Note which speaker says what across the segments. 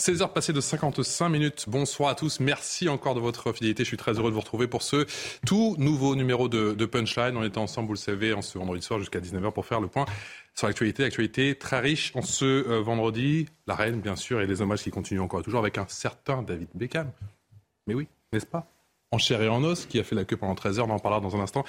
Speaker 1: 16 heures passées de 55 minutes. Bonsoir à tous. Merci encore de votre fidélité. Je suis très heureux de vous retrouver pour ce tout nouveau numéro de, Punchline. On était ensemble, vous le savez, en ce vendredi soir jusqu'à 19h pour faire le point sur l'actualité. Actualité très riche en ce euh, vendredi. La reine, bien sûr, et les hommages qui continuent encore et toujours avec un certain David Beckham. Mais oui, n'est-ce pas? En chair et en os, qui a fait la queue pendant 13 heures, on en parlera dans un instant,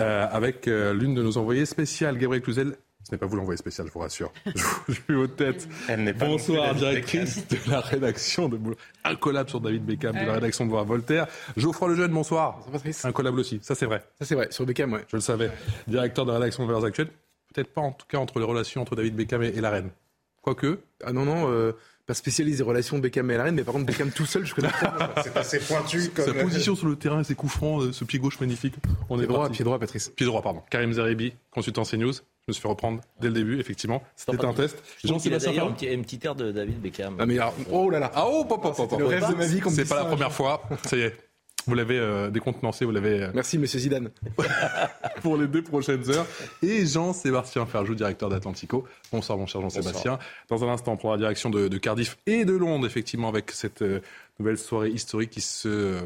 Speaker 1: euh, avec euh, l'une de nos envoyées spéciales, Gabriel Cluzel. Ce n'est pas vous l'envoyé spécial, je vous rassure. Je vous- suis aux têtes.
Speaker 2: Elle n'est pas
Speaker 1: Bonsoir,
Speaker 2: David
Speaker 1: directrice de la rédaction de Boulot. Un collab sur David Beckham de la rédaction de Voir Voltaire. Geoffroy Lejeune, bonsoir.
Speaker 3: Bonsoir, Patrice.
Speaker 1: Un collab aussi, ça c'est vrai.
Speaker 3: Ça, c'est vrai, sur Beckham, ouais.
Speaker 1: Je le savais. Directeur de la rédaction de Valeurs Actuelles. Peut-être pas en tout cas entre les relations entre David Beckham et, et la reine. Quoique,
Speaker 3: Ah non, non, euh, pas spécialiste des relations Beckham et la reine, mais par contre, Beckham tout seul, je connais pas.
Speaker 2: C'est assez pointu comme.
Speaker 1: sa position sur le terrain ses coups francs, euh, ce pied gauche magnifique. On est
Speaker 3: Pied droit,
Speaker 1: parti.
Speaker 3: pied droit, Patrice.
Speaker 1: Pied droit, pardon. Karim Zeribi, consultant CNews. Je me suis fait reprendre dès le début, effectivement. C'était un test.
Speaker 4: Il a
Speaker 1: Jean-Sébastien
Speaker 4: d'ailleurs
Speaker 1: Ferrand.
Speaker 4: un petit, air de David Beckham.
Speaker 3: Ah, mais alors, oh là là.
Speaker 1: Ah oh, pop, pop, pop,
Speaker 3: le rêve de ma vie qu'on me
Speaker 1: C'est pas la première fois. Ça y est. Vous l'avez euh, décontenancé, vous l'avez euh,
Speaker 3: Merci, monsieur Zidane.
Speaker 1: pour les deux prochaines heures. Et Jean-Sébastien Ferjou, directeur d'Atlantico. Bonsoir, mon cher Jean-Sébastien. Dans un instant, on prendra la direction de, de Cardiff et de Londres, effectivement, avec cette euh, nouvelle soirée historique qui se,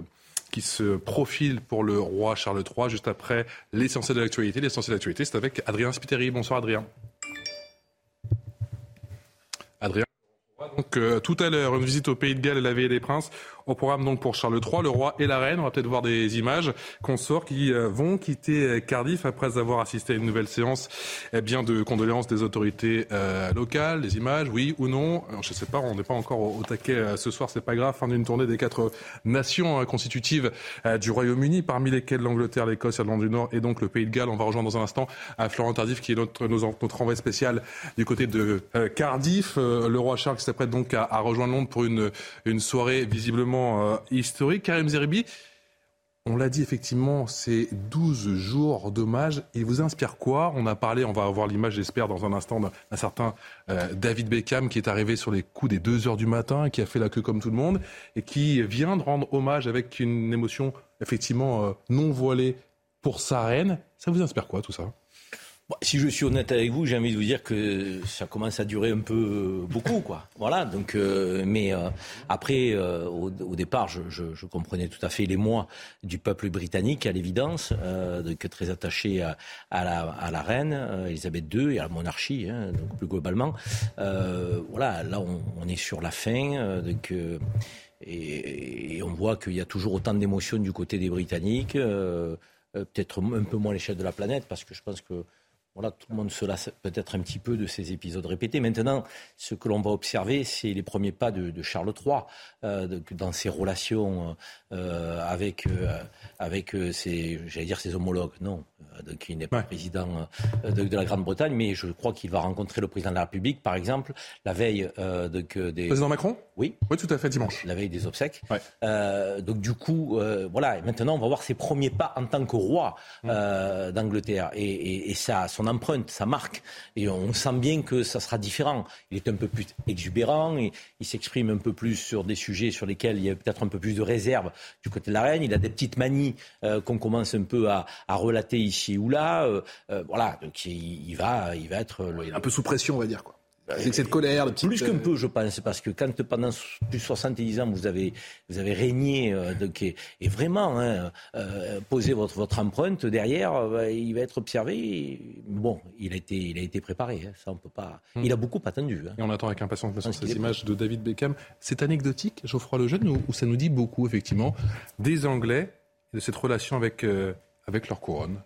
Speaker 1: qui se profile pour le roi Charles III, juste après l'essentiel de l'actualité. L'essentiel de l'actualité, c'est avec Adrien Spiteri. Bonsoir, Adrien. Adrien. Donc, euh, tout à l'heure, une visite au Pays de Galles et la Veille des Princes. Au programme donc pour Charles III, le roi et la reine. On va peut-être voir des images consorts qui euh, vont quitter euh, Cardiff après avoir assisté à une nouvelle séance eh bien, de condoléances des autorités euh, locales. Des images, oui ou non? Je ne sais pas, on n'est pas encore au, taquet ce soir, c'est pas grave. Fin d'une tournée des quatre nations constitutives du Royaume-Uni, parmi lesquelles l'Angleterre, l'Écosse, l'Irlande du Nord et donc le Pays de Galles. On va rejoindre dans un instant à Florent Tardif, qui est notre, notre envoyé spécial du côté de Cardiff. Le roi Charles s'apprête donc à, à rejoindre Londres pour une, une soirée visiblement euh, historique. Karim Zeribi, on l'a dit effectivement, c'est 12 jours d'hommage. Il vous inspire quoi? On a parlé, on va avoir l'image, j'espère, dans un instant, d'un certain euh, David Beckham qui est arrivé sur les coups des 2 heures du matin, qui a fait la queue comme tout le monde, et qui vient de rendre hommage avec une émotion effectivement euh, non voilée pour sa reine. Ça vous inspire quoi tout ça?
Speaker 4: Si je suis honnête avec vous, j'ai envie de vous dire que ça commence à durer un peu euh, beaucoup, quoi. Voilà. Donc, euh, mais euh, après, euh, au, au départ, je, je, je comprenais tout à fait les mois du peuple britannique, à l'évidence, euh, donc très attaché à, à, la, à la reine euh, Elisabeth II et à la monarchie, hein, donc plus globalement. Euh, voilà. Là, on, on est sur la fin, euh, donc. euh, et, et on voit qu'il y a toujours autant d'émotions du côté des Britanniques, peut-être un peu moins à l'échelle de la planète, parce que je pense que voilà, tout le monde se lasse peut-être un petit peu de ces épisodes répétés. Maintenant, ce que l'on va observer, c'est les premiers pas de, de Charles III euh, de- dans ses relations euh, avec, euh, avec euh, ses, j'allais dire ses homologues. Non, donc il n'est pas
Speaker 1: Ouais.
Speaker 4: président de, de la Grande-Bretagne, mais je crois qu'il va rencontrer le président de la République, par exemple, la veille donc, des.
Speaker 1: Président Macron?
Speaker 4: Oui,
Speaker 1: Oui, tout à fait, dimanche.
Speaker 4: la veille des obsèques.
Speaker 1: Ouais.
Speaker 4: Donc du coup, voilà, et maintenant on va voir ses premiers pas en tant que roi euh, d'Angleterre. Et, et, et ça, son empreinte, sa marque. Et on sent bien que ça sera différent. Il est un peu plus exubérant, et, il s'exprime un peu plus sur des sujets sur lesquels il y a peut-être un peu plus de réserve du côté de la reine. Il a des petites manies euh, qu'on commence un peu à, relater ici ou là. Euh, euh, voilà, donc il, va, il va être
Speaker 3: un peu sous pression, on va dire, quoi. Avec cette colère, le petit.
Speaker 4: plus qu'un peu, je pense, parce que quand pendant plus de 70 ans, vous avez, vous avez régné euh, et, vraiment hein, euh, posé votre, votre empreinte derrière, euh, il va être observé. et- bon, il a été, il a été préparé, hein, ça on peut pas. Il a beaucoup attendu. hein.
Speaker 1: Et on attend avec impatience ces images de David Beckham. C'est anecdotique, Geoffroy Lejeune, ou, ou ça nous dit beaucoup, effectivement, des Anglais et de cette relation avec, euh, avec leur couronne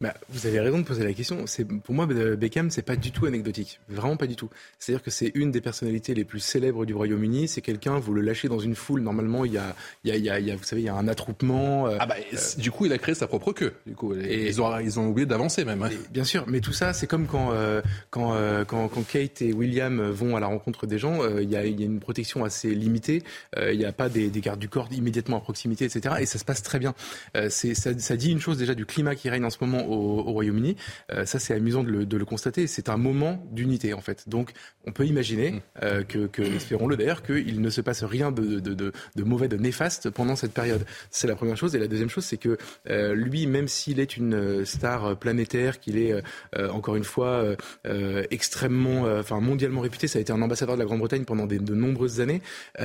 Speaker 3: Bah, vous avez raison de poser la question. C'est pour moi Beckham, c'est pas du tout anecdotique, vraiment pas du tout. C'est-à-dire que c'est une des personnalités les plus célèbres du Royaume-Uni. C'est quelqu'un, vous le lâchez dans une foule, normalement il y a, il y a, il y a, vous savez, il y a un attroupement.
Speaker 1: Euh, ah bah, euh, du coup, il a créé sa propre queue. Du coup, et, ils ont, ils ont oublié d'avancer même. Hein.
Speaker 3: bien sûr, mais tout ça, c'est comme quand, euh, quand, quand, quand, Kate et William vont à la rencontre des gens, il y, a, il y a une protection assez limitée. il n'y a pas des, des, gardes du corps immédiatement à proximité, etc. Et ça se passe très bien. c'est, ça, ça, dit une chose déjà du climat qui règne en ce moment au, au Royaume-Uni. Euh, ça, c'est amusant de le, de le constater. C'est un moment d'unité, en fait. Donc, on peut imaginer mm. euh, que, que espérons-le d'ailleurs, qu'il ne se passe rien de, de, de, de, mauvais, de néfaste pendant cette période. C'est la première chose. Et la deuxième chose, c'est que euh, lui, même s'il est une star planétaire, qu'il est encore une fois extrêmement, enfin mondialement réputé, ça a été un ambassadeur de la Grande-Bretagne pendant des, de nombreuses années. et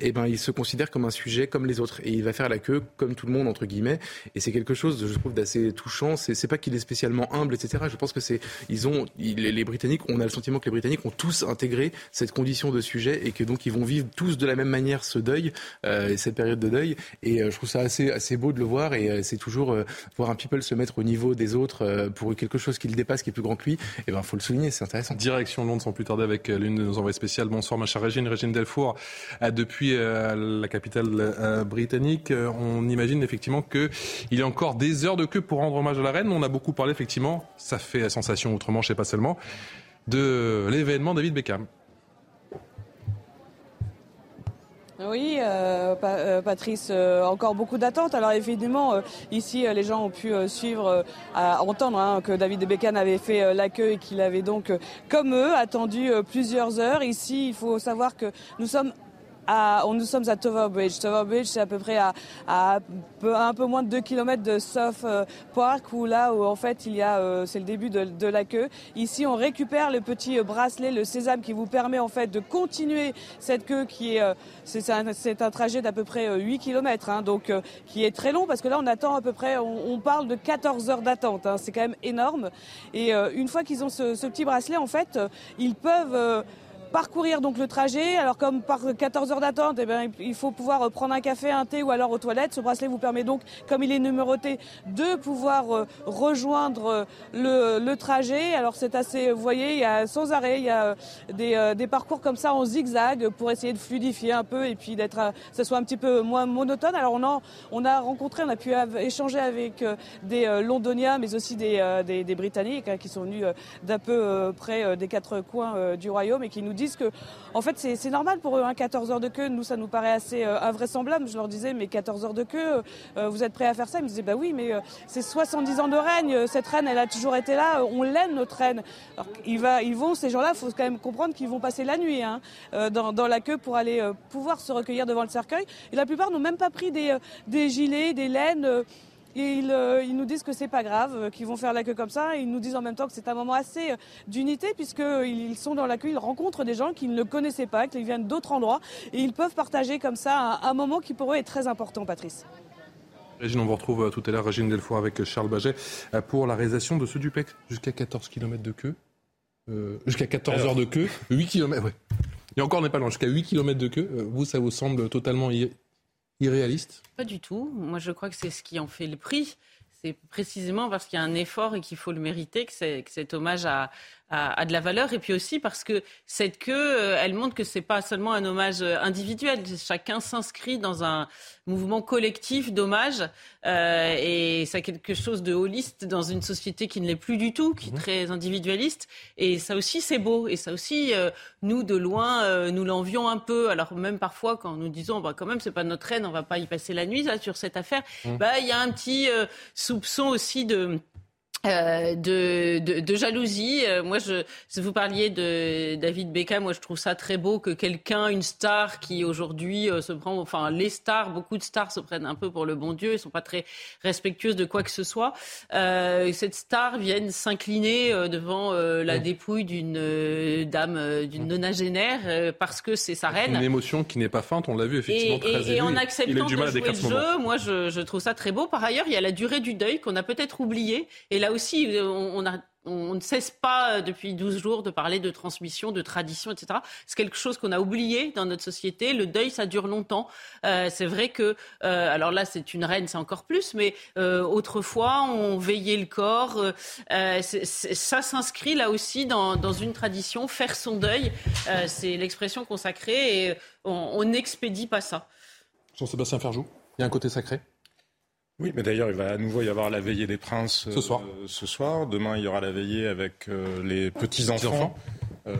Speaker 3: eh ben, il se considère comme un sujet comme les autres, et il va faire la queue comme tout le monde entre guillemets. Et c'est quelque chose, je trouve, d'assez touchant. C'est pas qu'il est spécialement humble, etc. Je pense que c'est, ils ont, les, Britanniques, on a le sentiment que les Britanniques ont tous intégré cette condition de sujet et que donc ils vont vivre tous de la même manière ce deuil, euh, cette période de deuil. Et euh, je trouve ça assez, assez beau de le voir et euh, c'est toujours voir un people se mettre au niveau des autres pour quelque chose qui le dépasse, qui est plus grand que lui. Et ben, faut le souligner, c'est intéressant.
Speaker 1: Direction Londres sans plus tarder avec l'une de nos envoyés spéciales. Bonsoir, ma chère Régine, Régine Delfour. depuis la capitale britannique, on imagine effectivement qu'il y a encore des heures de queue pour rendre hommage à la reine. On a beaucoup parlé effectivement ça fait la sensation autrement, je sais pas seulement, de l'événement David Beckham.
Speaker 5: Oui, euh, euh, Patrice, euh, encore beaucoup d'attentes. Alors évidemment, ici, les gens ont pu suivre, entendre hein, que David Beckham avait fait l'accueil et qu'il avait donc, comme eux, attendu plusieurs heures. Ici, il faut savoir que nous sommes nous sommes à Tower Bridge. Tower Bridge, c'est à peu près à, un, peu, moins de 2 km de South euh, Park, où là, où en fait, il y a, euh, c'est le début de, la queue. Ici, on récupère le petit euh, bracelet, le sésame, qui vous permet en fait de continuer cette queue qui est, c'est un, trajet d'à peu près 8 km, hein, donc qui est très long parce que là, on attend à peu près, on, parle de 14 heures d'attente. Hein, c'est quand même énorme. Et une fois qu'ils ont ce, ce, petit bracelet, en fait, ils peuvent parcourir donc le trajet. Alors comme par 14 heures d'attente, eh il faut pouvoir euh, prendre un café, un thé ou alors aux toilettes. Ce bracelet vous permet donc, comme il est numéroté, de pouvoir euh, rejoindre euh, le, trajet. Alors c'est assez, vous voyez, il y a sans arrêt, il y a des, parcours comme ça en zigzag pour essayer de fluidifier un peu et puis d'être, ça soit un petit peu moins monotone. Alors on a, on a rencontré, on a pu échanger avec des Londoniens, mais aussi des, des, Britanniques hein, qui sont venus d'un peu près des quatre coins du royaume et qui nous disent disent que, en fait, c'est normal pour eux, 14 hein, heures de queue. Nous, ça nous paraît assez euh, invraisemblable. Je leur disais, mais 14 heures de queue, euh, vous êtes prêts à faire ça? Ils me disaient, bah oui, mais euh, c'est 70 ans de règne. Cette reine, elle a toujours été là. On l'aime, notre reine. Alors, ils, vont, ces gens-là, il faut quand même comprendre qu'ils vont passer la nuit hein, dans, la queue pour aller pouvoir se recueillir devant le cercueil. Et la plupart n'ont même pas pris des gilets, des laines. Et euh, ils, nous disent que c'est pas grave, euh, qu'ils vont faire la queue comme ça. ils nous disent en même temps que c'est un moment assez euh, d'unité puisqu'ils sont dans la queue, ils rencontrent des gens qu'ils ne connaissaient pas, qui viennent d'autres endroits. Et ils peuvent partager comme ça un, moment qui pour eux est très important, Patrice.
Speaker 1: Régine, on vous retrouve tout à l'heure, Régine Delfour avec Charles Baget, pour la réalisation de ce duplex. Jusqu'à 14 km de queue. jusqu'à 14 heures de queue. 8 km, ouais. Et encore, on n'est pas loin. Jusqu'à 8 km de queue. vous, ça vous semble totalement irréaliste?
Speaker 6: Pas du tout. Moi, je crois que c'est ce qui en fait le prix. C'est précisément parce qu'il y a un effort et qu'il faut le mériter que, que cet hommage a, a, de la valeur. Et puis aussi parce que cette queue, euh, elle montre que c'est pas seulement un hommage euh, individuel. Chacun s'inscrit dans un mouvement collectif d'hommage. Euh, et c'est quelque chose de holiste dans une société qui ne l'est plus du tout, qui est mhm. très individualiste. Et ça aussi, c'est beau. Et ça aussi, nous, de loin, nous l'envions un peu. Alors même parfois, quand nous disons, bah, quand même, c'est pas notre reine, on va pas y passer la nuit là, sur cette affaire, mhm. bah, il y a un petit soupçon aussi de euh, de, de, de, jalousie. Euh, moi, je, si vous parliez de David Beckham, moi je trouve ça très beau que quelqu'un, une star qui aujourd'hui euh, se prend, enfin les stars, beaucoup de stars se prennent un peu pour le bon Dieu, ils sont pas très respectueuses de quoi que ce soit. cette star vienne s'incliner devant la dépouille d'une dame, d'une nonagénaire, parce que c'est sa reine.
Speaker 1: Une émotion qui n'est pas feinte, on l'a vu effectivement
Speaker 6: et,
Speaker 1: très
Speaker 6: et, et en acceptant de jouer le jeu, moi je, je trouve ça très beau. Par ailleurs, il y a la durée du deuil qu'on a peut-être oublié, et là aussi, on a on ne cesse pas euh, depuis 12 jours de parler de transmission, de tradition, etc. C'est quelque chose qu'on a oublié dans notre société. Le deuil, ça dure longtemps. Euh, c'est vrai que, euh, alors là, c'est une reine, c'est encore plus, mais autrefois, on veillait le corps. ça s'inscrit là aussi dans, une tradition. Faire son deuil, c'est l'expression consacrée et on n'expédie pas ça.
Speaker 1: Jean-Sébastien Ferjou, il y a un côté sacré?
Speaker 2: Oui, mais d'ailleurs, il va à nouveau y avoir la veillée des princes
Speaker 1: ce soir.
Speaker 2: Euh, ce soir. Demain, il y aura la veillée avec euh, les petits-enfants euh,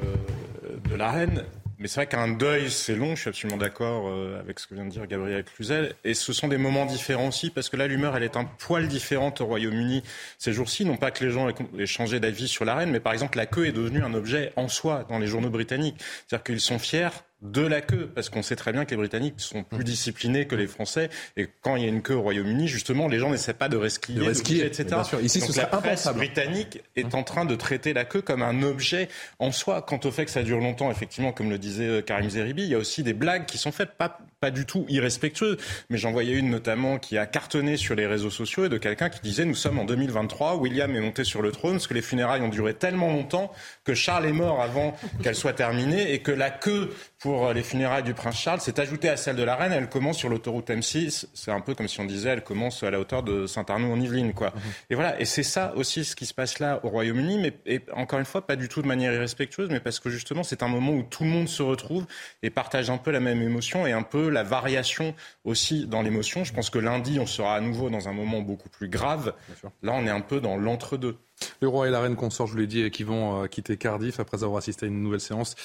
Speaker 2: de la reine. Mais c'est vrai qu'un deuil, c'est long, je suis absolument d'accord avec ce que vient de dire Gabriel Cluzel. Et ce sont des moments différents aussi, parce que là, l'humeur, elle est un poil différente au Royaume-Uni ces jours-ci. Non pas que les gens aient changé d'avis sur la reine, mais par exemple, la queue est devenue un objet en soi dans les journaux britanniques. C'est-à-dire qu'ils sont fiers de la queue, parce qu'on sait très bien que les Britanniques sont plus disciplinés que les Français, et quand il y a une queue au Royaume-Uni, justement, les gens n'essaient pas de resquiller, de
Speaker 1: resquiller etc. Bien sûr. Ici,
Speaker 2: Donc,
Speaker 1: ce
Speaker 2: la presse
Speaker 1: impensable.
Speaker 2: britannique est en train de traiter la queue comme un objet en soi. Quant au fait que ça dure longtemps, effectivement, comme le disait euh, Karim Zeribi, il y a aussi des blagues qui sont faites, pas, pas du tout irrespectueuses, mais j'en voyais une notamment qui a cartonné sur les réseaux sociaux et de quelqu'un qui disait nous sommes en 2023, William est monté sur le trône parce que les funérailles ont duré tellement longtemps que Charles est mort avant qu'elle soit terminée et que la queue pour euh, les funérailles du prince Charles s'est ajoutée à celle de la reine. Elle commence sur l'autoroute M6. C'est un peu comme si on disait elle commence à la hauteur de Saint-Arnaud en Yvelines, quoi. Mhm. Et voilà. Et c'est ça aussi ce qui se passe là au Royaume-Uni, mais et encore une fois pas du tout de manière irrespectueuse, mais parce que justement c'est un moment où tout le monde se retrouve et partage un peu la même émotion et un peu la variation aussi dans l'émotion. Je pense que lundi on sera à nouveau dans un moment beaucoup plus grave. Là on est un peu dans l'entre-deux.
Speaker 1: Le roi et la reine consort, je vous l'ai dit, qui vont euh, quitter Cardiff après avoir assisté à une nouvelle séance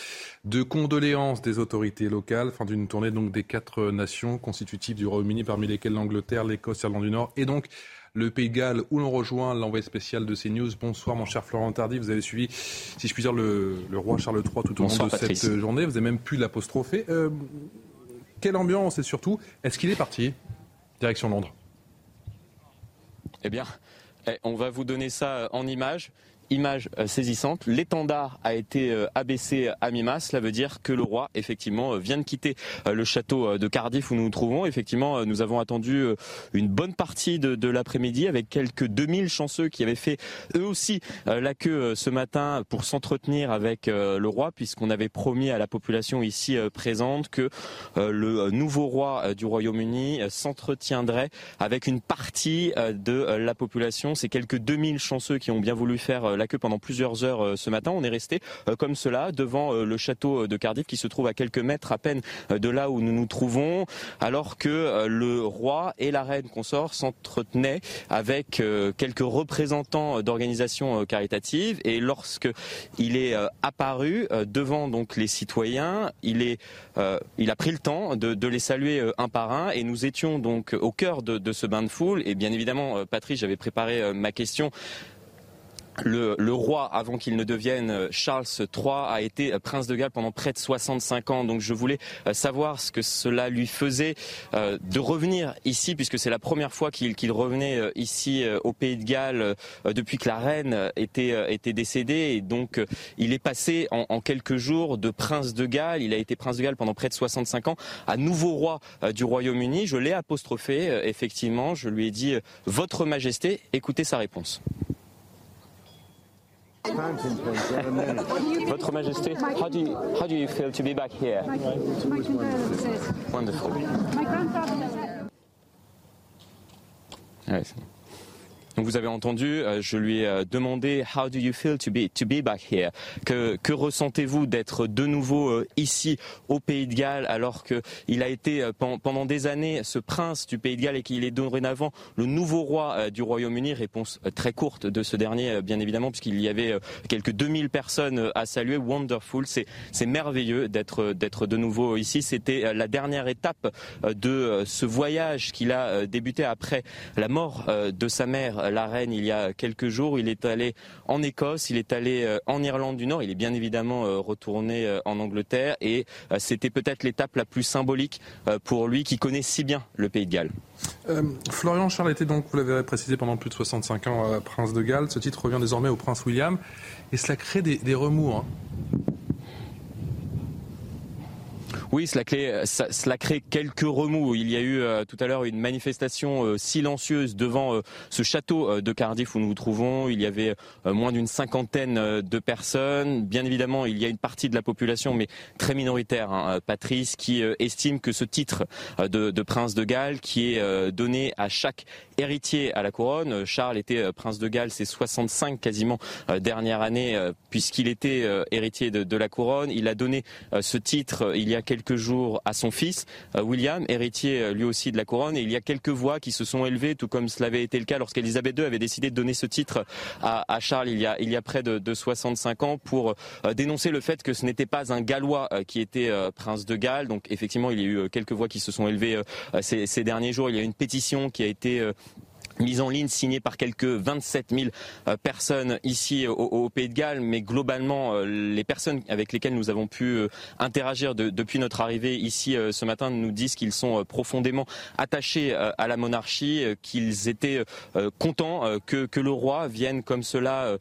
Speaker 1: de condoléances des autorités locales, fin d'une tournée donc des quatre nations constitutives du Royaume-Uni, parmi lesquelles l'Angleterre, l'Écosse, l'Irlande du Nord et donc le Pays de Galles, où l'on rejoint l'envoyé spécial de CNews. Bonsoir, mon cher Florent Tardy. Vous avez suivi, si je puis dire, le, roi Charles III tout au long de cette journée. Vous avez même pu l'apostropher. Euh, quelle ambiance et surtout, est-ce qu'il est parti Direction Londres?
Speaker 7: Eh bien, eh, on va vous donner ça en images image euh, saisissante. L'étendard a été euh, abaissé à mi-mât. Cela veut dire que le roi, effectivement, euh, vient de quitter le château de Cardiff où nous nous trouvons. Effectivement, nous avons attendu une bonne partie de, l'après-midi avec quelques 2000 chanceux qui avaient fait eux aussi la queue ce matin pour s'entretenir avec le roi puisqu'on avait promis à la population ici présente que le nouveau roi du Royaume-Uni s'entretiendrait avec une partie de la population. C'est quelques 2000 chanceux qui ont bien voulu faire la queue pendant plusieurs heures euh, ce matin. On est resté euh, comme cela devant euh, le château de Cardiff qui se trouve à quelques mètres à peine de là où nous nous trouvons, alors que le roi et la reine consort s'entretenaient avec quelques représentants d'organisations caritatives. Et lorsque il est apparu devant donc les citoyens, il est, il a pris le temps de, les saluer un par un. Et nous étions donc au cœur de, de ce bain de foule. Et bien évidemment, Patrice, j'avais préparé ma question le, roi, avant qu'il ne devienne euh, Charles III, a été euh, prince de Galles pendant près de 65 ans. Donc je voulais euh, savoir ce que cela lui faisait de revenir ici, puisque c'est la première fois qu'il revenait ici au Pays de Galles depuis que la reine était, était décédée. Et donc il est passé en, en, quelques jours de prince de Galles, il a été prince de Galles pendant près de 65 ans, à nouveau roi du Royaume-Uni. Je l'ai apostrophé, effectivement, je lui ai dit Votre Majesté, écoutez sa réponse. Votre Majesté, how do you, how do you feel to be back here? Wonderful. Donc vous avez entendu, euh, je lui ai euh, demandé How do you feel to be to be back here? Que, que ressentez-vous d'être de nouveau euh, ici au Pays de Galles alors qu'il a été pendant des années ce prince du Pays de Galles et qu'il est dorénavant le nouveau roi du Royaume-Uni? Réponse très courte de ce dernier, bien évidemment, puisqu'il y avait quelques 2000 personnes à saluer. Wonderful, c'est c'est merveilleux d'être d'être de nouveau ici. C'était la dernière étape de ce voyage qu'il a débuté après la mort de sa mère la reine il y a quelques jours. Il est allé en Écosse, il est allé euh, en Irlande du Nord, il est bien évidemment euh, retourné euh, en Angleterre et c'était peut-être l'étape la plus symbolique pour lui qui connaît si bien le pays de Galles.
Speaker 1: Florian Charles était donc, vous l'avez précisé, pendant plus de 65 ans prince de Galles. Ce titre revient désormais au prince William et cela crée des, remous. Hein.
Speaker 7: Oui, cela crée, quelques remous. Il y a eu euh, tout à l'heure une manifestation euh, silencieuse devant euh, ce château de Cardiff où nous nous trouvons. Il y avait moins d'une cinquantaine de personnes. Bien évidemment, il y a une partie de la population, mais très minoritaire, hein, Patrice, qui estime que ce titre de, prince de Galles, qui est donné à chaque héritier à la couronne, Charles était prince de Galles, c'est 65 quasiment dernière année, puisqu'il était héritier de, de, la couronne. Il a donné ce titre il y a quelques quelques jours à son fils, euh, William, héritier euh, lui aussi de la couronne. Et il y a quelques voix qui se sont élevées, tout comme cela avait été le cas lorsqu'Elisabeth II avait décidé de donner ce titre à, Charles il y, a, près de, 65 ans pour euh, dénoncer le fait que ce n'était pas un Gallois qui était prince de Galles. Donc effectivement, il y a eu quelques voix qui se sont élevées ces derniers jours. Il y a une pétition qui a été mise en ligne, signée par quelques 27 000 euh, personnes ici au, Pays de Galles, mais globalement, euh, les personnes avec lesquelles nous avons pu euh, interagir depuis notre arrivée ici ce matin nous disent qu'ils sont profondément attachés à la monarchie, qu'ils étaient contents que, le roi vienne comme cela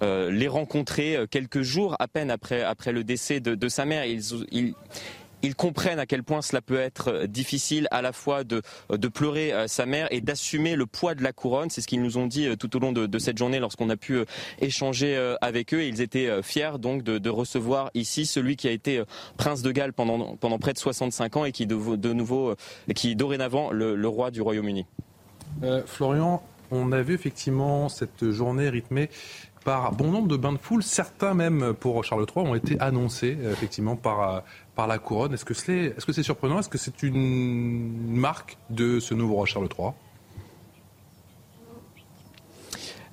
Speaker 7: les rencontrer quelques jours à peine après, après le décès de, sa mère. ils, ils comprennent à quel point cela peut être euh, difficile à la fois de, de pleurer euh, sa mère et d'assumer le poids de la couronne. C'est ce qu'ils nous ont dit euh, tout au long de, cette journée lorsqu'on a pu échanger avec eux. Ils étaient fiers donc de, recevoir ici celui qui a été prince de Galles pendant, pendant près de 65 ans et qui de nouveau, qui est dorénavant le, roi du Royaume-Uni.
Speaker 1: Florian, on a vu effectivement cette journée rythmée par bon nombre de bains de foule. Certains même pour Charles III ont été annoncés effectivement par, par la couronne. Est-ce que c'est est -ce c'est surprenant? Est-ce que c'est une marque de ce nouveau roi Charles III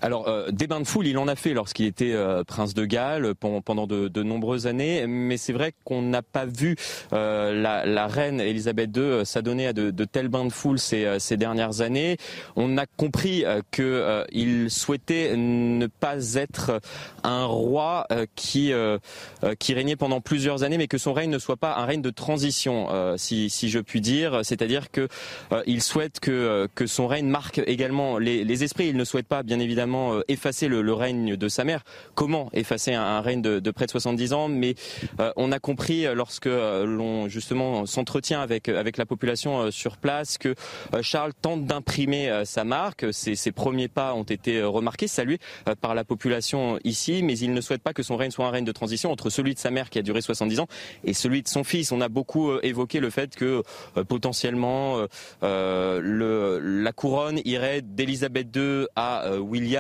Speaker 7: alors, euh, des bains de foule, il en a fait lorsqu'il était euh, prince de Galles pendant, de, nombreuses années, mais c'est vrai qu'on n'a pas vu euh, la, reine Elisabeth II s'adonner à de, tels bains de foule ces, dernières années. On a compris qu'il souhaitait ne pas être un roi qui, qui régnait pendant plusieurs années, mais que son règne ne soit pas un règne de transition, si, je puis dire. C'est-à-dire qu'il souhaite que, que son règne marque également les, les esprits. Il ne souhaite pas, bien évidemment, euh, effacer le, règne de sa mère. Comment effacer un, règne de, près de 70 ans? Mais euh, on a compris euh, lorsque l'on justement s'entretient avec la population sur place que Charles tente d'imprimer sa marque. Ses, premiers pas ont été remarqués, salués par la population ici, mais il ne souhaite pas que son règne soit un règne de transition entre celui de sa mère qui a duré 70 ans et celui de son fils. On a beaucoup évoqué le fait que potentiellement le, la couronne irait d'Élisabeth II à William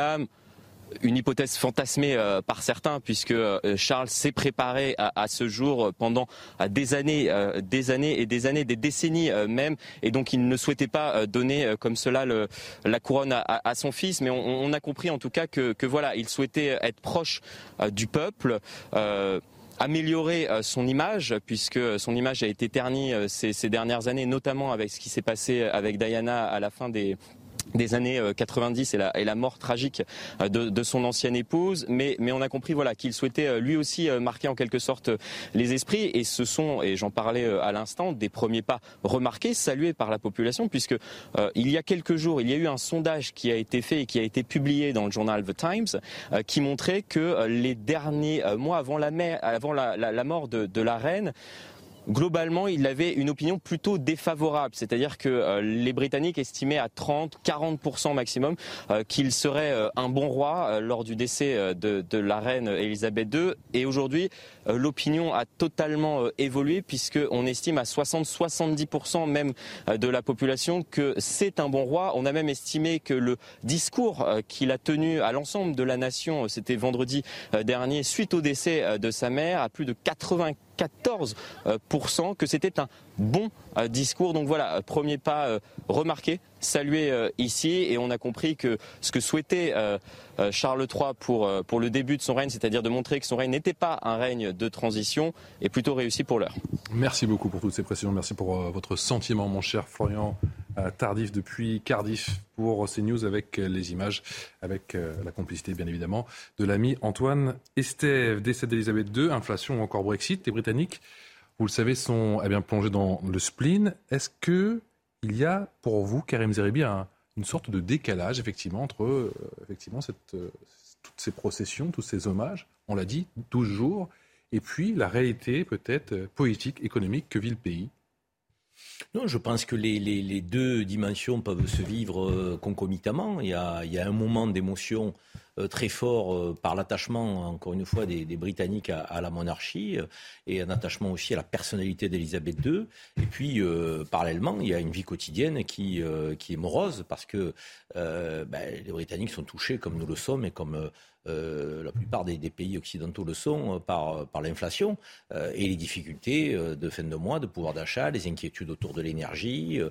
Speaker 7: une hypothèse fantasmée euh, par certains, puisque euh, Charles s'est préparé à, ce jour pendant euh, des années, des années et des années, des décennies même, et donc il ne souhaitait pas donner comme cela la couronne à, son fils. Mais on, a compris en tout cas que, voilà, il souhaitait être proche du peuple. améliorer son image, puisque son image a été ternie ces dernières années, notamment avec ce qui s'est passé avec Diana à la fin des, des années 90 euh, et la, mort tragique euh, de, son ancienne épouse, mais, on a compris voilà qu'il souhaitait euh, lui aussi marquer en quelque sorte les esprits. Et ce sont et j'en parlais à l'instant des premiers pas remarqués, salués par la population puisque il y a quelques jours il y a eu un sondage qui a été fait et qui a été publié dans le journal The Times qui montrait que les derniers mois avant la, mort de la reine globalement, il avait une opinion plutôt défavorable. C'est-à-dire que euh, les Britanniques estimaient à 30, 40% maximum euh, qu'il serait euh, un bon roi lors du décès de, la reine Elisabeth II. Et aujourd'hui, l'opinion a totalement évolué puisqu'on estime à 60-70% même de la population que c'est un bon roi. On a même estimé que le discours qu'il a tenu à l'ensemble de la nation, c'était vendredi dernier, suite au décès de sa mère, à plus de 80 14% que c'était un bon euh, discours. Donc voilà, euh, premier pas euh, remarqué, salué ici, et on a compris que ce que souhaitait Charles III pour, pour le début de son règne, c'est-à-dire de montrer que son règne n'était pas un règne de transition, est plutôt réussi pour l'heure.
Speaker 1: Merci beaucoup pour toutes ces précisions. Merci pour votre sentiment, mon cher Florian Tardif, depuis Cardiff, pour ces news avec les images, avec la complicité, bien évidemment, de l'ami Antoine Estève. Décès d'Elisabeth II, inflation ou encore Brexit, les Britanniques vous le savez, sont eh bien, plongés dans le spleen. Est-ce que il y a pour vous, Karim Zeribi, une sorte de décalage effectivement entre euh, effectivement cette, euh, toutes ces processions, tous ces hommages, on l'a dit, 12 jours, et puis la réalité peut-être euh, politique, économique que vit le pays?
Speaker 4: Non, je pense que les, deux dimensions peuvent se vivre euh, concomitamment. Il y a, un moment d'émotion très fort euh, par l'attachement, encore une fois, des, Britanniques à, la monarchie et un attachement aussi à la personnalité d'Elisabeth II. Et puis, parallèlement, il y a une vie quotidienne qui, qui est morose parce que ben, les Britanniques sont touchés comme nous le sommes et comme euh, la plupart des, pays occidentaux le sont euh, par, par l'inflation euh, et les difficultés de fin de mois, de pouvoir d'achat, les inquiétudes autour de l'énergie.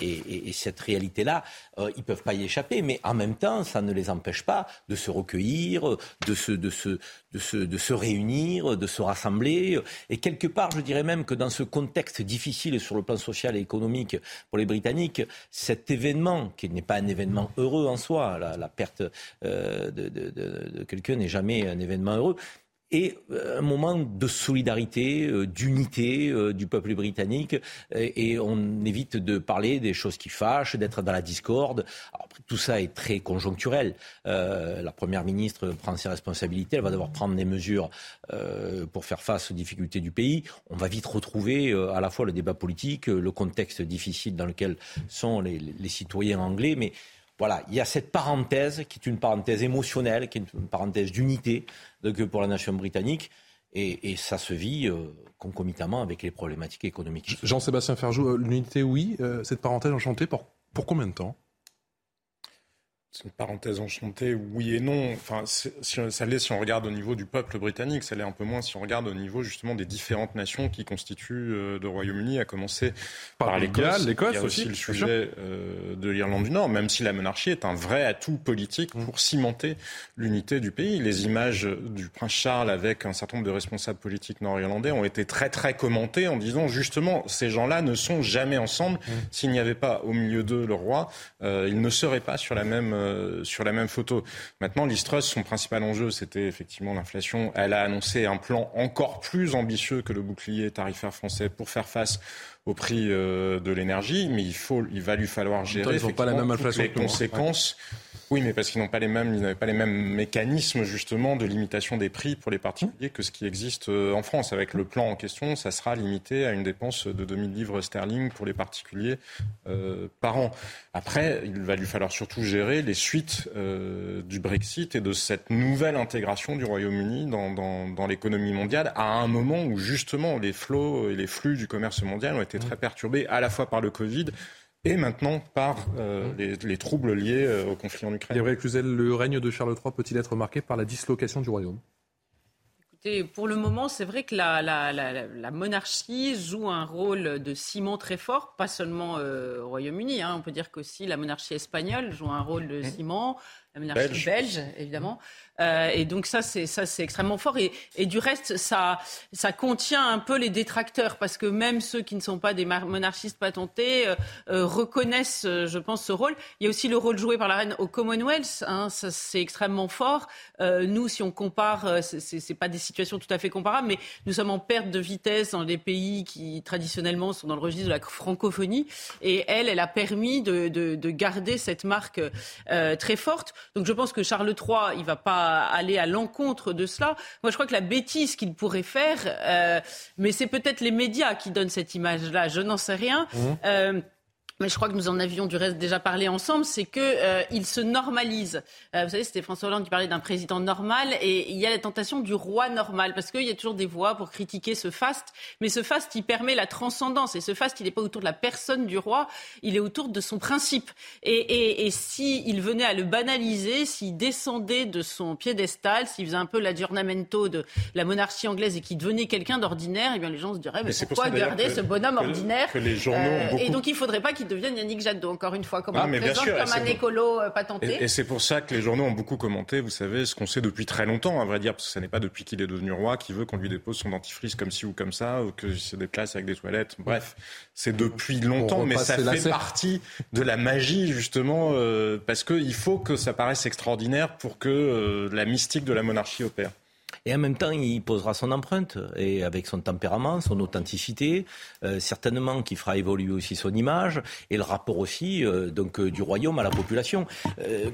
Speaker 4: Et, cette réalité-là, ils ne peuvent pas y échapper. Mais en même temps, ça ne les empêche pas de se recueillir, de se, réunir, de se rassembler. Et quelque part, je dirais même que dans ce contexte difficile sur le plan social et économique pour les Britanniques, cet événement, qui n'est pas un événement heureux en soi, la, perte de, de, quelqu'un n'est jamais un événement heureux et euh, un moment de solidarité, euh, d'unité euh, du peuple britannique. Et on évite de parler des choses qui fâchent, d'être dans la discorde. tout ça est très conjoncturel. la Première ministre prend ses responsabilités, elle va devoir prendre des mesures pour faire face aux difficultés du pays. On va vite retrouver à la fois le débat politique, le contexte difficile dans lequel sont les, les citoyens anglais, mais voilà, il y a cette parenthèse qui est une parenthèse émotionnelle, qui est une parenthèse d'unité pour la nation britannique. Et, ça se vit euh, concomitamment avec les problématiques économiques.
Speaker 1: Jean-Sébastien Ferjou, euh, l'unité, oui. Euh, cette parenthèse enchantée, pour, pour combien de temps?
Speaker 2: C'est une parenthèse enchantée, oui et non. Enfin, ça l'est si on regarde au niveau du peuple britannique, ça l'est un peu moins si on regarde au niveau justement des différentes nations qui constituent euh, le Royaume-Uni, à commencer par, l'Écosse. L'Écosse aussi, le sujet euh, de l'Irlande du Nord, même si la monarchie est un vrai atout politique pour cimenter l'unité du pays. Les images du prince Charles avec un certain nombre de responsables politiques nord-irlandais ont été très très commentées en disant justement ces gens-là ne sont jamais ensemble. Mmh. S'il n'y avait pas au milieu d'eux le roi, euh, ils ne seraient pas sur la même euh, sur la même photo. Maintenant, l'Istrus, son principal enjeu, c'était effectivement l'inflation. Elle a annoncé un plan encore plus ambitieux que le bouclier tarifaire français pour faire face au prix euh, de l'énergie, mais il, faut, il va lui falloir gérer pas la même les hein. conséquences. Oui, mais parce qu'ils n'ont pas les mêmes, ils n'avaient pas les mêmes mécanismes justement de limitation des prix pour les particuliers que ce qui existe euh, en France. Avec le plan en question, ça sera limité à une dépense de 2000 livres sterling pour les particuliers euh, par an. Après, il va lui falloir surtout gérer les suites euh, du Brexit et de cette nouvelle intégration du Royaume-Uni dans, dans, dans l'économie mondiale à un moment où justement les flots et les flux du commerce mondial ont été très perturbés à la fois par le Covid et maintenant par euh, les, troubles liés euh, au conflit en Ukraine.
Speaker 1: Gabriel Cluzel, le règne de Charles III peut-il être marqué par la dislocation du royaume?
Speaker 6: Écoutez, pour le moment, c'est vrai que la, la, monarchie joue un rôle de ciment très fort, pas seulement euh, au Royaume-Uni. Hein. on peut dire qu'aussi la monarchie espagnole joue un rôle de ciment, la monarchie belge évidemment. Euh, et donc ça, c'est ça, c'est extrêmement fort. Et, et, du reste, ça, ça contient un peu les détracteurs, parce que même ceux qui ne sont pas des monarchistes patentés euh, euh, reconnaissent, je pense, ce rôle. Il y a aussi le rôle joué par la reine au Commonwealth. Hein, ça, c'est extrêmement fort. nous, si on compare, c'est pas des situations tout à fait comparables, mais nous sommes en perte de vitesse dans des pays qui traditionnellement sont dans le registre de la francophonie. Et elle, elle a permis de, de, de garder cette marque très forte. Donc je pense que Charles III, il va pas aller à l'encontre de cela. Moi, je crois que la bêtise qu'il pourrait faire, euh, mais c'est peut-être les médias qui donnent cette image-là, je n'en sais rien. Mmh. Euh, mais je crois que nous en avions du reste déjà parlé ensemble, c'est que euh, il se normalise. Euh, vous savez, c'était François Hollande qui parlait d'un président normal, et il y a la tentation du roi normal, parce qu'il y a toujours des voix pour critiquer ce faste, mais ce faste, il permet la transcendance, et ce faste, il n'est pas autour de la personne du roi, il est autour de son principe. Et, et, et s'il venait à le banaliser, s'il descendait de son piédestal, s'il faisait un peu l'adjournamento de la monarchie anglaise et qu'il devenait quelqu'un d'ordinaire, eh bien les gens se diraient, mais, pourquoi garder ce bonhomme ordinaire
Speaker 2: les journaux euh,
Speaker 6: Et donc il faudrait pas qu'il devienne Yannick Jadot, encore une fois, comme ah, présente comme un écolo euh, patenté.
Speaker 2: Et, c'est pour ça que les journaux ont beaucoup commenté, vous savez, ce qu'on sait depuis très longtemps, à vrai dire, parce que ce n'est pas depuis qu'il est devenu roi qu'il veut qu'on lui dépose son dentifrice comme ci ou comme ça, ou qu'il se déplace avec des toilettes. Bref, c'est depuis longtemps, mais ça fait partie de la magie, justement, euh, parce qu'il faut que ça paraisse extraordinaire pour que euh, la mystique de la monarchie opère.
Speaker 4: Et en même temps, il posera son empreinte, et avec son tempérament, son authenticité, euh, certainement qui fera évoluer aussi son image, et le rapport aussi euh, donc, du royaume à la population.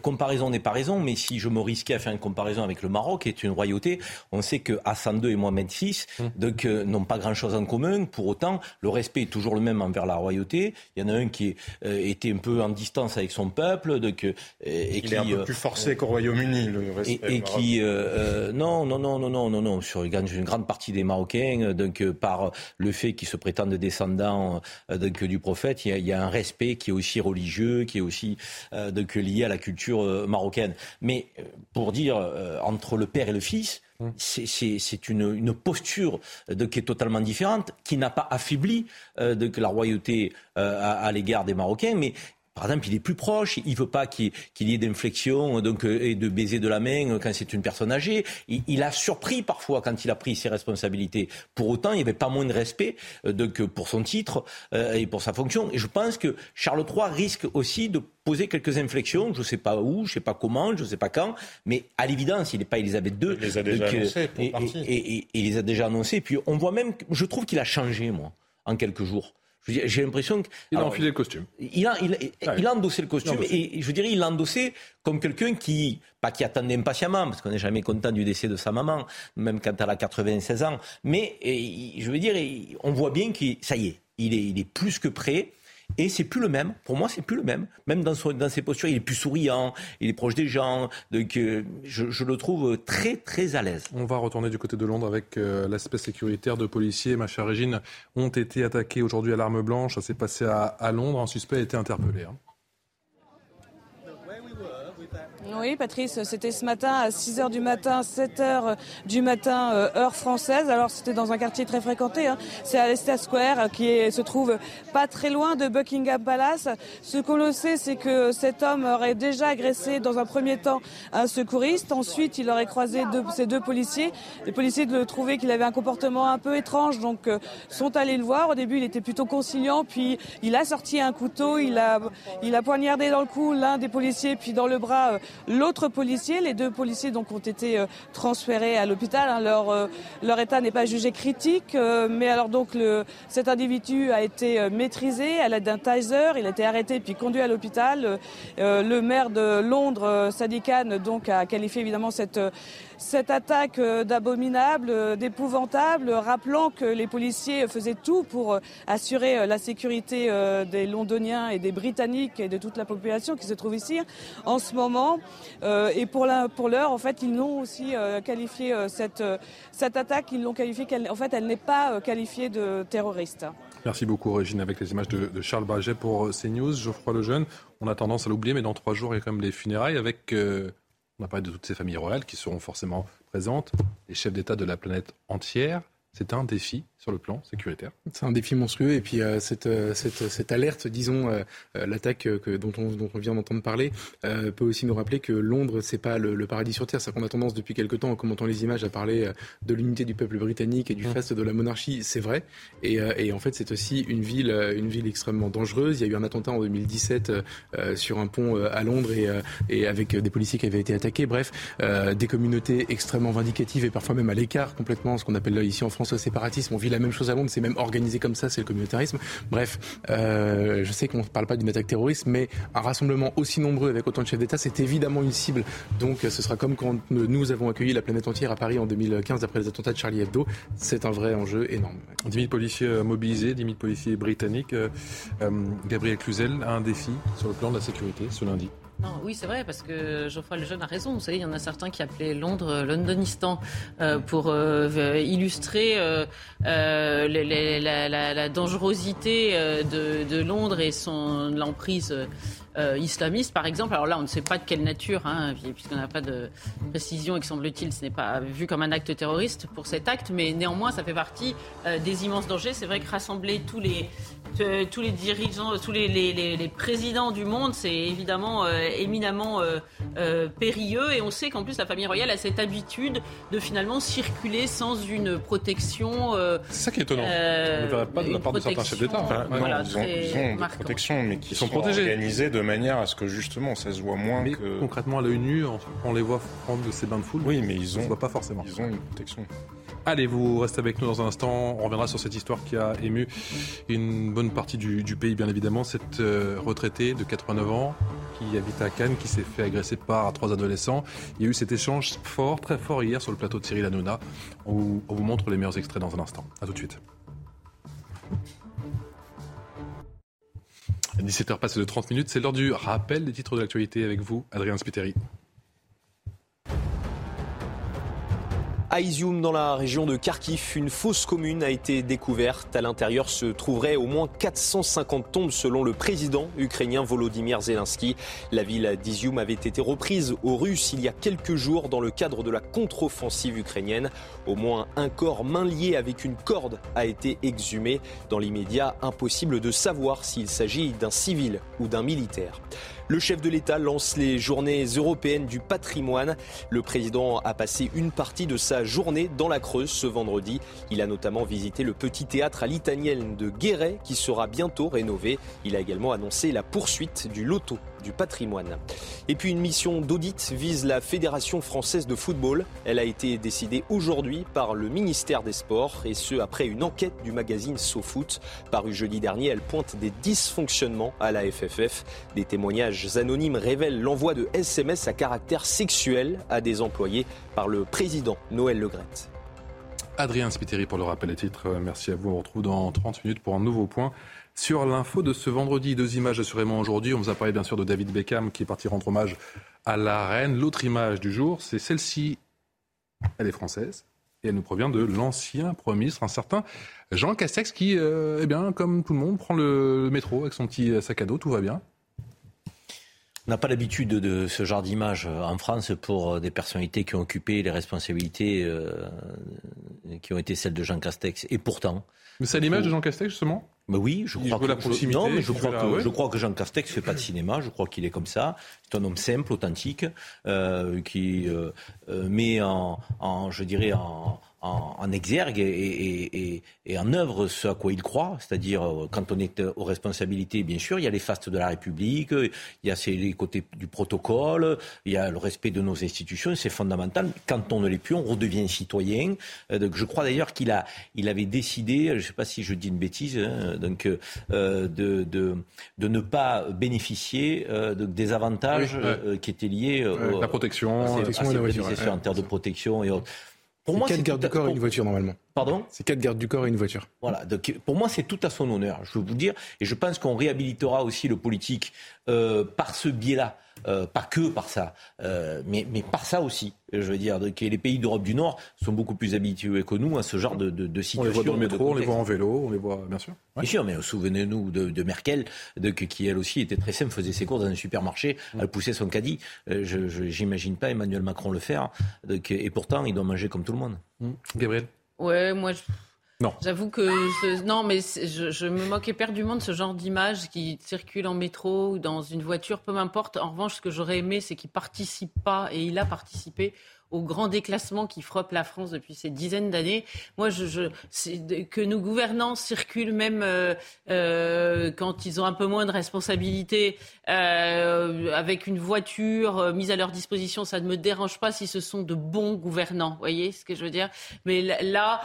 Speaker 4: comparaison n'est pas raison, mais si je me risquais à faire une comparaison avec le Maroc, qui est une royauté, on sait que Hassan II et Mohamed VI hum. donc, n'ont pas grand-chose en commun. Pour autant, le respect est toujours le même envers la royauté. Il y en a un qui était un peu en distance avec son peuple, donc,
Speaker 2: et, qui est un peu plus forcé qu'au Royaume-Uni, le respect.
Speaker 4: Et, qui non, non, non, non, non, non, non, sur une grande partie des Marocains, donc par le fait qu'ils se prétendent descendants donc, du prophète, il y, a, un respect qui est aussi religieux, qui est aussi donc, lié à la culture marocaine. Mais pour dire entre le père et le fils, hum. c'est une, une, posture de, qui est totalement différente, qui n'a pas affaibli de, la royauté à, à l'égard des Marocains, mais par exemple, il est plus proche, il veut pas qu'il y ait d'inflexion donc euh, et de baiser de la main euh, quand c'est une personne âgée. Il, a surpris parfois quand il a pris ses responsabilités. Pour autant, il n'y avait pas moins de respect euh, donc, pour son titre et pour sa fonction. Et je pense que Charles III risque aussi de poser quelques inflexions. Je ne sais pas où, je ne sais pas comment, je ne sais pas quand, mais à l'évidence, il n'est pas Elisabeth II.
Speaker 2: Il les a déjà annoncés,
Speaker 4: et, et, il les a déjà annoncés. Puis on voit même, je trouve qu'il a changé, moi, en quelques jours. J'ai l'impression
Speaker 1: qu'il a enfilé le costume.
Speaker 4: Il a, il, il a endossé le costume et je dirais il l'a endossé comme quelqu'un qui, pas qui attendait impatiemment, parce qu'on n'est jamais content du décès de sa maman, même quand elle a 96 ans, mais je veux dire, on voit bien que ça y est, il est, il est plus que prêt. Et c'est plus le même. Pour moi, c'est plus le même. Même dans, son, dans ses postures, il est plus souriant, il est proche des gens. Donc, euh, je, le trouve très, très à l'aise.
Speaker 1: On va retourner du côté de Londres avec euh, l'aspect sécuritaire. de policiers, ma chère Régine, ont été attaqués aujourd'hui à l'arme blanche. Ça s'est passé à, Londres. Un suspect a été interpellé. Hein.
Speaker 5: Oui, Patrice, c'était ce matin à 6h du matin, 7h du matin, euh, heure française. Alors, c'était dans un quartier très fréquenté. Hein. C'est à Square, qui se trouve pas très loin de Buckingham Palace. Ce qu'on le sait, c'est que cet homme aurait déjà agressé dans un premier temps un secouriste. Ensuite, il aurait croisé deux, ces deux policiers. Les policiers le trouvaient qu'il avait un comportement un peu étrange, donc euh, sont allés le voir. Au début, il était plutôt conciliant, puis il a sorti un couteau, il a, il a poignardé dans le cou l'un des policiers, puis dans le bras euh, l'autre policier. Les deux policiers donc ont été euh, transférés à l'hôpital. Hein. Leur, euh, leur état n'est pas jugé critique, euh, mais alors donc le, cet individu a été maîtrisé à l'aide d'un taser. Il a été arrêté puis conduit à l'hôpital. le maire de Londres, Sadiq Khan, donc a qualifié évidemment cette cette attaque euh, d'abominable, euh, d'épouvantable, rappelant que les policiers faisaient tout pour euh, assurer la sécurité des Londoniens et des Britanniques et de toute la population qui se trouve ici en ce moment. Et pour l'heure, en fait, ils l'ont aussi qualifié cette, attaque, ils l'ont qualifiée, en fait, elle n'est pas qualifiée de terroriste.
Speaker 1: Merci beaucoup, Régine, avec les images de, Charles Baget pour CNews. Geoffroy Lejeune, on a tendance à l'oublier, mais dans trois jours, il y a quand même les funérailles avec on a parlé de toutes ces familles royales qui seront forcément présentes, les chefs d'État de la planète entière. C'est un défi sur le plan sécuritaire.
Speaker 3: C'est un défi monstrueux. Et puis euh, cette, euh, cette, cette, alerte, disons, euh, l'attaque que, dont, on, dont on vient d'entendre parler, peut aussi nous rappeler que Londres, c'est pas le, paradis sur terre. C'est qu'on a tendance depuis quelque temps, en commentant les images, à parler de l'unité du peuple britannique et du mmh. faste de la monarchie. C'est vrai. Et, et, en fait, c'est aussi une ville, une ville extrêmement dangereuse. Il y a eu un attentat en 2017 sur un pont à Londres et, et, avec des policiers qui avaient été attaqués. Bref, des communautés extrêmement vindicatives et parfois même à l'écart complètement, ce qu'on appelle là ici en France le séparatisme. On vit la même chose à Londres, c'est même organisé comme ça, c'est le communautarisme. Bref, euh, je sais qu'on ne parle pas d'une attaque terroriste, mais un rassemblement aussi nombreux avec autant de chefs d'État, c'est évidemment une cible. Donc ce sera comme quand nous avons accueilli la planète entière à Paris en 2015 après les attentats de Charlie Hebdo. C'est un vrai enjeu énorme.
Speaker 1: 10 000 policiers euh, mobilisés, 10 000 policiers britanniques. Euh, Gabriel Cluzel a un défi sur le plan de la sécurité ce lundi.
Speaker 6: Non, oui, c'est vrai, parce que Geoffroy Lejeune a raison. Vous savez, il y en a certains qui appelaient Londres euh, Londonistan euh, pour euh, illustrer la, dangerosité de, de, Londres et son l'emprise euh, islamiste, par exemple. Alors là, on ne sait pas de quelle nature, hein, puisqu'on n'a pas de précision et que semble-t-il, ce n'est pas vu comme un acte terroriste pour cet acte, mais néanmoins, ça fait partie euh, des immenses dangers. C'est vrai que rassembler tous les tous les dirigeants, tous les, les, présidents du monde, c'est évidemment euh, éminemment euh, euh, périlleux. Et on sait qu'en plus, la famille royale a cette habitude de finalement circuler sans une protection.
Speaker 1: c'est ça qui est étonnant. on ne verrait pas de la part de certains chefs d'État.
Speaker 2: ils ont, ils ont protection, mais qui sont, protégés. organisés de manière à ce que justement ça se voit moins que.
Speaker 1: Concrètement, à l'œil nu, on, les voit prendre de ces bains de foule.
Speaker 2: Oui, mais ils ont.
Speaker 1: voit pas forcément.
Speaker 2: Ils ont une protection.
Speaker 1: Allez, vous restez avec nous dans un instant. On reviendra sur cette histoire qui a ému une bonne partie du, pays, bien évidemment. Cette euh, retraitée de 89 ans qui habite à Cannes, qui s'est fait agresser par trois adolescents. Il y a eu cet échange fort, très fort hier sur le plateau de Cyril Hanouna. On, on vous montre les meilleurs extraits dans un instant. A tout de suite. 17h passé de 30 minutes, c'est l'heure du rappel des titres de l'actualité avec vous, Adrien Spiteri.
Speaker 8: À Izium, dans la région de Kharkiv, une fosse commune a été découverte. À l'intérieur se trouveraient au moins 450 tombes selon le président ukrainien Volodymyr Zelensky. La ville d'Izium avait été reprise aux Russes il y a quelques jours dans le cadre de la contre-offensive ukrainienne. Au moins un corps main lié avec une corde a été exhumé. Dans l'immédiat, impossible de savoir s'il s'agit d'un civil ou d'un militaire. Le chef de l'État lance les journées européennes du patrimoine. Le président a passé une partie de sa journée dans la Creuse ce vendredi. Il a notamment visité le petit théâtre à l'italienne de Guéret qui sera bientôt rénové. Il a également annoncé la poursuite du loto patrimoine. Et puis une mission d'audit vise la Fédération française de football. Elle a été décidée aujourd'hui par le ministère des Sports et ce après une enquête du magazine SoFoot. Paru jeudi dernier, elle pointe des dysfonctionnements à la FFF. Des témoignages anonymes révèlent l'envoi de SMS à caractère sexuel à des employés par le président Noël Legrette.
Speaker 1: Adrien Spiteri pour le rappel des titres. Merci à vous. On retrouve dans 30 minutes pour un nouveau point sur l'info de ce vendredi. Deux images assurément aujourd'hui. On vous a parlé bien sûr de David Beckham qui est parti rendre hommage à la reine. L'autre image du jour, c'est celle-ci. Elle est française et elle nous provient de l'ancien Premier ministre, un certain Jean Castex qui, euh, eh bien, comme tout le monde, prend le métro avec son petit sac à dos. Tout va bien.
Speaker 4: On n'a pas l'habitude de ce genre d'image en France pour des personnalités qui ont occupé les responsabilités euh, qui ont été celles de Jean Castex. Et pourtant.
Speaker 1: Mais c'est l'image de Jean Castex, justement?
Speaker 4: Mais oui, je crois, que, je, non, mais je, crois que, je crois que Jean Castex fait pas de cinéma. Je crois qu'il est comme ça. C'est un homme simple, authentique, euh, qui euh, euh met en, en, je dirais, en, en, exergue et, en œuvre ce à quoi il croit, c'est-à-dire euh, quand on est aux responsabilités, bien sûr, il y a les fastes de la République, il y a les côtés du protocole, il y a le respect de nos institutions, c'est fondamental. Quand on ne l'est plus, on redevient citoyen. Euh, je crois d'ailleurs qu'il a, il avait décidé, je ne sais pas si je dis une bêtise, hein, donc euh, de, de, ne pas bénéficier des avantages qui étaient liés
Speaker 1: à la protection,
Speaker 4: à, en termes de protection et autres.
Speaker 3: Pour moi, quatre gardes du corps et une voiture normalement.
Speaker 4: Pardon
Speaker 3: C'est quatre gardes du corps et une voiture.
Speaker 4: Voilà. Donc, pour moi, c'est tout à son honneur. Je veux vous dire, et je pense qu'on réhabilitera aussi le politique euh, par ce biais-là. Euh, pas que par ça, euh, mais, mais par ça aussi. Je veux dire que les pays d'Europe du Nord sont beaucoup plus habitués que nous à ce genre de, de, de situation.
Speaker 1: On les voit dans le métro, on les voit en vélo, on les voit, bien sûr.
Speaker 4: Bien sûr, mais souvenez-nous de, de, Merkel, de, qui elle aussi était très simple, faisait ses courses dans un supermarché, mm. elle poussait son caddie. je n'imagine pas Emmanuel Macron le faire, et pourtant il doit manger comme tout le monde.
Speaker 1: Mm. Gabriel?
Speaker 6: Ouais, moi, je... Non. J'avoue que non, mais je, je, me moque éperdument de ce genre d'image qui circule en métro ou dans une voiture, peu m'importe. En revanche, ce que j'aurais aimé, c'est qu'il participe pas et il a participé au grand déclassement qui frappe la France depuis ces dizaines d'années. Moi, je, je que nos gouvernants circulent même euh, euh, quand ils ont un peu moins de responsabilités euh, avec une voiture mise à leur disposition, ça ne me dérange pas si ce sont de bons gouvernants. Vous voyez ce que je veux dire? Mais là,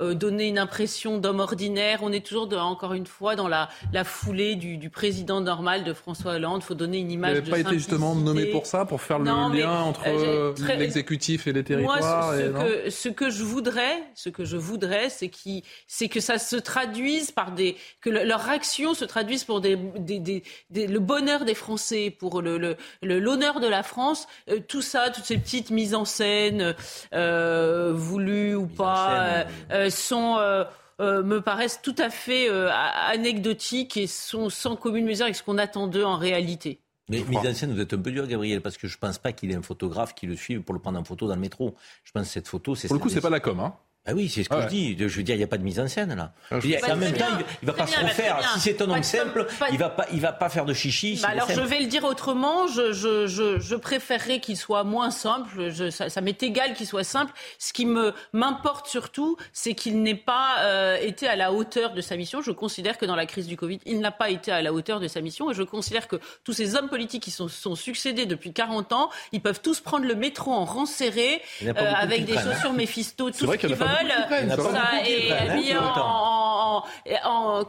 Speaker 6: donner une impression d'homme ordinaire, on est toujours, de, encore une fois, dans la, la foulée du, du, président normal de François Hollande. Il faut donner une image
Speaker 1: Il n'avait pas été justement nommé pour ça, pour faire le lien entre l'exécutif exécutif et les territoires.
Speaker 6: Moi, ce, que, ce que je voudrais, ce que je voudrais, c'est c'est que ça se traduise par des, que leur action se traduise pour des, des, des, le bonheur des Français, pour le, l'honneur de la France. Euh, tout ça, toutes ces petites mises en scène, euh, voulues ou pas, euh, sont me paraissent tout à fait anecdotiques et sont sans commune mesure avec ce qu'on attend d'eux en réalité.
Speaker 4: Mais mise en scène, vous êtes un peu dur, Gabriel, parce que je ne pense pas qu'il ait un photographe qui le suive pour le prendre en photo dans le métro. Je pense que cette photo, c'est.
Speaker 1: Pour le coup, c'est pas la com, hein
Speaker 4: Ah oui, c'est ce que
Speaker 1: Ouais.
Speaker 4: je dis. Je veux dire, il n'y a pas de mise en scène là.
Speaker 3: Ah, je
Speaker 4: Je veux dire,
Speaker 6: Bah,
Speaker 4: en même temps,
Speaker 6: bien.
Speaker 4: il ne va pas se
Speaker 6: bah,
Speaker 4: refaire.
Speaker 6: bien.
Speaker 4: Si c'est un homme
Speaker 6: Pas-
Speaker 4: simple,
Speaker 6: pas-
Speaker 4: il va pas, il va pas faire de chichi.
Speaker 6: Bah alors je vais le dire autrement, je, je, je, je préférerais qu'il soit moins simple, je, ça, ça m'est égal qu'il soit simple. Ce qui me m'importe surtout, c'est qu'il n'ait pas euh, été à la hauteur de sa mission. Je considère que dans la crise du Covid, il n'a pas été à la hauteur de sa mission et je considère que tous ces hommes politiques qui sont, sont succédés depuis 40 ans, ils peuvent tous prendre le métro en rang serré, euh, avec des
Speaker 4: prennent, hein.
Speaker 6: chaussures Mephisto, tout ce qu'ils veulent, ça, et
Speaker 4: hein,
Speaker 6: en, en,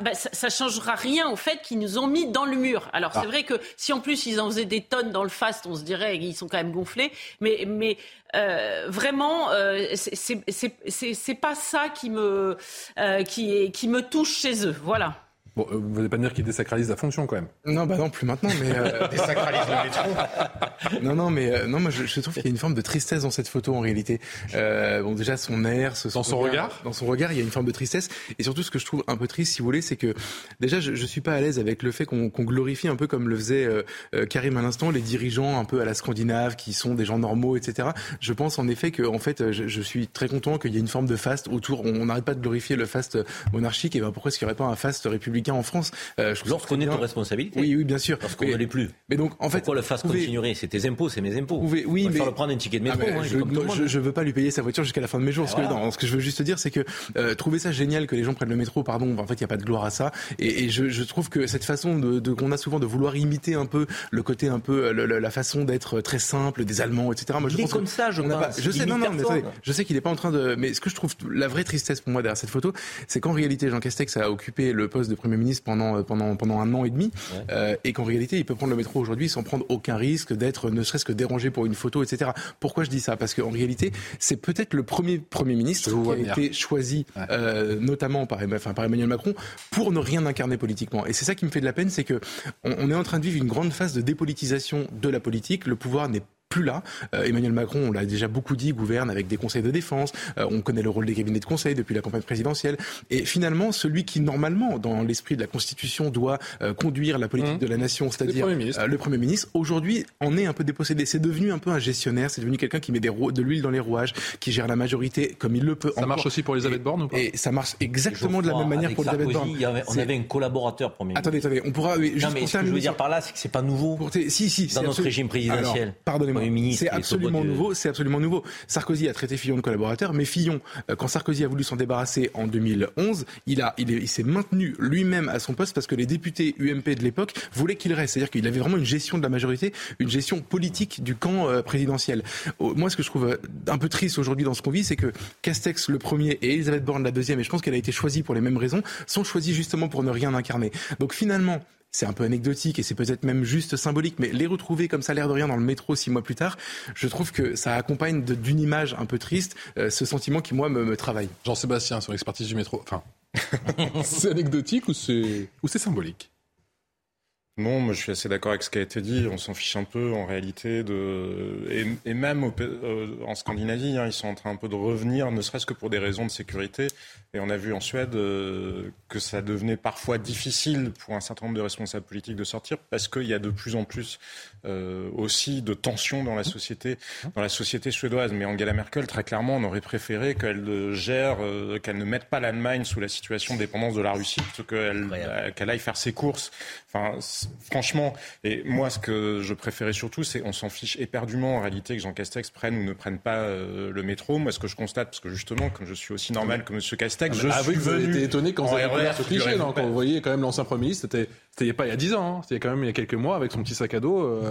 Speaker 6: bah, ça, ça changera rien au fait qu'ils nous ont mis dans le mur. Alors
Speaker 4: Ah.
Speaker 6: c'est vrai que si en plus ils en faisaient des tonnes dans le fast, on se dirait qu'ils sont quand même gonflés. Mais, mais euh, vraiment, euh, c'est- pas ça qui me, euh, qui, qui me touche chez eux. Voilà.
Speaker 1: Bon, euh, vous n'allez pas me dire qu'il désacralise la fonction quand même.
Speaker 3: Non, bah non, plus maintenant, mais. euh,
Speaker 2: Désacralise le métro.
Speaker 3: non, non, mais euh, non, moi je, je trouve qu'il y a une forme de tristesse dans cette photo en réalité. Euh, bon, déjà son air, ce-
Speaker 1: Dans son regard
Speaker 3: dans son regard, il y a une forme de tristesse. Et surtout, ce que je trouve un peu triste, si vous voulez, c'est que déjà, je, je suis pas à l'aise avec le fait qu'on glorifie un peu comme le faisait euh, euh, Karim à l'instant les dirigeants un peu à la scandinave qui sont des gens normaux, etc. Je pense en effet que en fait, je, je suis très content qu'il y ait une forme de faste autour. On n'arrête pas de glorifier le faste monarchique. Et ben pourquoi est-ce qu'il n'y aurait pas un faste républicain en France Euh, je
Speaker 4: Lorsqu'on est
Speaker 3: bien.
Speaker 4: aux responsabilités.
Speaker 3: Oui, oui, bien sûr.
Speaker 4: Lorsqu'on
Speaker 3: Mais-
Speaker 4: ne l'est plus.
Speaker 3: Mais donc, en fait,
Speaker 4: Pourquoi le fasse
Speaker 3: pouvez-
Speaker 4: continuerait C'est tes impôts, c'est mes impôts.
Speaker 3: pouvez- oui,
Speaker 4: On
Speaker 3: mais
Speaker 4: le prendre un ticket de
Speaker 3: ah,
Speaker 4: métro.
Speaker 3: mais
Speaker 4: hein,
Speaker 3: je,
Speaker 4: comme
Speaker 3: non, je, je veux pas lui payer sa voiture jusqu'à la fin de mes jours. Ce que,
Speaker 4: voilà.
Speaker 3: non, ce que je veux juste dire, c'est que euh, trouver ça génial que les gens prennent le métro, pardon, en fait, il n'y a pas de gloire à ça. Et, et je, je trouve que cette façon de, de qu'on a souvent de vouloir imiter un peu le côté un peu le- le- la façon d'être très simple des Allemands, etc. Moi, je
Speaker 4: Il est
Speaker 3: pense
Speaker 4: comme
Speaker 3: que
Speaker 4: ça, je pense.
Speaker 3: pas- sais, non,
Speaker 4: imite
Speaker 3: non, mais
Speaker 4: personne.
Speaker 3: attendez, je sais qu'il n'est pas en train de. Mais ce que je trouve la vraie tristesse pour moi derrière cette photo, c'est qu'en réalité, Jean Castex a occupé le poste de Premier ministre pendant euh, pendant pendant un an et demi,
Speaker 4: Ouais.
Speaker 3: euh, et qu'en réalité, il peut prendre le métro aujourd'hui sans prendre aucun risque d'être ne serait-ce que dérangé pour une photo, etc. Pourquoi je dis ça? Parce qu'en réalité, c'est peut-être le premier Premier ministre qui a été choisi,
Speaker 1: Ouais.
Speaker 3: euh, notamment par, enfin, par Emmanuel Macron, pour ne rien incarner politiquement. Et c'est ça qui me fait de la peine, c'est que on, on est en train de vivre une grande phase de dépolitisation de la politique. Le pouvoir n'est plus là. Euh, Emmanuel Macron, on l'a déjà beaucoup dit, gouverne avec des conseils de défense. Euh, on connaît le rôle des cabinets de conseil depuis la campagne présidentielle. Et finalement, celui qui normalement, dans l'esprit de la Constitution, doit euh, conduire la politique
Speaker 1: Mmh.
Speaker 3: de la nation, c'est-à-dire euh, le Premier ministre, aujourd'hui, en est un peu dépossédé. C'est devenu un peu un gestionnaire. C'est devenu quelqu'un qui met des roues- de l'huile dans les rouages, qui gère la majorité comme il le peut.
Speaker 1: Ça marche aussi pour Elisabeth Borne ou pas
Speaker 3: Et ça marche exactement de la même manière pour Elisabeth Borne.
Speaker 4: On avait un collaborateur premier ministre.
Speaker 3: Attendez, attendez, on pourra oui, juste
Speaker 4: Non, mais
Speaker 3: pour
Speaker 4: ce que je veux dire par là, c'est que c'est pas nouveau.
Speaker 3: pour Si, si,
Speaker 4: Dans notre
Speaker 3: absolu-
Speaker 4: régime présidentiel.
Speaker 3: Pardonnez-moi.
Speaker 4: Ministre,
Speaker 3: C'est absolument nouveau. C'est absolument nouveau. Sarkozy a traité Fillon de collaborateur, mais Fillon, euh, quand Sarkozy a voulu s'en débarrasser en 2011, il a, il est- il s'est maintenu lui-même à son poste parce que les députés UMP de l'époque voulaient qu'il reste. C'est-à-dire qu'il avait vraiment une gestion de la majorité, une gestion politique du camp euh, présidentiel. Moi, ce que je trouve euh, un peu triste aujourd'hui dans ce qu'on vit, c'est que Castex le premier et Elisabeth Borne la deuxième, et je pense qu'elle a été choisie pour les mêmes raisons, sont choisis justement pour ne rien incarner. Donc finalement, c'est un peu anecdotique et c'est peut-être même juste symbolique, mais les retrouver comme ça, l'air de rien, dans le métro six mois plus tard, je trouve que ça accompagne d'une image un peu triste euh, ce sentiment qui, moi, me, me travaille.
Speaker 1: Jean-Sébastien, sur l'expertise du métro. Enfin, c'est anecdotique ou c'est symbolique?
Speaker 2: Non, moi je suis assez d'accord avec ce qui a été dit. On s'en fiche un peu en réalité de et, même au- euh, en Scandinavie, hein, ils sont en train un peu de revenir, ne serait-ce que pour des raisons de sécurité. Et on a vu en Suède euh, que ça devenait parfois difficile pour un certain nombre de responsables politiques de sortir parce qu'il y a de plus en plus euh, aussi de tensions dans la société, dans la société suédoise. Mais Angela Merkel, très clairement, on aurait préféré qu'elle euh, gère, euh, qu'elle ne mette pas l'Allemagne sous la situation de dépendance de la Russie, plutôt qu'elle aille faire ses courses. Enfin, franchement, et moi, ce que je préférais surtout, c'est on s'en fiche éperdument en réalité que Jean Castex prenne ou ne prenne pas euh, le métro. Moi, ce que je constate, parce que justement, comme je suis aussi normal que Monsieur Castex, je
Speaker 1: ah
Speaker 2: suis
Speaker 1: oui, vous avez été étonné quand vous avez découvert
Speaker 2: RER,
Speaker 1: ce cliché,
Speaker 2: figurez-vous
Speaker 1: non
Speaker 2: pas.
Speaker 1: Quand vous voyez quand même l'ancien Premier ministre, c'était il y a pas il y a 10 ans, hein. c'était quand même il y a quelques mois avec son petit sac à dos, euh,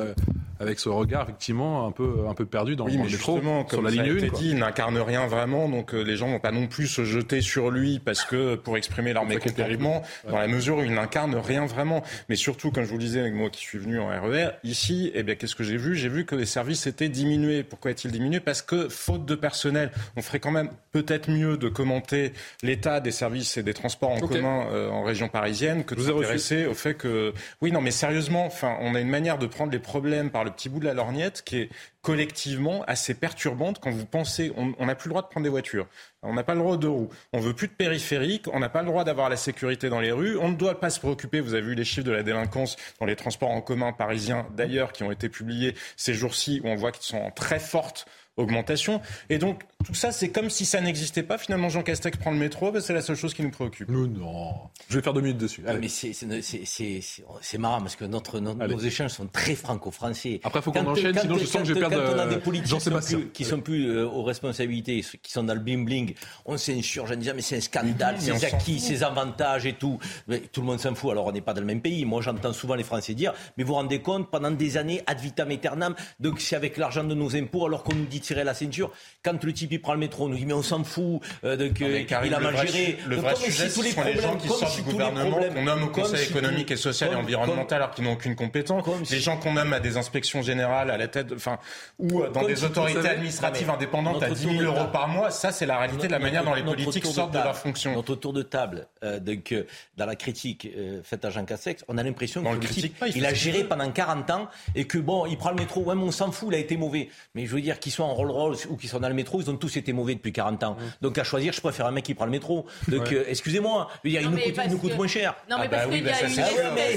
Speaker 1: avec ce regard effectivement un peu un peu perdu dans,
Speaker 2: Oui,
Speaker 1: dans
Speaker 2: mais
Speaker 1: le métro,
Speaker 2: justement,
Speaker 1: sur
Speaker 2: comme
Speaker 1: la
Speaker 2: ça a
Speaker 1: ligne
Speaker 2: été
Speaker 1: 1. quoi.
Speaker 2: dit, il n'incarne rien vraiment, donc euh, les gens vont pas non plus se jeter sur lui parce que pour exprimer leur mécontentement, dans la mesure où il n'incarne rien vraiment. Mais surtout, comme je vous le disais, avec moi qui suis venu en RER, ici, eh bien, qu'est-ce que j'ai vu? J'ai vu que les services étaient diminués. Pourquoi est-il diminué? Parce que faute de personnel, on ferait quand même peut-être mieux de commenter l'état des services et des transports en commun euh, en région parisienne que de s'intéresser au fait que, oui, non, mais sérieusement, enfin, on a une manière de prendre les problèmes par le petit bout de la lorgnette qui est collectivement assez perturbante. Quand vous pensez on n'a plus le droit de prendre des voitures, on n'a pas le droit de roues, on veut plus de périphérique, on n'a pas le droit d'avoir la sécurité dans les rues, on ne doit pas se préoccuper, vous avez vu les chiffres de la délinquance dans les transports en commun parisiens d'ailleurs qui ont été publiés ces jours-ci où on voit qu'ils sont en très forte augmentation. Et donc, tout ça, c'est comme si ça n'existait pas. Finalement, Jean Castex prend le métro, ben, c'est la seule chose qui nous préoccupe.
Speaker 1: Nous, non. Je vais faire deux minutes dessus. Allez.
Speaker 4: Mais c'est- c'est c'est- c'est- c'est- c'est marrant parce que notre, nos échanges sont très franco-français.
Speaker 1: Après, faut qu'on enchaîne,
Speaker 4: quand-
Speaker 1: sinon je sens que je vais perdre,
Speaker 4: Quand on a des politiciens qui sont plus, qui sont plus euh, aux responsabilités, qui sont dans le bling-bling, on s'insurge en disant mais c'est un scandale,
Speaker 2: oui, s'en
Speaker 4: acquis, ses avantages et tout. Mais tout le monde s'en fout, alors on n'est pas dans le même pays. Moi j'entends souvent les Français dire, mais vous vous rendez compte, pendant des années, ad vitam aeternam, donc c'est avec l'argent de nos impôts alors qu'on nous dit tirer la ceinture. Quand le type il prend le métro, on nous dit mais on s'en fout, euh, donc,
Speaker 2: Non, mais
Speaker 4: euh,
Speaker 2: Karim,
Speaker 4: il a mal géré.
Speaker 2: le vrai
Speaker 4: comme si
Speaker 2: sujet,
Speaker 4: tous
Speaker 2: ce sont les gens qui sortent
Speaker 4: si
Speaker 2: du
Speaker 4: les
Speaker 2: gouvernement, qu'on nomme au Conseil
Speaker 4: si
Speaker 2: économique et social et
Speaker 4: comme-
Speaker 2: environnemental alors qu'ils n'ont aucune compétence. Les
Speaker 4: si-
Speaker 2: gens qu'on nomme à des inspections générales, à la tête, enfin, ou dans des autorités administratives indépendantes à
Speaker 4: notre
Speaker 2: 10
Speaker 4: tour
Speaker 2: 000
Speaker 4: de
Speaker 2: euros par mois, ça, c'est la réalité de la manière dont les politiques
Speaker 4: de
Speaker 2: sortent de leur fonction.
Speaker 4: Notre tour de table, euh, donc, dans la critique euh, faite à Jean Castex, on a l'impression
Speaker 2: On
Speaker 4: que
Speaker 2: le
Speaker 4: le
Speaker 2: critique
Speaker 4: type,
Speaker 2: pas, il
Speaker 4: il,
Speaker 2: fait
Speaker 4: a
Speaker 2: qu'il
Speaker 4: géré pendant 40 ans et que bon, il prend le métro, ouais, mais on s'en fout, il a été mauvais. Mais je veux dire, qu'ils soient en Rolls-Royce ou qu'ils soient dans le métro, ils ont tous été mauvais depuis 40 ans. Donc à choisir, je préfère un mec qui prend le métro. Donc euh, excusez-moi, dire, il nous coûte, il
Speaker 6: parce
Speaker 4: nous coûte
Speaker 6: que-
Speaker 4: moins cher.
Speaker 6: Non, mais
Speaker 2: Ah bah
Speaker 6: parce
Speaker 2: oui,
Speaker 6: qu'il
Speaker 2: bah
Speaker 6: y a une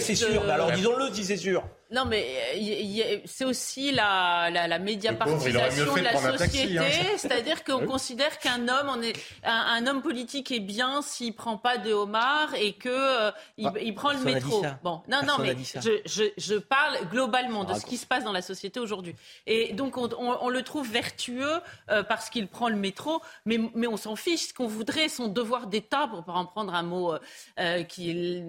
Speaker 2: c'est
Speaker 4: Ah
Speaker 2: sûr.
Speaker 4: alors disons-le si c'est sûr.
Speaker 6: Non, mais euh, c'est aussi la, la, la médiapartisation de la
Speaker 2: taxi,
Speaker 6: société.
Speaker 2: hein.
Speaker 6: C'est-à-dire qu'on considère qu'un homme, on est, un, un homme politique est bien s'il prend pas de homard et que euh, il,
Speaker 4: Ah,
Speaker 6: il prend le métro. Bon, non, non,
Speaker 4: Personne
Speaker 6: mais je, je, je parle globalement de
Speaker 4: Ah,
Speaker 6: ce qui se passe dans la société aujourd'hui. Et donc on, on- on le trouve vertueux euh, parce qu'il prend le métro, mais, mais on s'en fiche. Ce qu'on voudrait, son devoir d'État, pour en prendre un mot euh, qui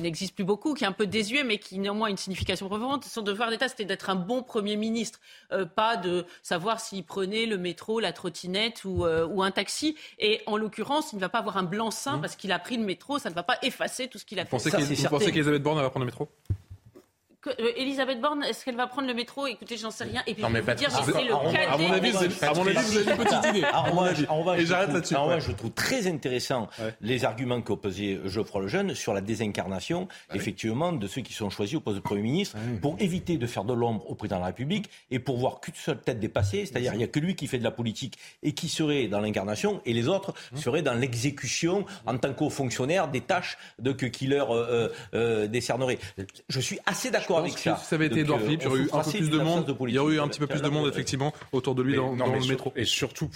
Speaker 6: n'existe plus beaucoup, qui est un peu désuet, mais qui néanmoins a une signification profonde, son devoir d'État, c'était d'être un bon Premier ministre, euh, pas de savoir s'il prenait le métro, la trottinette ou, euh, ou un taxi. Et en l'occurrence, il ne va pas avoir un blanc-seing parce qu'il a pris le métro, ça ne va pas effacer tout ce qu'il a
Speaker 1: Vous
Speaker 6: fait.
Speaker 1: pensez
Speaker 4: Ça,
Speaker 1: vous
Speaker 4: certain.
Speaker 1: pensez qu'Elisabeth Borne va prendre le métro?
Speaker 6: Que- euh, Elisabeth Borne, est-ce qu'elle va prendre le métro? Écoutez, j'en sais rien. Et puis
Speaker 2: Non,
Speaker 6: je
Speaker 2: mais
Speaker 6: vais vous dire, c'est le
Speaker 2: à mon-
Speaker 6: cadet.
Speaker 1: À mon avis, vous avez, à mon avis, vous avez une petite idée.
Speaker 4: En
Speaker 1: À mon avis. Et
Speaker 4: je
Speaker 1: j'arrête
Speaker 4: trouve-
Speaker 1: là-dessus.
Speaker 4: en
Speaker 1: Ouais.
Speaker 4: revanche, je trouve très intéressant
Speaker 1: Ouais.
Speaker 4: les arguments qu'opposait Geoffroy Lejeune sur la désincarnation,
Speaker 1: Ah
Speaker 4: effectivement, de ceux qui sont choisis au poste de Premier ministre pour éviter de faire de l'ombre au président de la République et pour voir qu'une seule tête dépassée, c'est-à-dire il n'y a que lui qui fait de la politique et qui serait dans l'incarnation et les autres
Speaker 1: Mmh.
Speaker 4: seraient dans l'exécution en tant qu'aux fonctionnaires des tâches de, que, qui leur euh, euh, décerneraient. Je suis assez d'accord avec
Speaker 1: Si
Speaker 4: ça.
Speaker 1: ça avait été Edouard Philippe, il y aurait eu un peu
Speaker 4: assez
Speaker 1: plus de
Speaker 4: d'une absence
Speaker 1: monde. Il y
Speaker 4: politique.
Speaker 1: aurait eu un petit peu plus de monde, effectivement, autour de lui dans, le métro.
Speaker 2: Et surtout,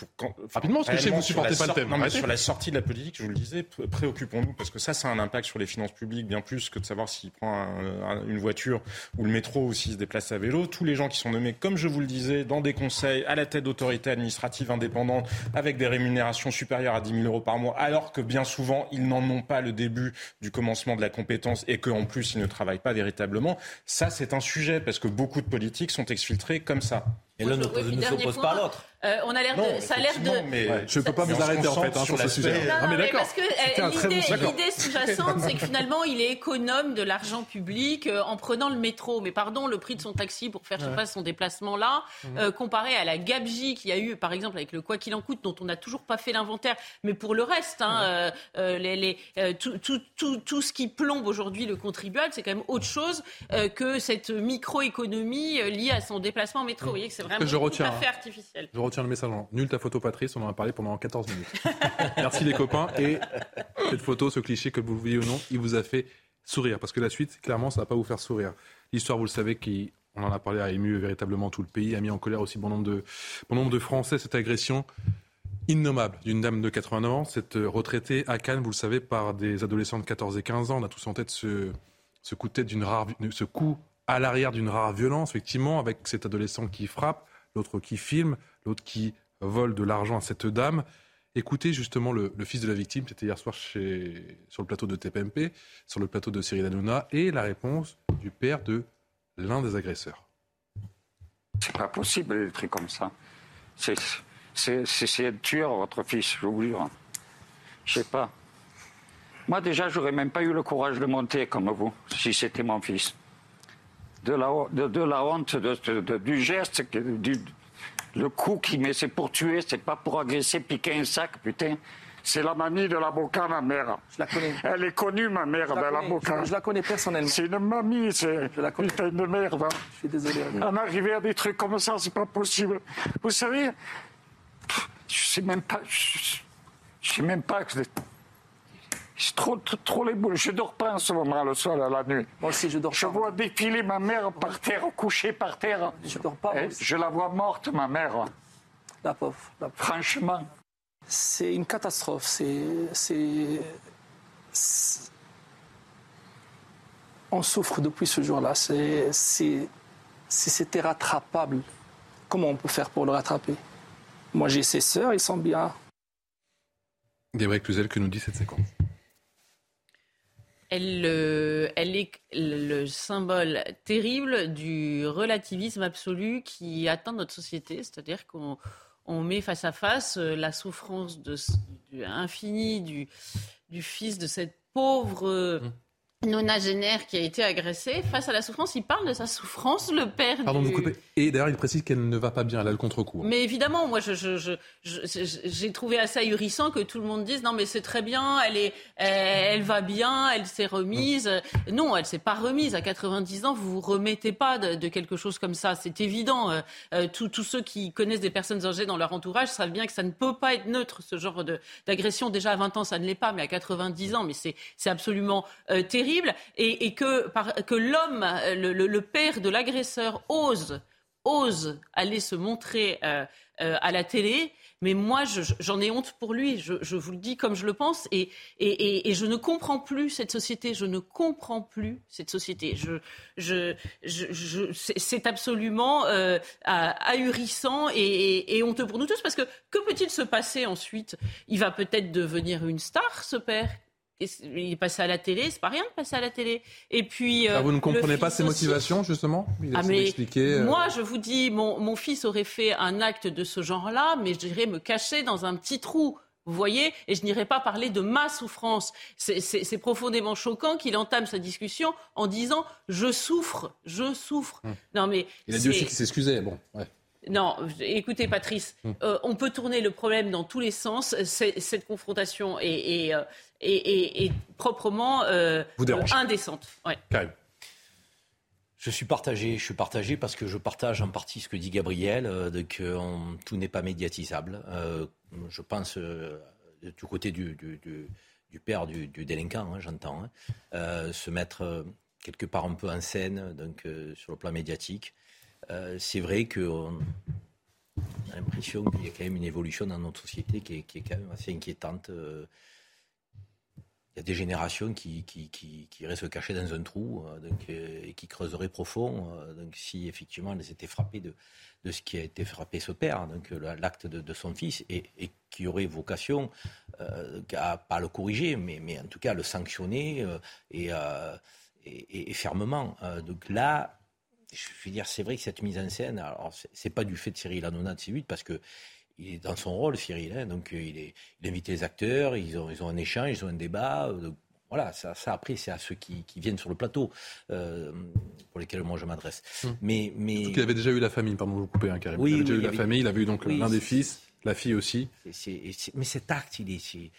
Speaker 1: Rapidement, parce que je sais que vous supportez
Speaker 2: sur la
Speaker 1: pas le thème.
Speaker 2: Non, mais
Speaker 1: Arrêtez.
Speaker 2: sur la sortie de la politique, je vous le disais, préoccupons-nous, parce que ça, ça a un impact sur les finances publiques, bien plus que de savoir s'il prend un- un- une voiture ou le métro ou s'il se déplace à vélo. Tous les gens qui sont nommés, comme je vous le disais, dans des conseils, à la tête d'autorités administratives indépendantes, avec des rémunérations supérieures à 10 000 euros par mois, alors que bien souvent, ils n'en ont pas le début du commencement de la compétence et qu'en plus, ils ne travaillent pas véritablement. Ça, c'est un sujet, parce que beaucoup de politiques sont exfiltrés comme ça.
Speaker 4: Et l'un ne, s'oppose pas à l'autre.
Speaker 6: euh, on a l'air de, ça a l'air de.
Speaker 1: Je ne peux pas vous arrêter en fait hein,
Speaker 2: sur
Speaker 1: ce sujet.
Speaker 6: Non,
Speaker 1: Ah,
Speaker 6: non,
Speaker 1: mais
Speaker 6: mais
Speaker 1: d'accord.
Speaker 6: parce que euh, l'idée, sous-jacente, c'est que finalement, il est économe de l'argent public euh, en prenant le métro. Mais pardon, le prix de son taxi pour faire, je sais pas, son déplacement là,
Speaker 1: Mhm.
Speaker 6: euh, comparé à la gabegie qu'il y a eu, par exemple, avec le quoi qu'il en coûte, dont on n'a toujours pas fait l'inventaire. Mais pour le reste, hein, euh, euh, les, les, euh, tout, tout, tout, tout ce qui plombe aujourd'hui le contribuable, c'est quand même autre chose euh, que cette microéconomie euh, liée à son déplacement en métro. Vous voyez que c'est vraiment
Speaker 1: je retiens,
Speaker 6: tout à fait artificiel.
Speaker 1: Je retiens le message. Nul ta photo, Patrice. On en a parlé pendant 14 minutes. Merci les copains. Et cette photo, ce cliché, que vous le voyez ou non, il vous a fait sourire. Parce que la suite, clairement, ça va pas vous faire sourire. L'histoire, vous le savez, qui, on en a parlé, a ému véritablement tout le pays, a mis en colère aussi bon nombre de, bon nombre de Français. Cette agression innommable d'une dame de 89 ans, cette retraitée à Cannes, vous le savez, par des adolescents de 14 et 15 ans. On a tous en tête ce, ce coup de tête d'une rare, ce coup à l'arrière d'une rare violence, effectivement, avec cet adolescent qui frappe, l'autre qui filme, l'autre qui vole de l'argent à cette dame. Écoutez justement le, fils de la victime, c'était hier soir sur le plateau de TPMP, sur le plateau de Cyril Hanouna, et la réponse du père de l'un des agresseurs.
Speaker 9: C'est pas possible, des trucs comme ça. C'est, c'est un tueur, votre fils, je vous jure. Je sais pas. Moi, déjà, j'aurais même pas eu le courage de monter comme vous, si c'était mon fils. De la, de, de la honte, de, du geste, du, le coup qui met, c'est pour tuer, c'est pas pour agresser, piquer un sac, putain. C'est la mamie de l'avocat, ma mère.
Speaker 10: Je la connais.
Speaker 9: Elle est connue, ma mère,
Speaker 10: Je
Speaker 9: de
Speaker 10: la, connais. Je- je la connais personnellement.
Speaker 9: C'est une mamie, c'est
Speaker 10: la
Speaker 9: putain de merde. hein.
Speaker 10: Je suis désolé.
Speaker 9: En arriver à des trucs comme ça, c'est pas possible. Vous savez, je sais même pas. Je, je sais même pas. que- C'est trop, trop, trop les boules. Je dors pas en ce moment le soir, la nuit.
Speaker 10: Moi aussi, je dors
Speaker 9: Je
Speaker 10: pas.
Speaker 9: vois défiler ma mère par terre, couchée par terre.
Speaker 10: Je dors pas.
Speaker 9: Eh. Je la vois morte, ma mère.
Speaker 10: la pauvre. La pauvre.
Speaker 9: Franchement.
Speaker 10: C'est une catastrophe. C'est, On souffre depuis ce jour-là. C'est, si c'était rattrapable, comment on peut faire pour le rattraper? Moi, j'ai ses sœurs, ils sont bien.
Speaker 1: Gabriel Cluzel, que nous dit cette séquence?
Speaker 6: Elle, euh, elle, est le symbole terrible du relativisme absolu qui atteint notre société, c'est-à-dire qu'on on met face à face euh, la souffrance de, du, du fils de cette pauvre mmh nonagénaire qui a été agressé face à la souffrance. Il parle de sa souffrance, le père.
Speaker 1: Pardon de vous couper. Et d'ailleurs, il précise qu'elle ne va pas bien, elle a le contre-coup.
Speaker 6: Hein. Mais évidemment, moi, j'ai je, je, trouvé assez ahurissant que tout le monde dise non, mais c'est très bien, elle, est, elle, va bien, elle s'est remise. Non, elle s'est pas remise. À 90 ans, vous vous remettez pas de, quelque chose comme ça. C'est évident. Euh, euh, tous ceux qui connaissent des personnes âgées dans leur entourage savent bien que ça ne peut pas être neutre, ce genre d'agression. Déjà à 20 ans, ça ne l'est pas, mais à 90 ans, mais c'est absolument euh, terrible et, que, que l'homme, le, père de l'agresseur, ose, ose aller se montrer euh, euh, à la télé. Mais moi, j'en ai honte pour lui. Je, vous le dis comme je le pense. Et, je ne comprends plus cette société. Je ne comprends plus cette société. Je, c'est absolument euh, ahurissant et, honteux pour nous tous. Parce que que peut-il se passer ensuite? Il va peut-être devenir une star, ce père il est passé à la télé, c'est pas rien de passer à la télé. Et puis.
Speaker 1: Ah, vous ne comprenez pas ses motivations, justement?
Speaker 6: Ah, mais euh, Moi, je vous dis, mon, mon, fils aurait fait un acte de ce genre-là, mais je dirais me cacher dans un petit trou. Vous voyez? Et je n'irai pas parler de ma souffrance. C'est profondément choquant qu'il entame sa discussion en disant Je souffre, je souffre.
Speaker 1: Hum. Non, mais. Il a dit aussi qu'il s'excusait. Bon, ouais.
Speaker 6: Non, écoutez Patrice, hum. euh, on peut tourner le problème dans tous les sens. Cette confrontation est, euh, proprement euh, indécente.
Speaker 4: Je suis partagé. Je suis partagé parce que je partage en partie ce que dit Gabriel, que tout n'est pas médiatisable. je pense du côté du, père du, délinquant, hein, j'entends, hein, se mettre quelque part un peu en scène, donc sur le plan médiatique. Euh, c'est vrai qu'on a l'impression qu'il y a quand même une évolution dans notre société qui est, quand même assez inquiétante. Euh, il y a des générations qui, qui, qui, qui restent cachées dans un trou euh, donc, et qui creuseraient profond. donc, si effectivement elles étaient frappées de, ce qui a été frappé ce père, donc l'acte de, son fils, et, qui aurait vocation à pas le corriger, mais, en tout cas à le sanctionner et, fermement. donc là, je veux dire, c'est vrai que cette mise en scène, alors c'est pas du fait de Cyril Hanouna de C8 parce que il est dans son rôle, Cyril. Hein, donc euh, il, est, il invite les acteurs, ils ont, ils ont un échange, ils ont un débat. Euh, voilà, ça, ça, après, c'est à ceux qui, qui, viennent sur le plateau euh, pour lesquels moi je m'adresse.
Speaker 1: Hum. Mais, mais... il avait déjà eu la famille, pardon de vous couper, un Karim.
Speaker 4: Oui,
Speaker 1: il avait
Speaker 4: déjà
Speaker 1: eu la famille, il avait eu donc l'un des fils, la fille aussi.
Speaker 4: mais cet acte, il est,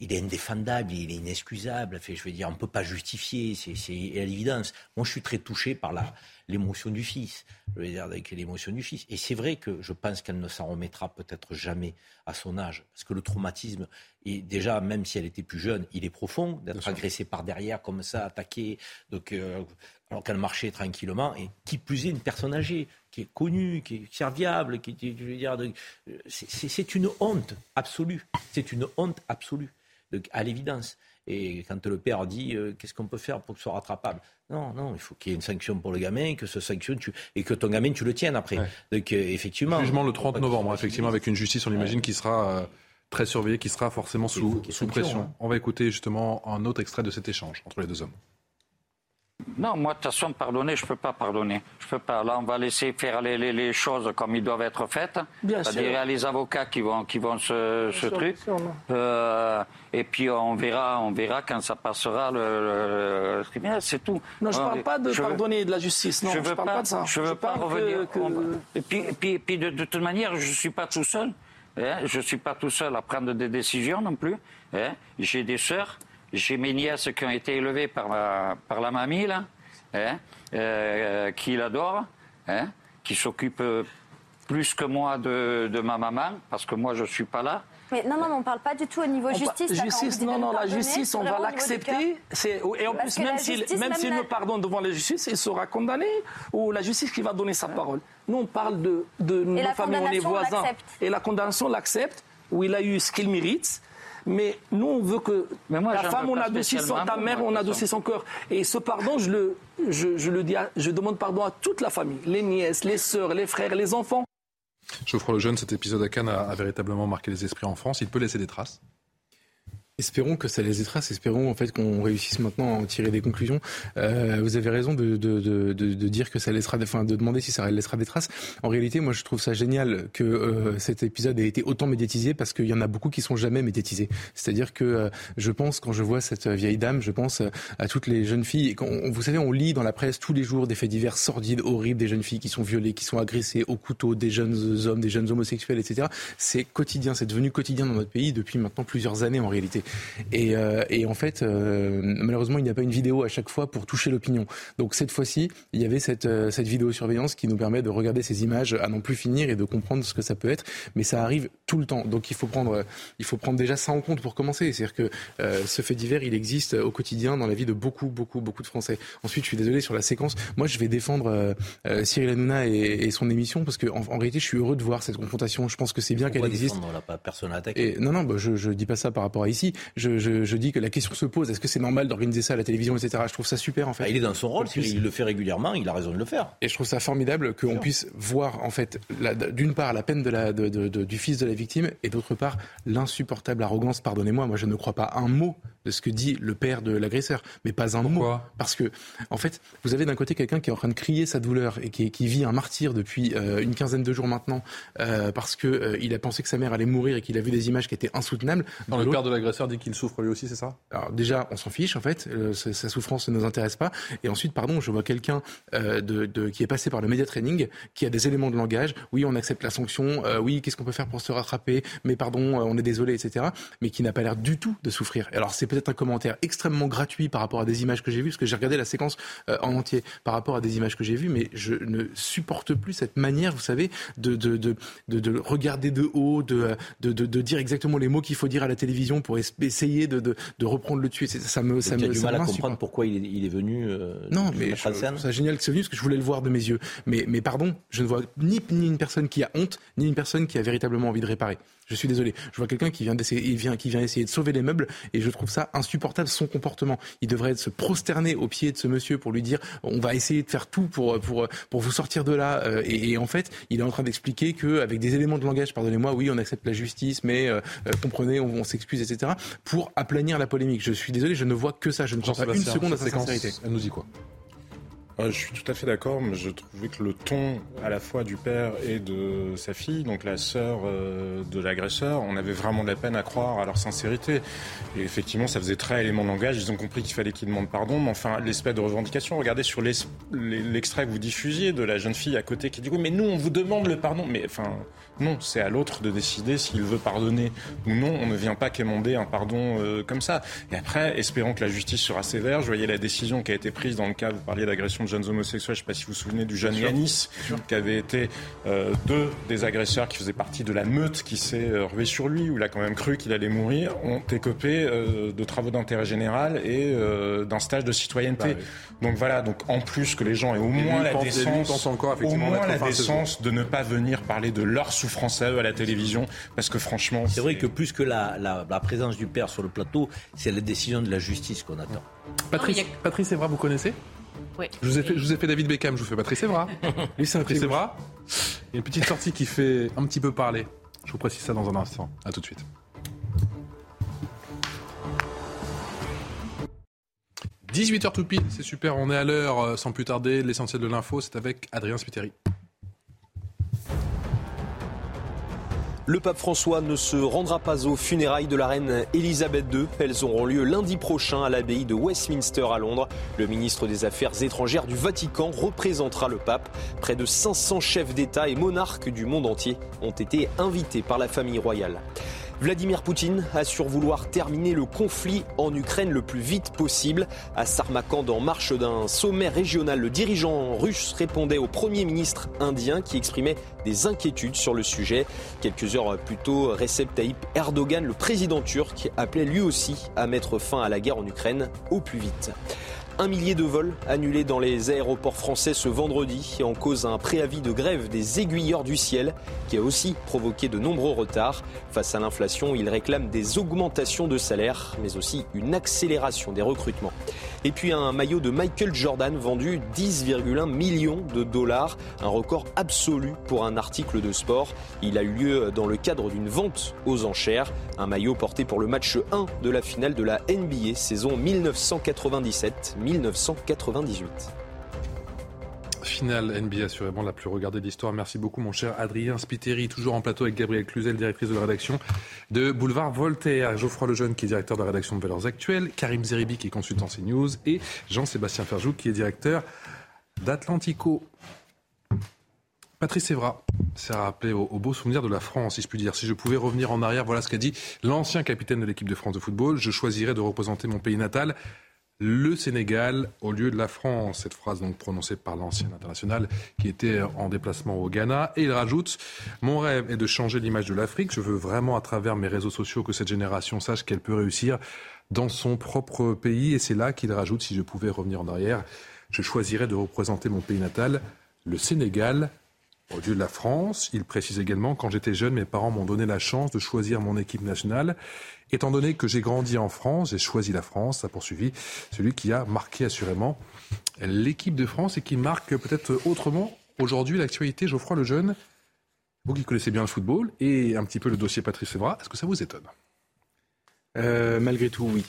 Speaker 4: il est indéfendable, il est inexcusable. Fait, je veux dire, on ne peut pas justifier, c'est à l'évidence. Moi, je suis très touché par l'émotion du fils. Je veux dire, avec l'émotion du fils. Et c'est vrai que je pense qu'elle ne s'en remettra peut-être jamais à son âge. Parce que le traumatisme, est déjà, même si elle était plus jeune, il est profond. D'être agressé par derrière, comme ça, attaqué, donc, euh, alors qu'elle marchait tranquillement. Et qui plus est, une personne âgée, qui est connue, qui est serviable, qui, je veux dire, c'est une honte absolue. C'est une honte absolue, à l'évidence. Et quand le père dit euh, qu'est-ce qu'on peut faire pour que ce soit rattrapable? Non, non, il faut qu'il y ait une sanction pour le gamin, que ce sanction tu, et que ton gamin tu le tiennes après. Donc euh, effectivement.
Speaker 1: Jugement le 30 novembre, effectivement, avec une justice, on imagine, qui sera euh, très surveillée, qui sera forcément sous, sous pression. Hein. On va écouter justement un autre extrait de cet échange entre les deux hommes.
Speaker 9: Non, moi, de toute façon, pardonner, je ne peux pas pardonner. Je peux pas. Là, on va laisser faire les, les, choses comme ils doivent être faites. Bien sûr. Il y a les avocats qui vont, qui vont ce, ce truc. euh, et puis, on verra, on verra quand ça passera le, tribunal. C'est tout.
Speaker 10: Non, je ne parle pas de pardonner de la justice. Non, je ne parle pas, de ça.
Speaker 9: Je ne veux pas revenir. Et puis, et puis, et puis de, toute manière, je ne suis pas tout seul. Hein. Je ne suis pas tout seul à prendre des décisions non plus. Hein. J'ai des sœurs. J'ai mes nièces qui ont été élevées par, par la mamie, là, hein, euh, qui l'adore, qui s'occupe plus que moi de, de, ma maman, parce que moi je ne suis pas là.
Speaker 11: Mais non, non, on ne parle pas du tout au niveau justice.
Speaker 10: justice, non, non, la justice, on va l'accepter. Et en plus, même s'il même s'il me pardonne devant la justice, il sera condamné ou la justice qui va donner sa parole. Nous, on parle de, de nos familles, on est voisins. Et la condamnation l'accepte, où il a eu ce qu'il mérite. Mais nous, on veut que la femme, on a adouci son, ta mère, on son cœur. Et ce pardon, je le, je, je le dis, je demande pardon à toute la famille, les nièces, les sœurs, les frères, les enfants.
Speaker 1: Geoffroy Lejeune, cet épisode à Cannes a, véritablement marqué les esprits en France. Il peut laisser des traces
Speaker 3: Espérons que ça les traces, espérons en fait qu'on réussisse maintenant à en tirer des conclusions. Euh, vous avez raison de, de, de, de, dire que ça laissera, enfin de demander si ça laissera des traces. En réalité, moi je trouve ça génial que euh, cet épisode ait été autant médiatisé parce qu'il y en a beaucoup qui sont jamais médiatisés. C'est-à-dire que euh, je pense quand je vois cette vieille dame, je pense à toutes les jeunes filles. quand vous savez, on lit dans la presse tous les jours des faits divers sordides, horribles, des jeunes filles qui sont violées, qui sont agressées au couteau, des jeunes hommes, des jeunes homosexuels, etc. C'est quotidien, c'est devenu quotidien dans notre pays depuis maintenant plusieurs années en réalité. Et, euh, et en fait, euh, malheureusement, il n'y a pas une vidéo à chaque fois pour toucher l'opinion. Donc cette fois-ci, il y avait cette, euh, cette vidéosurveillance qui nous permet de regarder ces images à non plus finir et de comprendre ce que ça peut être. Mais ça arrive tout le temps. Donc il faut prendre, il faut prendre déjà ça en compte pour commencer. C'est-à-dire que ce fait divers, il existe au quotidien dans la vie de beaucoup, beaucoup, beaucoup de Français. Ensuite, je suis désolé sur la séquence. Moi, je vais défendre Cyril Hanouna et, et, son émission parce qu'en en, réalité, je suis heureux de voir cette confrontation. Je pense que c'est bien qu'elle existe.
Speaker 4: Pas personne
Speaker 3: Et, non, non, bah, je, je dis pas ça par rapport à ici. Je, je, dis que la question se pose est-ce que c'est normal d'organiser ça à la télévision, etc. Je trouve ça super en fait.
Speaker 4: Ah, il est dans son rôle, il le fait régulièrement, il a raison de le faire.
Speaker 3: Et je trouve ça formidable qu'on puisse voir en fait, d'une part la peine de la, du fils de la victime et d'autre part l'insupportable arrogance. Pardonnez-moi, moi je ne crois pas un mot de ce que dit le père de l'agresseur, mais pas un mot. Parce que, en fait, vous avez d'un côté quelqu'un qui est en train de crier sa douleur et qui, vit un martyr depuis euh, une quinzaine de jours maintenant, euh, parce que euh, il a pensé que sa mère allait mourir et qu'il a vu des images qui étaient insoutenables.
Speaker 1: Dans le père de l'agresseur dit qu'il souffre lui aussi, c'est ça?
Speaker 3: Alors déjà, on s'en fiche en fait, sa souffrance ne nous intéresse pas. Et ensuite, pardon, je vois quelqu'un de, qui est passé par le média training, qui a des éléments de langage. Oui, on accepte la sanction. oui, qu'est-ce qu'on peut faire pour se rattraper? Mais pardon, on est désolé, etc. Mais qui n'a pas l'air du tout de souffrir. Alors c'est peut-être un commentaire extrêmement gratuit par rapport à des images que j'ai vues, parce que j'ai regardé la séquence euh, en entier par rapport à des images que j'ai vues, mais je ne supporte plus cette manière, vous savez, de, de, de, de, regarder de haut, de, de, de, dire exactement les mots qu'il faut dire à la télévision pour essayer de, de, reprendre le tuer. Ça me, ça me,
Speaker 4: du mal à comprendre pourquoi il est, il est venu. Euh,
Speaker 3: non, mais c'est génial que c'est venu parce que je voulais le voir de mes yeux. Mais, mais pardon, je ne vois ni, ni une personne qui a honte, ni une personne qui a véritablement envie de réparer. Je suis désolé. Je vois quelqu'un qui vient d'essayer, vient, qui vient essayer de sauver les meubles et je trouve ça insupportable son comportement. Il devrait se prosterner au pied de ce monsieur pour lui dire on va essayer de faire tout pour pour pour vous sortir de là. Euh, et, en fait, il est en train d'expliquer que avec des éléments de langage, pardonnez-moi, oui, on accepte la justice, mais euh, euh, comprenez, on, s'excuse, etc. Pour aplanir la polémique. Je suis désolé, je ne vois que ça. Je ne crois pas une seconde à sa sincérité.
Speaker 1: Elle nous dit quoi?
Speaker 2: Je suis tout à fait d'accord, mais je trouvais que le ton à la fois du père et de sa fille, donc la sœur euh, de l'agresseur, on avait vraiment de la peine à croire à leur sincérité. Et effectivement, ça faisait très élément de langage. Ils ont compris qu'il fallait qu'ils demandent pardon, mais enfin, l'espèce de revendication. Regardez sur l'extrait que vous diffusiez de la jeune fille à côté qui dit oui, mais nous, on vous demande le pardon. Mais enfin, non, c'est à l'autre de décider s'il veut pardonner ou non. On ne vient pas quémander un pardon euh, comme ça. Et après, espérons que la justice sera sévère. Je voyais la décision qui a été prise dans le cas, vous parliez d'agression de jeunes homosexuels. Je ne sais pas si vous vous souvenez du jeune Yanis, qui avait été euh, deux des agresseurs qui faisaient partie de la meute qui s'est euh, ruée sur lui, où il a quand même cru qu'il allait mourir, ont écopé de travaux d'intérêt général et d'un stage de citoyenneté. Bah donc voilà, donc en plus que les gens aient au moins la décence, encore, au moins la décence de ne pas venir parler de leur souffrance français à la télévision, parce que franchement...
Speaker 4: C'est vrai que plus que la, la, présence du père sur le plateau, c'est la décision de la justice qu'on attend.
Speaker 1: Patrice, Patrice Evra, vous connaissez
Speaker 6: oui.
Speaker 1: Je vous, ai fait, je vous ai fait David Beckham, je vous fais Patrice Evra. Lui, c'est Patrice Evra. Il y a une petite sortie qui fait un petit peu parler. Je vous précise ça dans un instant. À tout de suite. 18h tout pile, c'est super, on est à l'heure, euh, sans plus tarder, l'essentiel de l'info, c'est avec Adrien Spiteri.
Speaker 8: Le pape François ne se rendra pas aux funérailles de la reine Elisabeth II. Elles auront lieu lundi prochain à l'abbaye de Westminster à Londres. Le ministre des Affaires étrangères du Vatican représentera le pape. Près de 500 chefs d'État et monarques du monde entier ont été invités par la famille royale. Vladimir Poutine assure vouloir terminer le conflit en Ukraine le plus vite possible. À Sarmakand, en marche d'un sommet régional, le dirigeant russe répondait au Premier ministre indien qui exprimait des inquiétudes sur le sujet. Quelques heures plus tôt, Recep Tayyip Erdogan, le président turc, appelait lui aussi à mettre fin à la guerre en Ukraine au plus vite. Un millier de vols annulés dans les aéroports français ce vendredi en cause un préavis de grève des aiguilleurs du ciel qui a aussi provoqué de nombreux retards. Face à l'inflation, ils réclament des augmentations de salaire mais aussi une accélération des recrutements. Et puis un maillot de Michael Jordan vendu 10,1 millions de dollars, un record absolu pour un article de sport. Il a eu lieu dans le cadre d'une vente aux enchères, un maillot porté pour le match 1 de la finale de la NBA saison 1997-1998
Speaker 1: finale NBA assurément la plus regardée de l'histoire. Merci beaucoup mon cher Adrien Spiteri, toujours en plateau avec Gabrielle Cluzel, directrice de la rédaction de Boulevard Voltaire, Geoffroy Lejeune qui est directeur de la rédaction de Valeurs Actuelles, Karim Zeribi qui est consultant CNews et Jean-Sébastien Ferjou qui est directeur d'Atlantico. Patrice Evra s'est rappelé au, au, beau souvenir de la France, si je puis dire. Si je pouvais revenir en arrière, voilà ce qu'a dit l'ancien capitaine de l'équipe de France de football. Je choisirais de représenter mon pays natal le Sénégal au lieu de la France. Cette phrase donc prononcée par l'ancien international qui était en déplacement au Ghana. Et il rajoute Mon rêve est de changer l'image de l'Afrique. Je veux vraiment à travers mes réseaux sociaux que cette génération sache qu'elle peut réussir dans son propre pays. Et c'est là qu'il rajoute Si je pouvais revenir en arrière, je choisirais de représenter mon pays natal, le Sénégal, au lieu de la France. Il précise également, quand j'étais jeune, mes parents m'ont donné la chance de choisir mon équipe nationale. Étant donné que j'ai grandi en France, j'ai choisi la France, a poursuivi celui qui a marqué assurément l'équipe de France et qui marque peut-être autrement aujourd'hui l'actualité. Geoffroy Lejeune, vous qui connaissez bien le football et un petit peu le dossier Patrice Evra, est-ce que ça vous étonne?
Speaker 3: Euh, Malgré tout, oui.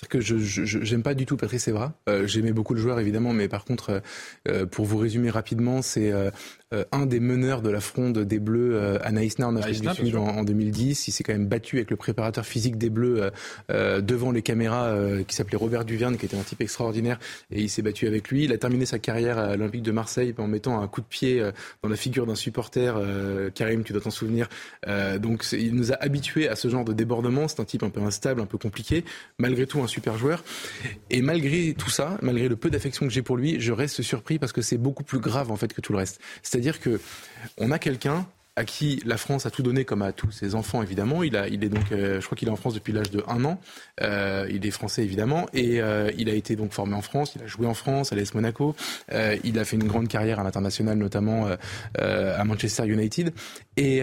Speaker 3: C'est-à-dire que je n'aime pas du tout Patrice Evra. Euh, J'aimais beaucoup le joueur évidemment, mais par contre, euh, euh pour vous résumer rapidement, c'est euh, un des meneurs de la fronde des Bleus, Anaïs Nar, en Afrique du Sud en, en, 2010. Il s'est quand même battu avec le préparateur physique des Bleus devant les caméras, qui s'appelait Robert Duverne, qui était un type extraordinaire, et il s'est battu avec lui. Il a terminé sa carrière à l'Olympique de Marseille en mettant un coup de pied dans la figure d'un supporter. Karim, tu dois t'en souvenir. donc il nous a habitués à ce genre de débordement. C'est un type un peu instable, un peu compliqué. Malgré tout, un super joueur. Et malgré tout ça, malgré le peu d'affection que j'ai pour lui, je reste surpris parce que c'est beaucoup plus grave en fait que tout le reste. C'est-à-dire que on a quelqu'un à qui la France a tout donné comme à tous ses enfants évidemment. Il a, il est donc, euh, je crois qu'il est en France depuis l'âge de un an. Euh, il est français évidemment et euh, il a été donc formé en France. Il a joué en France à l'AS Monaco. Il a fait une grande carrière à l'international, notamment à Manchester United. Et,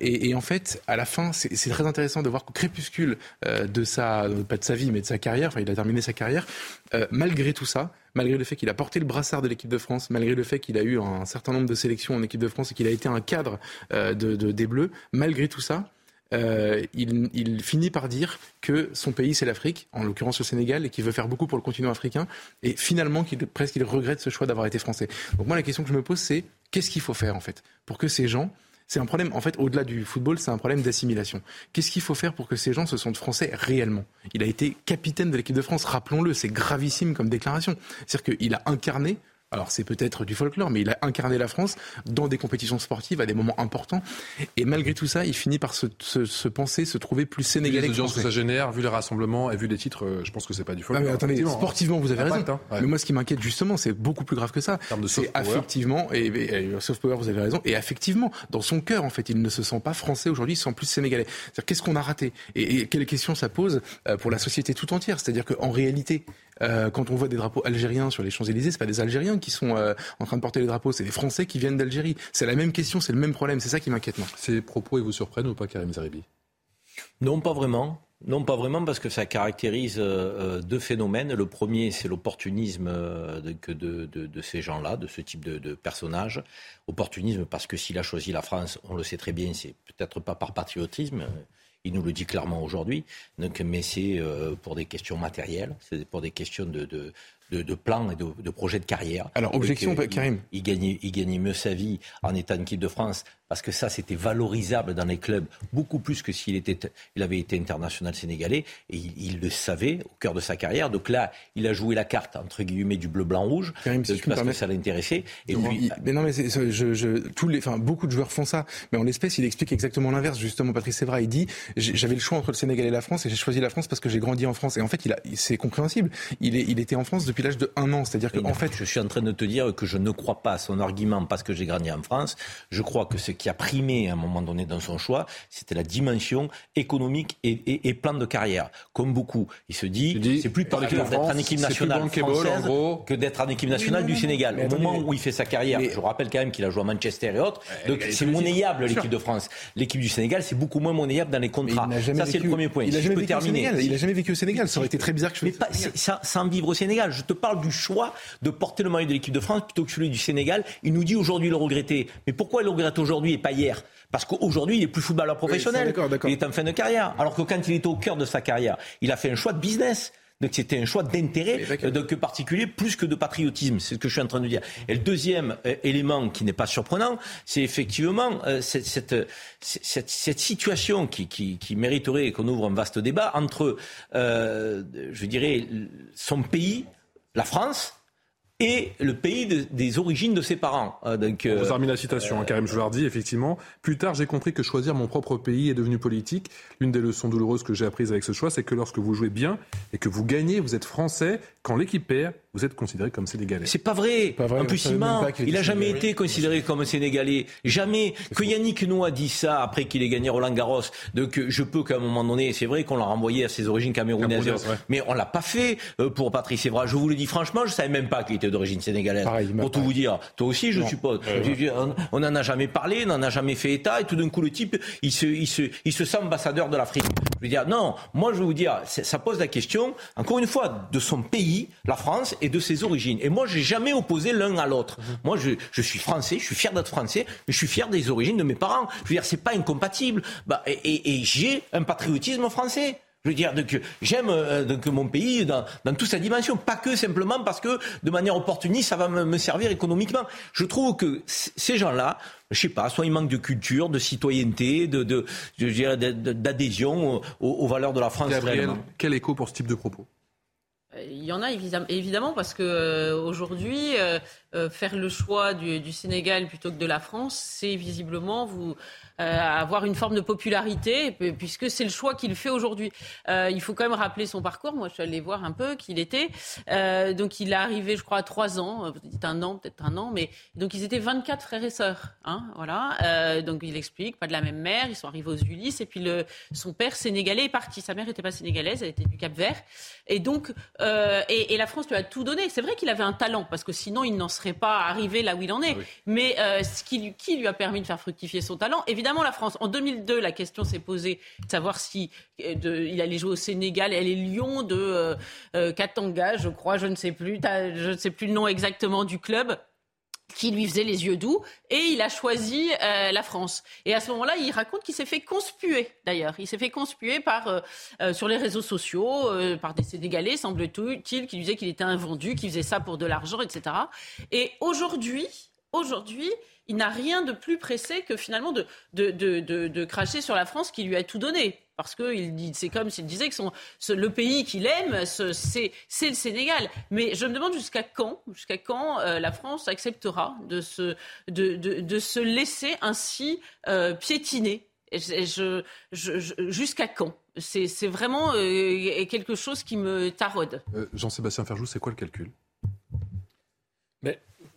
Speaker 3: et, et, en fait, à la fin, c'est très intéressant de voir qu'au crépuscule de sa, pas de sa vie, mais de sa carrière, enfin, il a terminé sa carrière. malgré tout ça, malgré le fait qu'il a porté le brassard de l'équipe de France, malgré le fait qu'il a eu un certain nombre de sélections en équipe de France et qu'il a été un cadre euh, de, de, des Bleus, malgré tout ça, euh, il, il, finit par dire que son pays c'est l'Afrique, en l'occurrence le Sénégal, et qu'il veut faire beaucoup pour le continent africain, et finalement qu'il presque il regrette ce choix d'avoir été français. Donc moi la question que je me pose c'est qu'est-ce qu'il faut faire en fait pour que ces gens c'est un problème, en fait, au-delà du football, c'est un problème d'assimilation. Qu'est-ce qu'il faut faire pour que ces gens se sentent français réellement? Il a été capitaine de l'équipe de France, rappelons-le, c'est gravissime comme déclaration. C'est-à-dire qu'il a incarné alors c'est peut-être du folklore, mais il a incarné la France dans des compétitions sportives à des moments importants. Et malgré tout ça, il finit par se, se, se penser, se trouver plus sénégalais. Vu
Speaker 1: les audiences que ça génère, vu les rassemblements et vu les titres, euh, je pense que c'est pas du folklore.
Speaker 3: Ah, mais attendez, sportivement, vous avez raison. Hein, ouais. Mais moi, ce qui m'inquiète justement, c'est beaucoup plus grave que ça. C'est affectivement, et, et, et, soft power, vous avez raison, et effectivement, dans son cœur, en fait, il ne se sent pas français aujourd'hui, il se sent plus sénégalais. C'est-à-dire, qu'est-ce qu'on a raté? Et, et quelles questions ça pose euh, pour la société tout entière? C'est-à-dire qu'en réalité, euh, quand on voit des drapeaux algériens sur les Champs-Élysées, c'est pas des Algériens qui sont euh, en train de porter les drapeaux, c'est des Français qui viennent d'Algérie. C'est la même question, c'est le même problème, c'est ça qui m'inquiète moi.
Speaker 1: Ces propos, ils vous surprennent ou pas, Karim Zaribi
Speaker 4: Non, pas vraiment. Non, pas vraiment, parce que ça caractérise euh, deux phénomènes. Le premier, c'est l'opportunisme de, de, de, de, ces gens-là, de ce type de, de personnages. Opportunisme parce que s'il a choisi la France, on le sait très bien, c'est peut-être pas par patriotisme. Il nous le dit clairement aujourd'hui. Donc, mais c'est euh, pour des questions matérielles, c'est pour des questions de, de, de, de plans et de, de, projets de carrière.
Speaker 3: Alors, objection, Karim.
Speaker 4: Il, il, gagnait, il gagnait mieux sa vie en étant en équipe de France parce que ça, c'était valorisable dans les clubs beaucoup plus que s'il était, il avait été international sénégalais et il, le savait au cœur de sa carrière. Donc là, il a joué la carte entre guillemets du bleu, blanc, rouge Karim, parce que ça l'intéressait.
Speaker 3: Et lui, mais non, mais je, je, tous les, enfin, beaucoup de joueurs font ça. Mais en l'espèce, il explique exactement l'inverse. Justement, Patrice Evra, il dit, j'avais le choix entre le Sénégal et la France et j'ai choisi la France parce que j'ai grandi en France. Et en fait, il a, c'est compréhensible. Il, est, il était en France depuis l'âge de un an. C'est-à-dire que, en fait,
Speaker 4: je suis en train de te dire que je ne crois pas à son argument parce que j'ai grandi en France. Je crois que ce qui a primé à un moment donné dans son choix, c'était la dimension économique et, et, plan de carrière. Comme beaucoup, il se dit, c'est plus par d'être en équipe nationale française que d'être en équipe nationale du Sénégal. Au moment où il fait sa carrière, je rappelle quand même qu'il a joué à Manchester et autres, donc c'est monnayable l'équipe de France. L'équipe du Sénégal, c'est beaucoup moins monnayable dans les contrats. Ça, c'est le premier point.
Speaker 3: Il a jamais vécu au Sénégal. Il a jamais vécu au Sénégal. Ça aurait été très bizarre que je.
Speaker 4: Mais pas, sans vivre au Sénégal. Je te parle du choix de porter le maillot de l'équipe de France plutôt que celui du Sénégal. Il nous dit aujourd'hui le regretter. Mais pourquoi il le regrette aujourd'hui? Et pas hier parce qu'aujourd'hui, il est plus footballeur professionnel. il est en fin de carrière. Alors que quand il était au cœur de sa carrière, il a fait un choix de business. Donc c'était un choix d'intérêt donc particulier plus que de patriotisme, c'est ce que je suis en train de dire. Et le deuxième euh, élément qui n'est pas surprenant, c'est effectivement euh, cette, cette, cette, cette, situation qui, qui, qui mériterait qu'on ouvre un vaste débat entre, euh, je dirais, son pays, la France, et le pays des origines de ses parents.
Speaker 1: Euh, donc, euh, vous termine la citation, hein, Karim Jouardi, effectivement. Plus tard, j'ai compris que choisir mon propre pays est devenu politique. L'une des leçons douloureuses que j'ai apprises avec ce choix, c'est que lorsque vous jouez bien et que vous gagnez, vous êtes français. Quand l'équipe perd, vous êtes considéré comme sénégalais.
Speaker 4: C'est pas vrai. Pas vrai en plus, il ment. Il n'a jamais été considéré comme sénégalais. Jamais. Que Yannick Noah dit ça après qu'il ait gagné Roland Garros. Donc, je peux qu'à un moment donné, c'est vrai qu'on l'a renvoyé à ses origines camerounaises. Mais on l'a pas fait euh, pour Patrice Evra. Je vous le dis franchement, je savais même pas qu'il était d'origine sénégalaise. pour tout vous dire. Toi aussi, je suppose. On n'en a jamais parlé, on n'en a jamais fait état. Et tout d'un coup, le type, il se, il se, il se sent ambassadeur de l'Afrique. Je veux dire, non. Moi, je veux vous dire, ça pose la question, encore une fois, de son pays, la France, et de ses origines. Et moi, j'ai jamais opposé l'un à l'autre. Moi, je, je, suis français, je suis fier d'être français, mais je suis fier des origines de mes parents. Je veux dire, c'est pas incompatible. Bah, et, et, et j'ai un patriotisme français. Je veux dire, donc, j'aime euh, donc, mon pays dans, dans toute sa dimension, pas que simplement parce que de manière opportuniste, ça va me, me servir économiquement. Je trouve que ces gens-là, je sais pas, soit ils manquent de culture, de citoyenneté, de, de, d'adhésion aux, aux, valeurs de la France.
Speaker 1: Gabriel, quel écho pour ce type de propos?
Speaker 6: Il y en a évidemment parce que euh, aujourd'hui, euh, euh, faire le choix du, du, Sénégal plutôt que de la France, c'est visiblement vous euh, avoir une forme de popularité, puisque c'est le choix qu'il fait aujourd'hui. Euh, il faut quand même rappeler son parcours. Moi, je suis allée voir un peu qui il était. Euh, donc, il est arrivé, je crois, à trois ans, peut-être un an, peut-être un an, mais donc ils étaient 24 frères et sœurs. Hein, voilà. donc, il explique, pas de la même mère. Ils sont arrivés aux Ulysses, et puis le, son père sénégalais est parti. Sa mère n'était pas sénégalaise, elle était du Cap Vert. Et donc, et, et, la France lui a tout donné. C'est vrai qu'il avait un talent, parce que sinon, il n'en serait pas arrivé là où il en est. Ah mais ce qui, qui lui a permis de faire fructifier son talent, évidemment évidemment la France. En 2002, la question s'est posée de savoir si euh, il allait jouer au Sénégal. Elle est Lyon de euh, euh, Katanga, je crois, je ne sais plus, je ne sais plus le nom exactement du club qui lui faisait les yeux doux, et il a choisi la France. Et à ce moment-là, il raconte qu'il s'est fait conspuer, d'ailleurs. Il s'est fait conspuer par, sur les réseaux sociaux, par des Sénégalais, semble-t-il, qui lui disaient qu'il était invendu, qu'il faisait ça pour de l'argent, etc. Et aujourd'hui, aujourd'hui, il n'a rien de plus pressé que finalement de, cracher sur la France qui lui a tout donné. Parce que c'est comme s'il disait que son, le pays qu'il aime, c'est le Sénégal. Mais je me demande jusqu'à quand, quand euh, la France acceptera de se, laisser ainsi euh, piétiner. jusqu'à quand? C'est vraiment euh, quelque chose qui me taraude.
Speaker 1: Jean-Sébastien Ferjou, c'est quoi le calcul?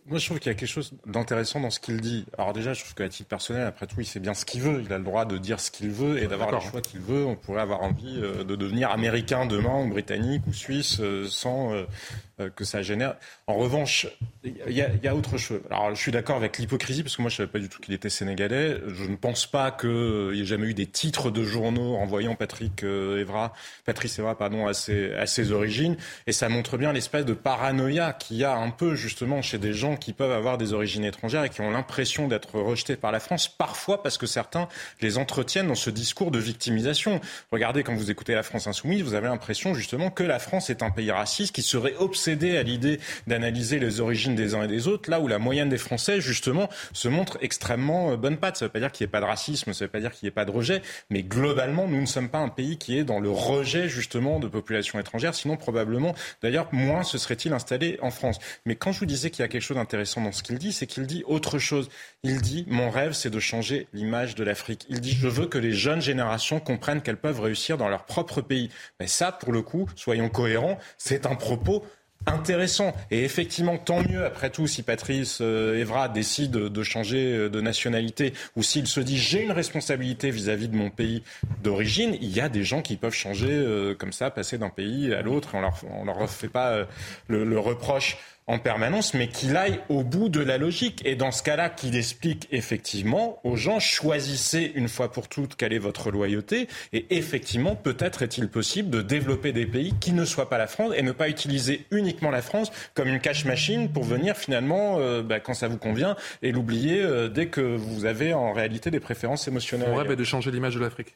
Speaker 2: Moi, je trouve qu'il y a quelque chose d'intéressant dans ce qu'il dit. Alors déjà, je trouve qu'à titre personnel, après tout, il sait bien ce qu'il veut. Il a le droit de dire ce qu'il veut et d'avoir le choix qu'il veut. On pourrait avoir envie euh, de devenir américain demain, ou britannique, ou suisse, euh, sans euh, que ça génère. En revanche, il y, y, a autre chose. Alors, je suis d'accord avec l'hypocrisie, parce que moi, je savais pas du tout qu'il était sénégalais. Je ne pense pas qu'il y ait jamais eu des titres de journaux renvoyant Patrick Evra, Patrice Evra, pardon, à ses, à ses origines. Et ça montre bien l'espèce de paranoïa qu'il y a un peu, justement, chez des gens qui peuvent avoir des origines étrangères et qui ont l'impression d'être rejetés par la France, parfois parce que certains les entretiennent dans ce discours de victimisation. Regardez, quand vous écoutez la France insoumise, vous avez l'impression justement que la France est un pays raciste qui serait obsédé à l'idée d'analyser les origines des uns et des autres, là où la moyenne des Français, justement, se montre extrêmement euh, bonne patte. Ça ne veut pas dire qu'il n'y ait pas de racisme, ça ne veut pas dire qu'il n'y ait pas de rejet, mais globalement, nous ne sommes pas un pays qui est dans le rejet, justement, de populations étrangères, sinon probablement, d'ailleurs, moins se serait-il installé en France. Mais quand je vous disais qu'il y a quelque chose d'intéressant dans ce qu'il dit, c'est qu'il dit autre chose. Il dit, mon rêve, c'est de changer l'image de l'Afrique. Il dit, je veux que les jeunes générations comprennent qu'elles peuvent réussir dans leur propre pays. Mais ça, pour le coup, soyons cohérents, c'est un propos intéressant. Et effectivement, tant mieux, après tout, si Patrice euh, Evra décide de changer euh, de nationalité ou s'il se dit j'ai une responsabilité vis-à-vis de mon pays d'origine, il y a des gens qui peuvent changer euh, comme ça, passer d'un pays à l'autre. On leur, on leur fait pas le reproche en permanence, mais qu'il aille au bout de la logique. Et dans ce cas-là, qu'il explique effectivement aux gens, choisissez une fois pour toutes quelle est votre loyauté. Et effectivement, peut-être est-il possible de développer des pays qui ne soient pas la France et ne pas utiliser uniquement la France comme une cash machine pour venir finalement, euh, bah, quand ça vous convient, et l'oublier euh, dès que vous avez en réalité des préférences émotionnelles.
Speaker 1: On rêve de changer l'image de l'Afrique.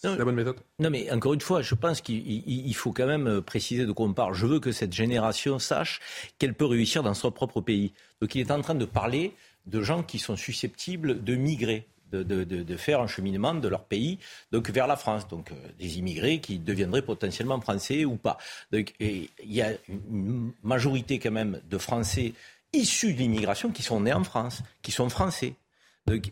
Speaker 1: C'est la bonne méthode.
Speaker 4: Non, mais encore une fois, je pense qu'il faut quand même euh, préciser de quoi on parle. Je veux que cette génération sache qu'elle peut réussir dans son propre pays. Donc il est en train de parler de gens qui sont susceptibles de migrer. De, faire un cheminement de leur pays vers la France. Donc euh, des immigrés qui deviendraient potentiellement français ou pas. Donc il y a une majorité quand même de Français issus de l'immigration qui sont nés en France, qui sont français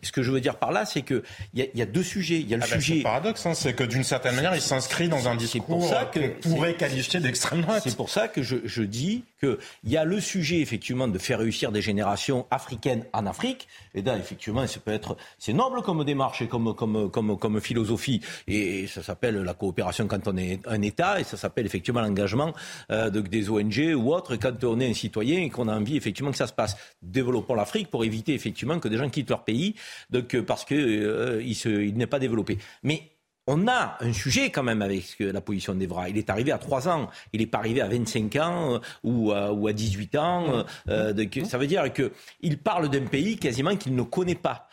Speaker 4: ce que je veux dire par là, c'est qu'il y, y, a deux sujets. Il y a le ah ben, sujet.
Speaker 2: le paradoxe, hein, c'est que d'une certaine manière, il s'inscrit dans un discours pour ça que qu'on pourrait qualifier d'extrême droite.
Speaker 4: C'est pour ça que je, je dis qu'il y a le sujet, effectivement, de faire réussir des générations africaines en Afrique. Et là, effectivement, ça peut être, c'est noble comme démarche et comme, comme, comme, comme philosophie. Et ça s'appelle la coopération quand on est un État, et ça s'appelle effectivement l'engagement euh, de, des ONG ou autres quand on est un citoyen et qu'on a envie effectivement que ça se passe. Développons l'Afrique pour éviter effectivement que des gens quittent leur pays donc, euh, parce qu'il euh, il n'est pas développé. Mais on a un sujet quand même avec la position d'Evra. Il est arrivé à 3 ans, il n'est pas arrivé à 25 ans euh, ou, à, ou à 18 ans. ça veut dire qu'il parle d'un pays quasiment qu'il ne connaît pas.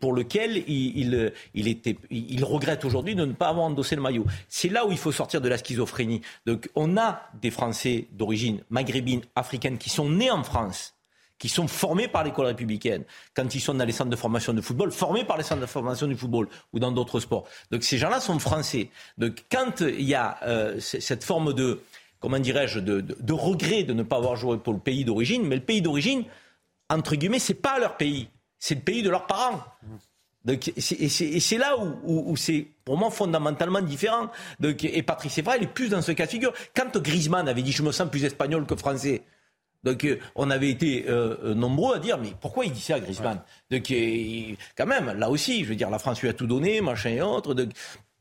Speaker 4: pour lequel il, il regrette aujourd'hui de ne pas avoir endossé le maillot. C'est là où il faut sortir de la schizophrénie. Donc, on a des Français d'origine maghrébine, africaine, qui sont nés en France qui sont formés par l'école républicaine, quand ils sont dans les centres de formation de football, formés par les centres de formation du football ou dans d'autres sports. Donc ces gens-là sont français. Donc quand il y a euh, cette forme de, comment dirais-je, de, regret de ne pas avoir joué pour le pays d'origine, mais le pays d'origine, entre guillemets, c'est pas leur pays, c'est le pays de leurs parents. Donc, et c'est là où, où, c'est pour moi fondamentalement différent. Donc, et Patrice Evra, il est plus dans ce cas de figure. Quand Griezmann avait dit je me sens plus espagnol que français, donc euh, on avait été euh, euh, nombreux à dire mais pourquoi il dit ça Griezmann Donc quand même là aussi je veux dire la France lui a tout donné machin et autres.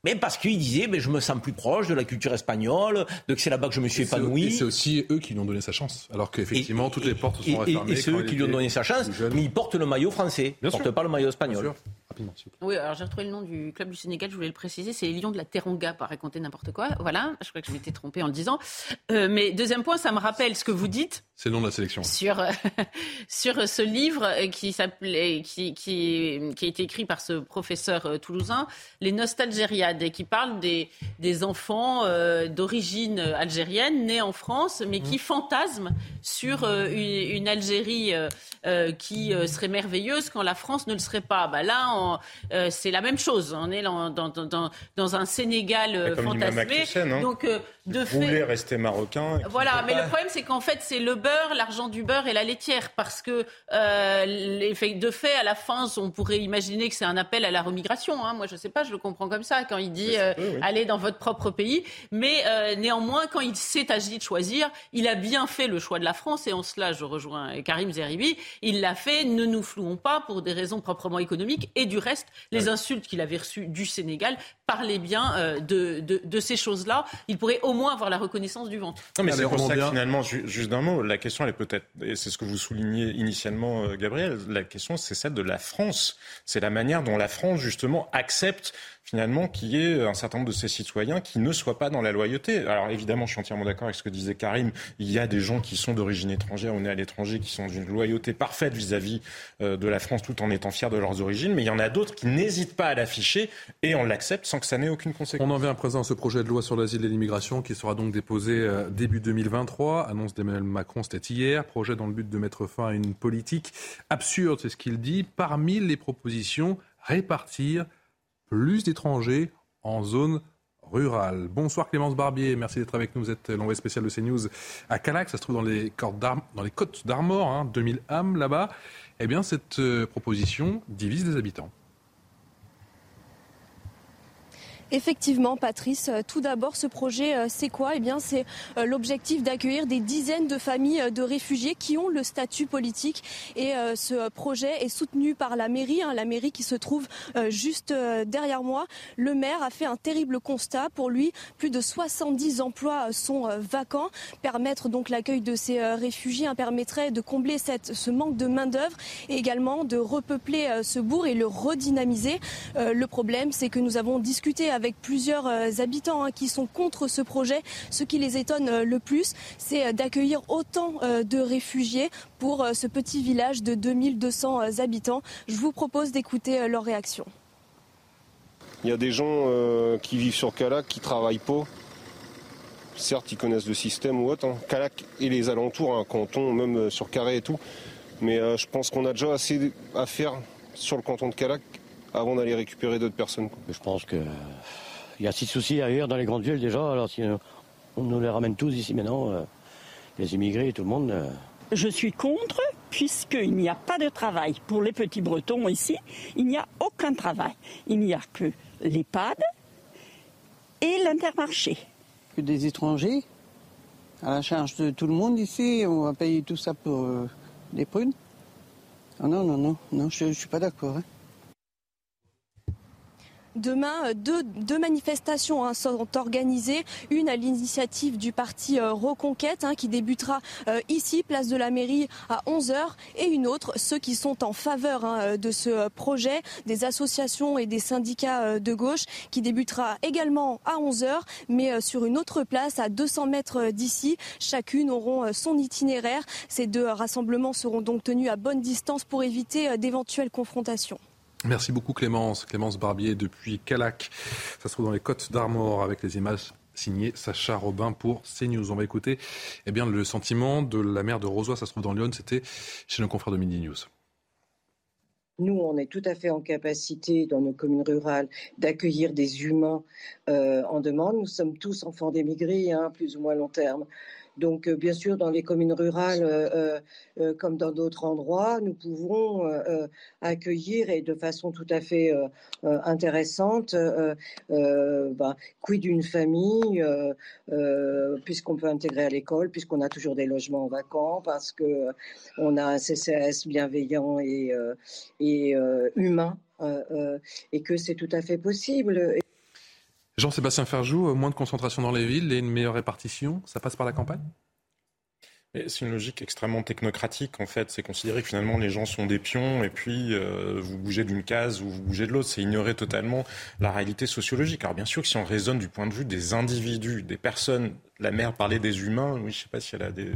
Speaker 4: mais parce qu'il disait, mais je me sens plus proche de la culture espagnole, donc c'est là-bas que je me suis épanoui.
Speaker 1: Et c'est aussi eux qui lui ont donné sa chance, alors qu'effectivement toutes les portes sont refermées.
Speaker 4: Et, c'est eux qui lui ont donné sa chance, mais ils portent le maillot français, ils ne portent pas le maillot espagnol.
Speaker 6: Oui, alors j'ai retrouvé le nom du club du Sénégal, je voulais le préciser, c'est les Lions de la Teranga, pas raconter n'importe quoi. Voilà, je crois que je m'étais trompée en le disant. Euh, mais deuxième point, ça me rappelle ce que vous dites.
Speaker 1: C'est le nom de la sélection.
Speaker 6: Sur, sur ce livre qui, s'appelait, qui, qui, qui, a été écrit par ce professeur euh, toulousain, Les Nostalgériades, et qui parle des, des enfants euh, d'origine algérienne nés en France, mais qui mmh. fantasment sur une, Algérie qui serait merveilleuse quand la France ne le serait pas. Bah là, euh, c'est la même chose. On est dans, dans, dans, dans un Sénégal euh, fantasmé.
Speaker 2: Donc, euh, de fait, rester marocain.
Speaker 6: Voilà, mais le problème, c'est qu'en fait, c'est le beurre, l'argent du beurre et la laitière. Parce que, de fait, à la fin, on pourrait imaginer que c'est un appel à la remigration. Hein. Moi, je sais pas, je le comprends comme ça, quand il dit allez dans votre propre pays. Mais néanmoins, quand il s'est agi de choisir, il a bien fait le choix de la France. Et en cela, je rejoins Karim Zeribi. Il l'a fait, ne nous flouons pas, pour des raisons proprement économiques et du reste, les insultes qu'il avait reçues du Sénégal parlaient bien euh, de, de, ces choses-là. Il pourrait au moins avoir la reconnaissance du ventre.
Speaker 2: Non, mais c'est pour ça que finalement, juste d'un mot, la question, elle est peut-être, et c'est ce que vous soulignez initialement, euh, Gabriel, la question, c'est celle de la France. C'est la manière dont la France, justement, accepte finalement qu'il y ait un certain nombre de ces citoyens qui ne soient pas dans la loyauté. Alors évidemment, je suis entièrement d'accord avec ce que disait Karim. Il y a des gens qui sont d'origine étrangère on est à l'étranger, qui sont d'une loyauté parfaite vis-à-vis euh, de la France tout en étant fiers de leurs origines. Mais il y en a d'autres qui n'hésitent pas à l'afficher et on l'accepte sans que ça n'ait aucune conséquence.
Speaker 1: On en vient à présent à ce projet de loi sur l'asile et l'immigration qui sera donc déposé euh, début 2023. Annonce d'Emmanuel Macron, c'était hier. Projet dans le but de mettre fin à une politique absurde, c'est ce qu'il dit. Parmi les propositions, répartir plus d'étrangers en zone rurale. Bonsoir Clémence Barbier, merci d'être avec nous. Vous êtes l'envoyé spécial de CNews à Calac, ça se trouve dans les, dans côtes d'Armor, 2000 hein, âmes là-bas. Eh bien, cette euh, proposition divise les habitants.
Speaker 12: Effectivement, Patrice. Euh, tout d'abord, ce projet, euh, c'est quoi? Eh bien, c'est euh, l'objectif d'accueillir des dizaines de familles de réfugiés qui ont le statut politique. Et ce projet est soutenu par la mairie, hein, la mairie qui se trouve juste derrière moi. Le maire a fait un terrible constat. Pour lui, plus de 70 emplois sont vacants. Permettre donc l'accueil de ces réfugiés hein, permettrait de combler cette, ce manque de main d'œuvre et également de repeupler ce bourg et le redynamiser. Le problème, c'est que nous avons discuté avec plusieurs euh, habitants hein, qui sont contre ce projet. Ce qui les étonne euh, le plus, c'est euh, d'accueillir autant de réfugiés pour ce petit village de 2200 habitants. Je vous propose d'écouter leur réaction.
Speaker 13: Il y a des gens qui vivent sur Calac, qui travaillent pas. Certes, ils connaissent le système ou autre. Hein. Calac et les alentours, un canton, même sur Carré et tout. Mais je pense qu'on a déjà assez à faire sur le canton de Calac avant d'aller récupérer d'autres personnes.
Speaker 14: Je pense qu'il y a six soucis ailleurs dans les grandes villes déjà. Alors si on nous les ramène tous ici maintenant, euh, les immigrés et tout le monde. Euh.
Speaker 15: Je suis contre puisqu'il n'y a pas de travail. Pour les petits Bretons ici, il n'y a aucun travail. Il n'y a que l'EHPAD et l'intermarché.
Speaker 16: Que des étrangers à la charge de tout le monde ici, on va payer tout ça pour euh, des prunes. Ah non, non, non, non, je ne suis pas d'accord. Hein.
Speaker 12: Demain, euh, deux, manifestations hein, sont organisées. Une à l'initiative du parti euh, Reconquête hein, qui débutera euh, ici, place de la mairie, à 11h. Et une autre, ceux qui sont en faveur hein, de ce projet, des associations et des syndicats de gauche, qui débutera également à 11h, mais sur une autre place à 200 mètres d'ici. Chacune auront son itinéraire. Ces deux rassemblements seront donc tenus à bonne distance pour éviter d'éventuelles confrontations.
Speaker 1: Merci beaucoup Clémence. Clémence Barbier depuis Calac. Ça se trouve dans les Côtes d'Armor avec les images signées Sacha Robin pour CNews. On va écouter eh bien, le sentiment de la mère de Rosoy, ça se trouve dans Lyon, c'était chez nos confrères de Midi News.
Speaker 17: Nous, on est tout à fait en capacité, dans nos communes rurales, d'accueillir des humains euh, en demande. Nous sommes tous enfants d'émigrés, hein, plus ou moins long terme. Donc, euh, bien sûr, dans les communes rurales, euh, euh, comme dans d'autres endroits, nous pouvons accueillir et de façon tout à fait intéressante, ben, quid d'une famille, puisqu'on peut intégrer à l'école, puisqu'on a toujours des logements vacants, parce que on a un CCAS bienveillant et humain, et que c'est tout à fait possible.
Speaker 1: Jean-Sébastien Ferjou, euh, moins de concentration dans les villes et une meilleure répartition, ça passe par la campagne?
Speaker 2: C'est une logique extrêmement technocratique en fait. C'est considérer que finalement les gens sont des pions et puis euh, vous bougez d'une case ou vous bougez de l'autre. C'est ignorer totalement la réalité sociologique. Alors bien sûr que si on raisonne du point de vue des individus, des personnes, la mère parlait des humains. Oui, je ne sais pas si elle a des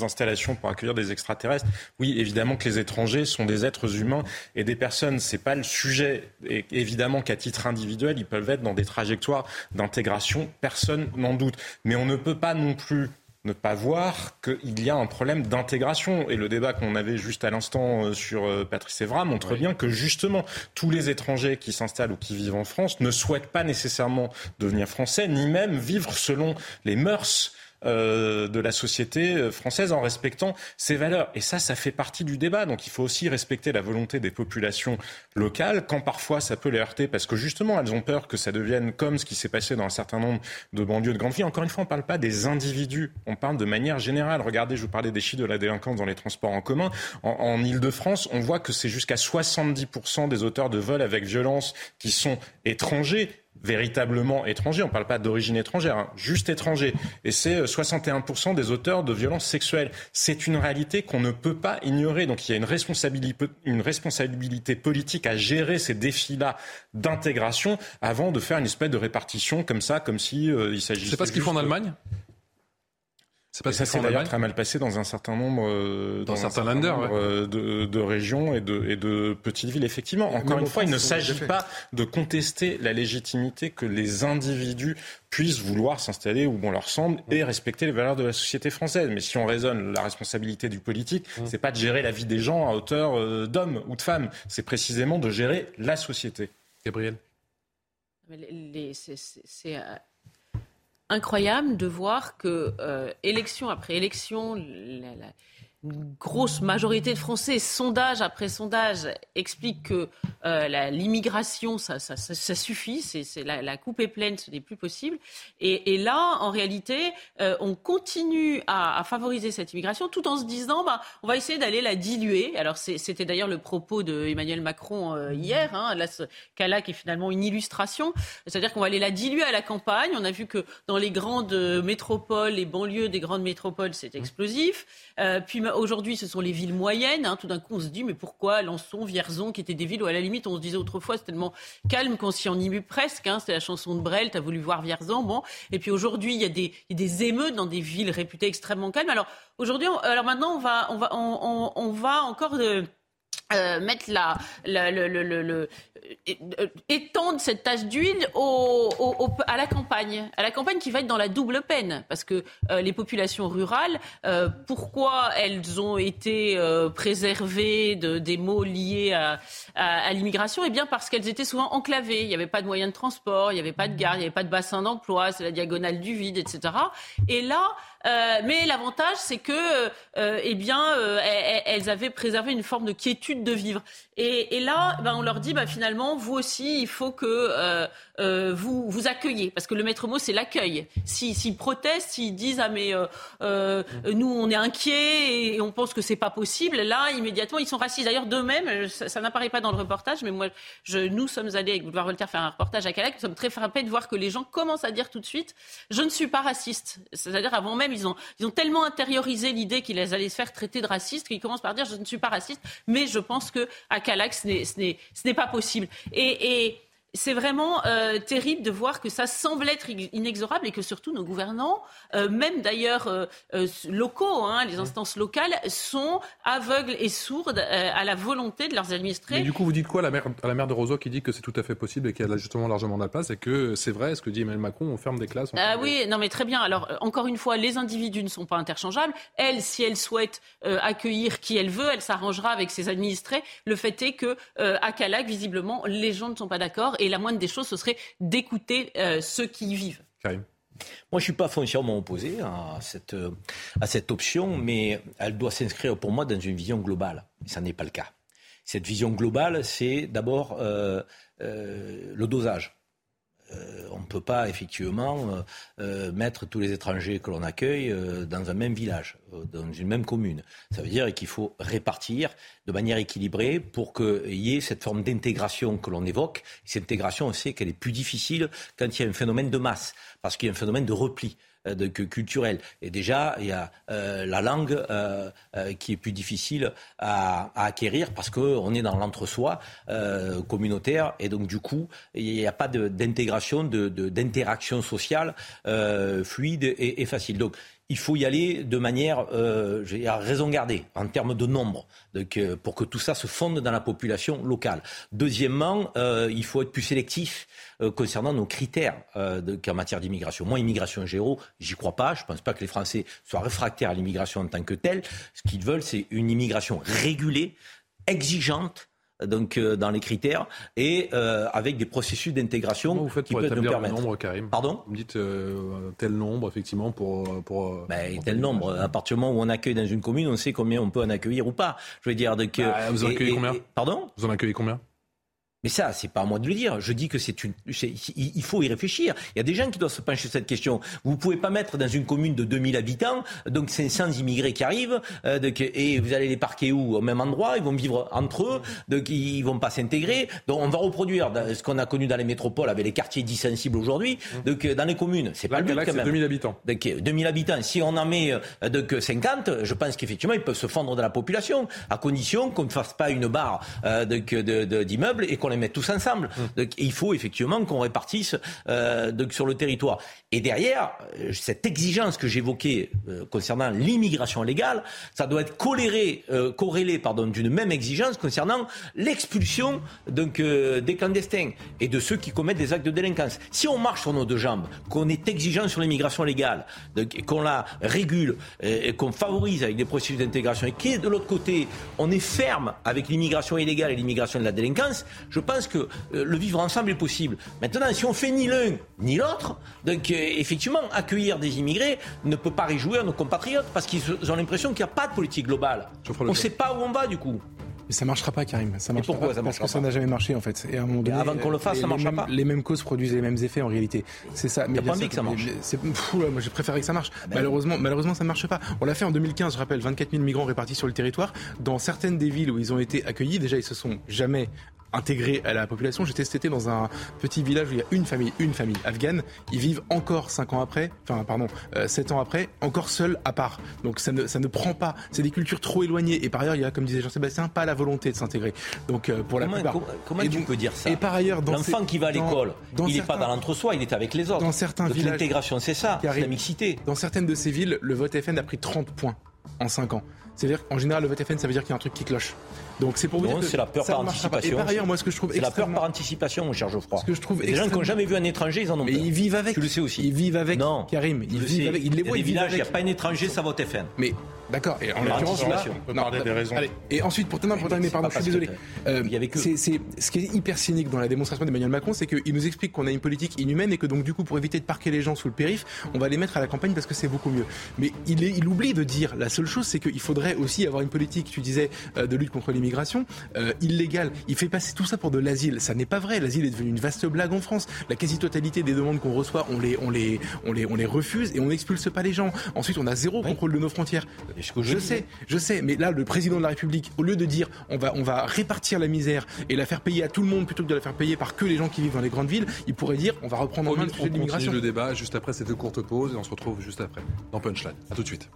Speaker 2: installations pour accueillir des extraterrestres. Oui, évidemment que les étrangers sont des êtres humains et des personnes. C'est pas le sujet. Et évidemment qu'à titre individuel, ils peuvent être dans des trajectoires d'intégration. Personne n'en doute. Mais on ne peut pas non plus ne pas voir qu'il y a un problème d'intégration. Et le débat qu'on avait juste à l'instant euh, sur euh, Patrice Evra montre bien que justement tous les étrangers qui s'installent ou qui vivent en France ne souhaitent pas nécessairement devenir français, ni même vivre selon les mœurs euh, de la société euh, française en respectant ses valeurs. Et ça, ça fait partie du débat. Donc il faut aussi respecter la volonté des populations locales, quand parfois ça peut les heurter, parce que justement, elles ont peur que ça devienne comme ce qui s'est passé dans un certain nombre de banlieues de grandes villes. Encore une fois, on ne parle pas des individus, on parle de manière générale. Regardez, je vous parlais des chiffres de la délinquance dans les transports en commun. En, en Ile-de-France, on voit que c'est jusqu'à 70% des auteurs de vols avec violence qui sont étrangers véritablement étrangers, on ne parle pas d'origine étrangère, hein, juste étrangers. Et c'est 61% euh, des auteurs de violences sexuelles. C'est une réalité qu'on ne peut pas ignorer. Donc il y a une responsabilité, une responsabilité politique à gérer ces défis-là d'intégration avant de faire une espèce de répartition comme ça, comme si euh, il s'agissait.
Speaker 1: C'est pas ce qu'ils font en Allemagne?
Speaker 2: C'est pas ça s'est d'ailleurs très mal passé dans un certain nombre, euh,
Speaker 1: dans, un certain nombre
Speaker 2: euh, de, de, régions et de, et de petites villes. Effectivement, encore une fois, il ne s'agit pas de contester la légitimité que les individus puissent vouloir s'installer où bon leur semble et respecter les valeurs de la société française. Mais si on raisonne la responsabilité du politique, mmh. c'est pas de gérer la vie des gens à hauteur euh, d'hommes ou de femmes, c'est précisément de gérer la société.
Speaker 1: Gabriel.
Speaker 6: C'est incroyable de voir que euh, élection après élection, une grosse majorité de Français, sondage après sondage, expliquent que euh, l'immigration, ça, suffit, c'est, la, coupe est pleine, ce n'est plus possible. Et, là, en réalité, euh, on continue à, favoriser cette immigration tout en se disant, bah, on va essayer d'aller la diluer. Alors c'était d'ailleurs le propos de Macron euh, hier, hein, là, ce cas-là qui est finalement une illustration, c'est-à-dire qu'on va aller la diluer à la campagne. On a vu que dans les grandes métropoles, les banlieues des grandes métropoles, c'est explosif. puis aujourd'hui, ce sont les villes moyennes. Hein. Tout d'un coup, on se dit, mais pourquoi Lançon, Vierzon, qui étaient des villes où, à la limite, on se disait autrefois, c'est tellement calme qu'on s'y ennuie presque. Hein. C'était la chanson de Brel, t'as voulu voir Vierzon. Bon. Et puis aujourd'hui, il y, a des, émeutes dans des villes réputées extrêmement calmes. Alors aujourd'hui, alors maintenant, on va, on va, on, va encore... Euh, euh, mettre la, euh, étendre cette tache d'huile à la campagne, à la campagne qui va être dans la double peine, parce que euh, les populations rurales, pourquoi elles ont été préservées de, des maux liés à, l'immigration? Eh bien parce qu'elles étaient souvent enclavées, il n'y avait pas de moyens de transport, il n'y avait pas de gare, il n'y avait pas de bassin d'emploi, c'est la diagonale du vide, etc. Et là, mais l'avantage, c'est que, eh bien, elles avaient préservé une forme de quiétude de vivre. Et, là, ben, on leur dit, ben, finalement, vous aussi, il faut que euh, vous vous accueillez, parce que le maître mot c'est l'accueil. S'ils protestent, s'ils disent ah mais euh, euh, nous on est inquiets et on pense que c'est pas possible, là immédiatement ils sont racistes. D'ailleurs d'eux-mêmes, ça, n'apparaît pas dans le reportage, mais moi nous sommes allés avec Boulevard Voltaire faire un reportage à Calac, nous sommes très frappés de voir que les gens commencent à dire tout de suite je ne suis pas raciste. C'est-à-dire avant même ils ont ils ont tellement intériorisé l'idée qu'ils allaient se faire traiter de raciste qu'ils commencent par dire je ne suis pas raciste, mais je pense que à Calac ce n'est pas possible. C'est vraiment euh, terrible de voir que ça semble être inexorable et que surtout nos gouvernants, euh, même d'ailleurs euh, locaux, hein, les instances locales, sont aveugles et sourdes à la volonté de leurs administrés.
Speaker 1: Mais du coup, vous dites quoi à la maire, à la maire de Roseau qui dit que c'est tout à fait possible et qu'il y a justement largement de la place et que c'est vrai, ce que dit Emmanuel Macron, on ferme des classes
Speaker 6: Ah oui, non mais très bien. Alors encore une fois, les individus ne sont pas interchangeables. Elle, si elle souhaite accueillir qui elle veut, elle s'arrangera avec ses administrés. Le fait est que à Calac, visiblement, les gens ne sont pas d'accord et la moindre des choses, ce serait d'écouter euh, ceux qui y vivent.
Speaker 4: Moi, je ne suis pas foncièrement opposé à cette, à cette option, mais elle doit s'inscrire pour moi dans une vision globale. Ça n'est pas le cas. Cette vision globale, c'est d'abord euh, euh, le dosage. Euh, on ne peut pas effectivement euh, euh, mettre tous les étrangers que l'on accueille dans un même village, dans une même commune. Ça veut dire qu'il faut répartir de manière équilibrée pour qu'il y ait cette forme d'intégration que l'on évoque. Cette intégration, on sait qu'elle est plus difficile quand il y a un phénomène de masse, parce qu'il y a un phénomène de repli. Euh, de, culturel. Et déjà, il y a euh, la langue euh, qui est plus difficile à, acquérir parce qu'on est dans l'entre-soi communautaire et donc du coup, il n'y a pas d'intégration, d'interaction sociale fluide et, et facile. Donc, il faut y aller de manière euh, à raison gardée en termes de nombre, pour que tout ça se fonde dans la population locale. Deuxièmement, euh, il faut être plus sélectif euh, concernant nos critères en matière d'immigration. Moi, immigration zéro, j'y crois pas. Je pense pas que les Français soient réfractaires à l'immigration en tant que telle. Ce qu'ils veulent, c'est une immigration régulée, exigeante donc euh, dans les critères et euh, avec des processus d'intégration qui peuvent nous permettre.
Speaker 1: nombre, Karim?
Speaker 4: Pardon?
Speaker 1: Vous me dites euh, tel nombre effectivement pour pour.
Speaker 4: Ben, tel nombre. À partir du moment où on accueille dans une commune, on sait combien on peut en accueillir ou pas. Je veux dire donc.
Speaker 1: Bah, vous en accueillez combien?
Speaker 4: Pardon?
Speaker 1: Vous en accueillez combien?
Speaker 4: Mais ça, c'est pas à moi de le dire. Je dis que c'est une, il faut y réfléchir. Il y a des gens qui doivent se pencher sur cette question. Vous pouvez pas mettre dans une commune de 2000 habitants, donc 500 immigrés qui arrivent, euh, et vous allez les parquer où? Au même endroit, ils vont vivre entre eux, donc ils vont pas s'intégrer. Donc on va reproduire ce qu'on a connu dans les métropoles avec les quartiers dits sensibles aujourd'hui. Mmh. Donc dans les communes, c'est pas le but quand même.
Speaker 1: 2000 habitants.
Speaker 4: Donc 2000 habitants. Si on en met euh, donc 50, je pense qu'effectivement ils peuvent se fondre dans la population, à condition qu'on ne fasse pas une barre euh, d'immeubles et qu'on les mette tous ensemble. Hum. il faut effectivement qu'on répartisse euh, sur le territoire. Et derrière, euh, cette exigence que j'évoquais euh, concernant l'immigration légale, ça doit être corrélé, corrélé pardon, d'une même exigence concernant l'expulsion donc des clandestins et de ceux qui commettent des actes de délinquance. Si on marche sur nos deux jambes, qu'on est exigeant sur l'immigration légale, qu'on la régule, et qu'on favorise avec des processus d'intégration, et qui de l'autre côté, on est ferme avec l'immigration illégale et l'immigration de la délinquance, je pense que euh, le vivre ensemble est possible. Maintenant, si on fait ni l'un ni l'autre, donc euh, effectivement, accueillir des immigrés ne peut pas réjouir nos compatriotes parce qu'ils ont l'impression qu'il n'y a pas de politique globale. On ne sait pas où on va du coup.
Speaker 3: Mais ça marchera pas, Karim. Ça marchera
Speaker 4: pourquoi
Speaker 3: pas,
Speaker 4: ça
Speaker 3: Parce que ça n'a jamais marché, en fait.
Speaker 4: Et à un moment donné, avant qu'on le fasse, ça marchera pas.
Speaker 3: Les mêmes causes produisent les mêmes effets, en réalité. C'est ça.
Speaker 4: Mais pas envie que ça marche?
Speaker 3: moi, j'ai préféré que ça marche. Ah ben malheureusement, malheureusement, ça ne marche pas. On l'a fait en 2015, je rappelle, 24 000 migrants répartis sur le territoire. Dans certaines des villes où ils ont été accueillis, déjà, ils se sont jamais intégrés à la population. J'étais cet été dans un petit village où il y a une famille, une famille afghane. Ils vivent encore 5 ans après, enfin pardon, euh, 7 ans après, encore seuls à part. Donc ça ne, ça ne prend pas. C'est des cultures trop éloignées. Et par ailleurs, il y a, comme disait Jean-Sébastien, pas la volonté de s'intégrer. Donc euh, pour la
Speaker 4: comment,
Speaker 3: plupart.
Speaker 4: Comment, tu peux dire ça
Speaker 3: Et par ailleurs,
Speaker 4: l'enfant qui va à l'école, il n'est pas dans l'entre-soi, il est avec les autres.
Speaker 3: Dans certains villages,
Speaker 4: l'intégration, c'est ça, c'est la mixité.
Speaker 3: Dans certaines de ces villes, le vote FN a pris 30 points en 5 ans. C'est-à-dire qu'en général, le vote FN, ça veut dire qu'il y a un truc qui cloche. Donc c'est pour vous
Speaker 4: non,
Speaker 3: dire
Speaker 4: c'est la peur par anticipation.
Speaker 3: Et par ailleurs, moi, ce que je trouve
Speaker 4: c'est la peur par anticipation, mon cher Geoffroy.
Speaker 3: Ce que je trouve
Speaker 4: les gens qui n'ont jamais vu un étranger, ils en ont
Speaker 3: Mais ils vivent avec.
Speaker 4: Tu le sais aussi.
Speaker 3: Ils vivent avec.
Speaker 4: Non,
Speaker 3: Karim. Ils vivent avec.
Speaker 4: Ils
Speaker 3: les
Speaker 4: voient. Il y a il n'y a pas un étranger, ça vote FN.
Speaker 3: Mais D'accord. Et en l'occurrence, là,
Speaker 1: on peut parler des raisons.
Speaker 3: Allez. Et ensuite, pour terminer, pour terminer pardon, je suis désolé. Euh, il y avait que... c'est, c'est, ce qui est hyper cynique dans la démonstration d'Emmanuel Macron, c'est qu'il nous explique qu'on a une politique inhumaine et que donc du coup, pour éviter de parquer les gens sous le périph, on va les mettre à la campagne parce que c'est beaucoup mieux. Mais il, est, il oublie de dire la seule chose, c'est qu'il faudrait aussi avoir une politique, tu disais, euh, de lutte contre l'immigration euh, illégale. Il fait passer tout ça pour de l'asile. Ça n'est pas vrai. L'asile est devenu une vaste blague en France. La quasi-totalité des demandes qu'on reçoit, on les, on les, on les, on les refuse et on n'expulse pas les gens. Ensuite, on a zéro contrôle de nos frontières. Je sais, je sais, mais là, le président de la République, au lieu de dire on va, on va répartir la misère et la faire payer à tout le monde plutôt que de la faire payer par que les gens qui vivent dans les grandes villes, il pourrait dire on va reprendre en main le sujet de l'immigration.
Speaker 1: On continue le débat juste après cette courte pause et on se retrouve juste après dans Punchline. A tout de suite.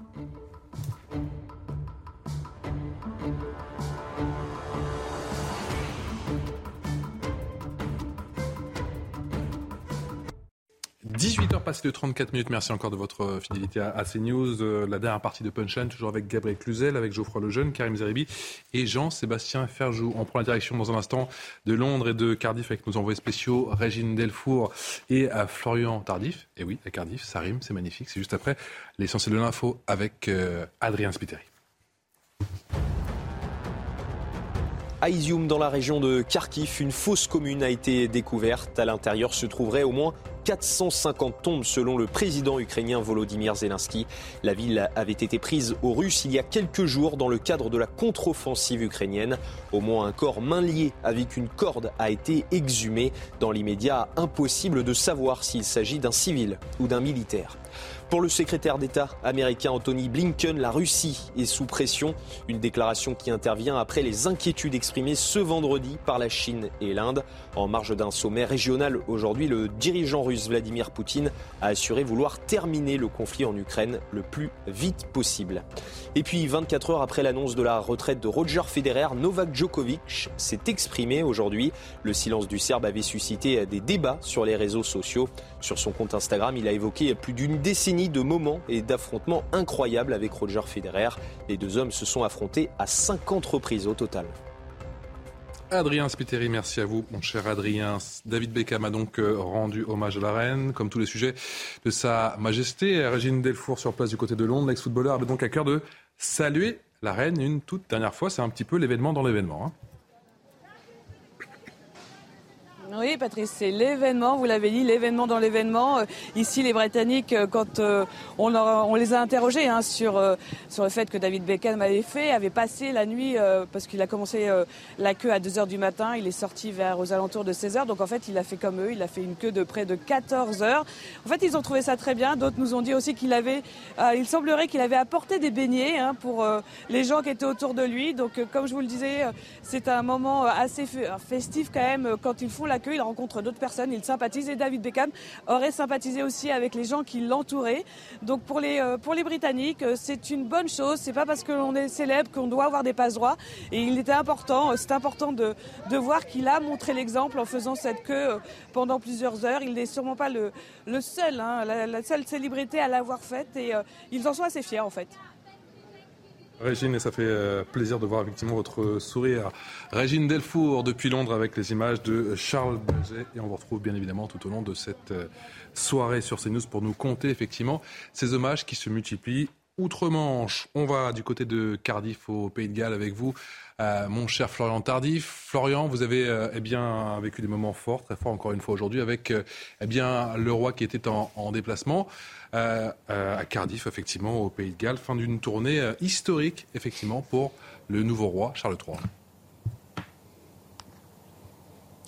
Speaker 1: 18h passées de 34 minutes. Merci encore de votre fidélité à, CNews. Euh, la dernière partie de Punchline, toujours avec Gabriel Cluzel, avec Geoffroy Lejeune, Karim Zeribi et Jean-Sébastien Ferjou. On prend la direction dans un instant de Londres et de Cardiff avec nos envoyés spéciaux Régine Delfour et à Florian Tardif. Et oui, à Cardiff, ça rime, c'est magnifique. C'est juste après l'essentiel de l'info avec euh, Adrien Spiteri.
Speaker 8: À Izium, dans la région de Kharkiv, une fausse commune a été découverte. À l'intérieur se trouverait au moins 450 tombes selon le président ukrainien Volodymyr Zelensky. La ville avait été prise aux Russes il y a quelques jours dans le cadre de la contre-offensive ukrainienne. Au moins un corps main lié avec une corde a été exhumé. Dans l'immédiat, impossible de savoir s'il s'agit d'un civil ou d'un militaire. Pour le secrétaire d'État américain Anthony Blinken, la Russie est sous pression. Une déclaration qui intervient après les inquiétudes exprimées ce vendredi par la Chine et l'Inde. En marge d'un sommet régional aujourd'hui, le dirigeant russe Vladimir Poutine a assuré vouloir terminer le conflit en Ukraine le plus vite possible. Et puis 24 heures après l'annonce de la retraite de Roger Federer, Novak Djokovic s'est exprimé aujourd'hui. Le silence du Serbe avait suscité des débats sur les réseaux sociaux. Sur son compte Instagram, il a évoqué plus d'une décennie de moments et d'affrontements incroyables avec Roger Federer. Les deux hommes se sont affrontés à 50 reprises au total.
Speaker 1: Adrien Spiteri, merci à vous, mon cher Adrien. David Beckham a donc euh, rendu hommage à la reine, comme tous les sujets de Sa Majesté. Régine Delfour, sur place du côté de Londres, l'ex-footballeur, avait donc à cœur de saluer la reine une toute dernière fois. C'est un petit peu l'événement dans l'événement. Hein.
Speaker 5: Oui, Patrice, c'est l'événement, vous l'avez dit, l'événement dans l'événement. Euh, ici, les Britanniques, euh, quand euh, on, les a interrogés hein, sur, sur le fait que David Beckham avait fait, avait passé la nuit, parce qu'il a commencé la queue à 2h du matin, il est sorti vers aux alentours de 16h, donc en fait, il a fait comme eux, il a fait une queue de près de 14 heures. En fait, ils ont trouvé ça très bien. D'autres nous ont dit aussi qu'il avait, il semblerait qu'il avait apporté des beignets hein, pour les gens qui étaient autour de lui. Donc, comme je vous le disais, c'est un moment assez festif quand même quand ils font la il rencontre d'autres personnes, il sympathise et David Beckham aurait sympathisé aussi avec les gens qui l'entouraient. Donc pour les, euh, pour les Britanniques, euh, c'est une bonne chose. C'est pas parce que l'on est célèbre qu'on doit avoir des passes droits. Et il était important, euh, c'est important de, de voir qu'il a montré l'exemple en faisant cette queue pendant plusieurs heures. Il n'est sûrement pas le, le seul, hein, la, seule célébrité à l'avoir faite et ils en sont assez fiers en fait.
Speaker 1: Régine, et ça fait euh, plaisir de voir effectivement votre sourire. Régine Delfour depuis Londres avec les images de Charles Baget. Et on vous retrouve bien évidemment tout au long de cette euh, soirée sur CNews pour nous compter effectivement ces hommages qui se multiplient outre-Manche. On va du côté de Cardiff au Pays de Galles avec vous, euh, mon cher Florian Tardif. Florian, vous avez eh bien vécu des moments forts, très forts encore une fois aujourd'hui, avec eh bien le roi qui était en, en déplacement. Euh, à Cardiff, effectivement, au Pays de Galles. Fin d'une tournée euh, historique, effectivement, pour le nouveau roi Charles III.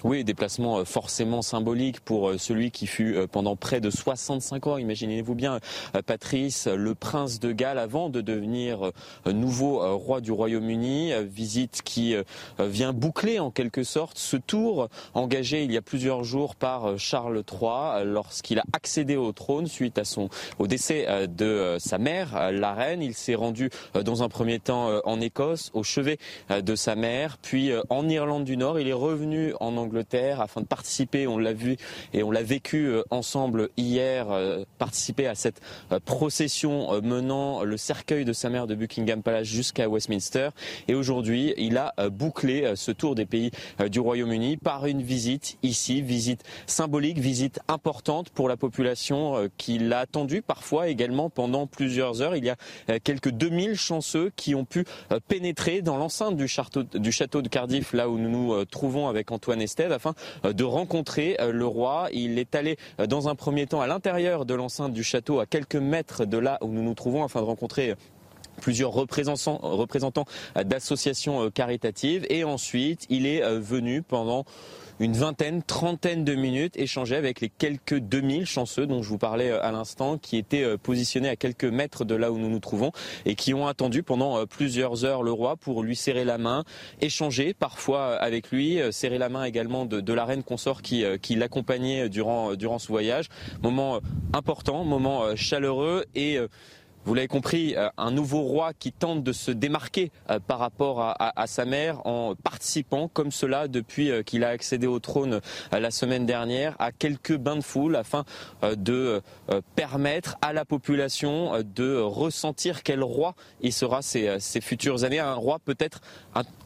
Speaker 7: Oui, déplacement euh, forcément symbolique pour euh, celui qui fut euh, pendant près de 65 ans, imaginez-vous bien, Patrice, le prince de Galles, avant de devenir nouveau roi du Royaume-Uni. Visite qui vient boucler en quelque sorte ce tour engagé il y a plusieurs jours par Charles III lorsqu'il a accédé au trône suite à son, au décès de sa mère, la reine. Il s'est rendu dans un premier temps en Écosse, au chevet de sa mère, puis en Irlande du Nord. Il est revenu en Angleterre Angleterre afin de participer, on l'a vu et on l'a vécu euh, ensemble hier, euh, participer à cette euh, procession menant le cercueil de sa mère de Buckingham Palace jusqu'à Westminster. Et aujourd'hui, il a bouclé ce tour des pays du Royaume-Uni par une visite ici, visite symbolique, visite importante pour la population qui l'a attendu parfois également pendant plusieurs heures. Il y a quelques 2000 chanceux qui ont pu pénétrer dans l'enceinte du château, de Cardiff, là où nous nous trouvons avec Antoine Afin euh, de rencontrer euh, le roi. Il est allé euh, dans un premier temps à l'intérieur de l'enceinte du château, à quelques mètres de là où nous nous trouvons, afin de rencontrer plusieurs représentants d'associations caritatives. Et ensuite, il est venu pendant une vingtaine, trentaine de minutes échangées avec les quelques 2000 chanceux dont je vous parlais euh, à l'instant, qui étaient euh, positionnés à quelques mètres de là où nous nous trouvons et qui ont attendu pendant euh, plusieurs heures le roi pour lui serrer la main, échanger parfois avec lui, serrer la main également de, la reine consort qui, qui l'accompagnait durant, durant ce voyage. Moment important, moment chaleureux et vous l'avez compris, euh, un nouveau roi qui tente de se démarquer euh, par rapport à, sa mère en participant comme cela depuis euh, qu'il a accédé au trône la semaine dernière à quelques bains de foule afin de permettre à la population de ressentir quel roi il sera ces, ces futures années, un roi peut-être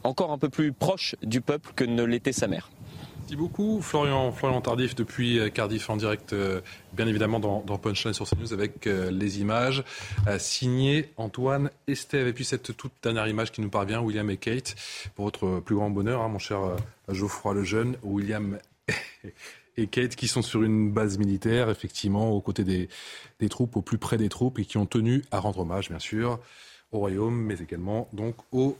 Speaker 7: encore un peu plus proche du peuple que ne l'était sa mère.
Speaker 1: Merci beaucoup. Florian, Florian Tardif depuis euh, Cardiff en direct, euh, bien évidemment dans, Punchline sur CNews avec euh, les images signées Antoine Estève. Et puis cette toute dernière image qui nous parvient, William et Kate, pour votre plus grand bonheur, hein, mon cher Geoffroy le Jeune, William et Kate qui sont sur une base militaire, effectivement, aux côtés des, des troupes, au plus près des troupes, et qui ont tenu à rendre hommage, bien sûr, au royaume, mais également donc au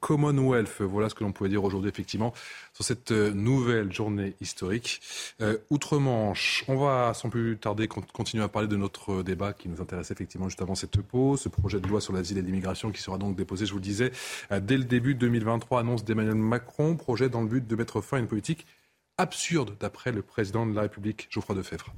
Speaker 1: Commonwealth. Voilà ce que l'on pouvait dire aujourd'hui, effectivement, sur cette euh, nouvelle journée historique. Euh, Outre-Manche, on va sans plus tarder continuer à parler de notre débat qui nous intéresse effectivement juste avant cette pause. Ce projet de loi sur l'asile et l'immigration qui sera donc déposé, je vous le disais, euh, dès le début 2023, annonce d'Emmanuel Macron, projet dans le but de mettre fin à une politique absurde, d'après le président de la République, Geoffroy Defebvre.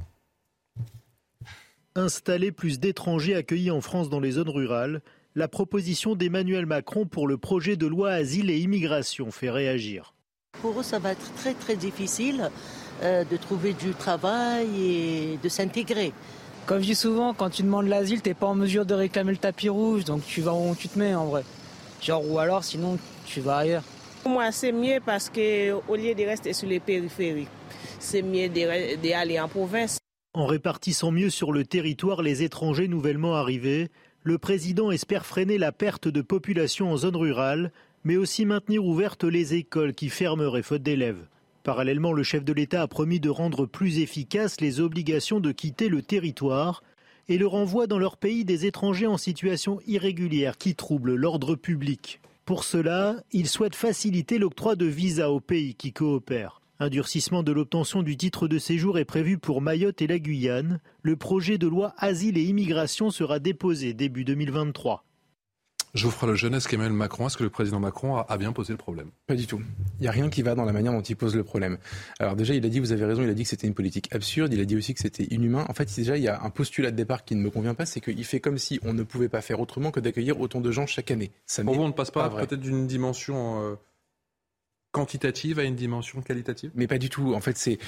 Speaker 18: Installer plus d'étrangers accueillis en France dans les zones rurales, la proposition d'Emmanuel Macron pour le projet de loi Asile et Immigration fait réagir.
Speaker 19: Pour eux, ça va être très très difficile euh, de trouver du travail et de s'intégrer.
Speaker 20: Comme je dis souvent, quand tu demandes l'asile, tu n'es pas en mesure de réclamer le tapis rouge, donc tu vas où tu te mets en vrai. Genre, ou alors sinon tu vas ailleurs.
Speaker 21: Pour moi, c'est mieux parce qu'au lieu de rester sur les périphéries, c'est mieux d'aller en province.
Speaker 18: En répartissant mieux sur le territoire les étrangers nouvellement arrivés, le président espère freiner la perte de population en zone rurale, mais aussi maintenir ouvertes les écoles qui fermeraient faute d'élèves. Parallèlement, le chef de l'État a promis de rendre plus efficaces les obligations de quitter le territoire et le renvoi dans leur pays des étrangers en situation irrégulière qui troublent l'ordre public. Pour cela, il souhaite faciliter l'octroi de visas aux pays qui coopèrent. Un durcissement de l'obtention du titre de séjour est prévu pour Mayotte et la Guyane. Le projet de loi Asile et Immigration sera déposé début 2023.
Speaker 1: Geoffroy Le Jeunesse qu'Emmanuel Macron, est-ce que le président Macron a, bien posé le problème?
Speaker 3: Pas du tout. Il n'y a rien qui va dans la manière dont il pose le problème. Alors déjà, il a dit, vous avez raison, il a dit que c'était une politique absurde, il a dit aussi que c'était inhumain. En fait, déjà, il y a un postulat de départ qui ne me convient pas, c'est qu'il fait comme si on ne pouvait pas faire autrement que d'accueillir autant de gens chaque année.
Speaker 1: Ça Pour vous, on ne passe pas, peut-être d'une dimension... Euh, quantitative à une dimension qualitative?
Speaker 3: Mais pas du tout. En fait, c'est,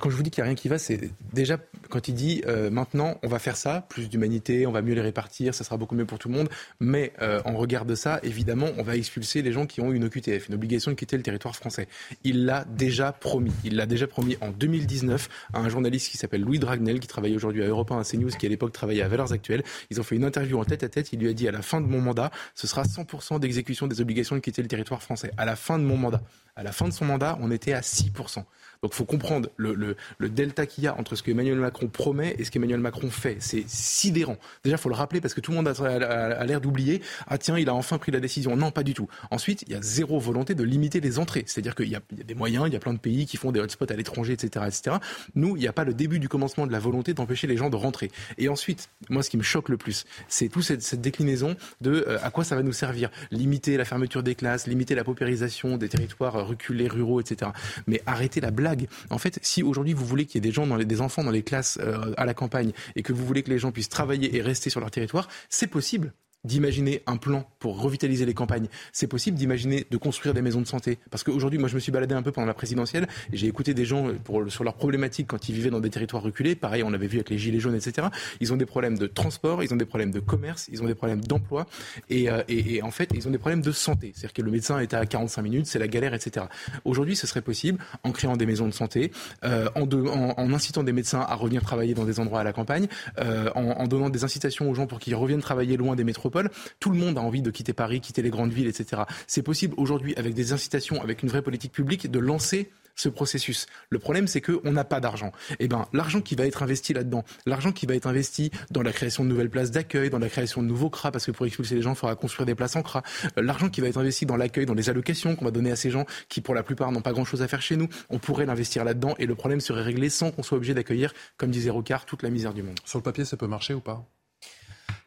Speaker 3: quand je vous dis qu'il n'y a rien qui va, c'est déjà quand il dit euh, maintenant on va faire ça, plus d'humanité, on va mieux les répartir, ça sera beaucoup mieux pour tout le monde. Mais euh, en regard de ça, évidemment, on va expulser les gens qui ont une OQTF, une obligation de quitter le territoire français. Il l'a déjà promis. Il l'a déjà promis en 2019 à un journaliste qui s'appelle Louis Dragnel, qui travaille aujourd'hui à Europe 1 à CNews, qui à l'époque travaillait à Valeurs Actuelles. Ils ont fait une interview en tête à tête. Il lui a dit à la fin de mon mandat, ce sera 100% d'exécution des obligations de quitter le territoire français. À la fin mandat. À la fin de son mandat, on était à 6%. Donc il faut comprendre le, delta qu'il y a entre ce qu'Emmanuel Macron promet et ce qu'Emmanuel Macron fait. C'est sidérant. Déjà, il faut le rappeler parce que tout le monde a, l'air d'oublier. Ah tiens, il a enfin pris la décision. Non, pas du tout. Ensuite, il y a zéro volonté de limiter les entrées. C'est-à-dire qu'il y, a des moyens, il y a plein de pays qui font des hotspots à l'étranger, etc., etc. Nous, il n'y a pas le début du commencement de la volonté d'empêcher les gens de rentrer. Et ensuite, moi, ce qui me choque le plus, c'est toute cette, déclinaison de euh, à quoi ça va nous servir. Limiter la fermeture des classes, limiter la paupérisation des territoires reculés, ruraux, etc. Mais arrêter la blague. En fait, si aujourd'hui vous voulez qu'il y ait des gens, enfants dans les classes euh, à la campagne et que vous voulez que les gens puissent travailler et rester sur leur territoire, c'est possible d'imaginer un plan pour revitaliser les campagnes. C'est possible d'imaginer de construire des maisons de santé. Parce qu'aujourd'hui, moi, je me suis baladé un peu pendant la présidentielle et j'ai écouté des gens pour, sur leurs problématiques quand ils vivaient dans des territoires reculés. Pareil, on l'avait vu avec les gilets jaunes, etc. Ils ont des problèmes de transport, ils ont des problèmes de commerce, ils ont des problèmes d'emploi et, euh, et, en fait, ils ont des problèmes de santé. C'est-à-dire que le médecin est à 45 minutes, c'est la galère, etc. Aujourd'hui, ce serait possible en créant des maisons de santé, euh, en, en, incitant des médecins à revenir travailler dans des endroits à la campagne, euh, en, en donnant des incitations aux gens pour qu'ils reviennent travailler loin des métropoles. Tout le monde a envie de quitter Paris, quitter les grandes villes, etc. C'est possible aujourd'hui, avec des incitations, avec une vraie politique publique, de lancer ce processus. Le problème, c'est qu'on n'a pas d'argent. Eh ben, l'argent qui va être investi là-dedans, l'argent qui va être investi dans la création de nouvelles places d'accueil, dans la création de nouveaux CRA, parce que pour expulser les gens, il faudra construire des places en CRA, euh, l'argent qui va être investi dans l'accueil, dans les allocations qu'on va donner à ces gens qui, pour la plupart, n'ont pas grand-chose à faire chez nous, on pourrait l'investir là-dedans et le problème serait réglé sans qu'on soit obligé d'accueillir, comme disait Rocard, toute la misère du monde.
Speaker 1: Sur le papier, ça peut marcher ou pas?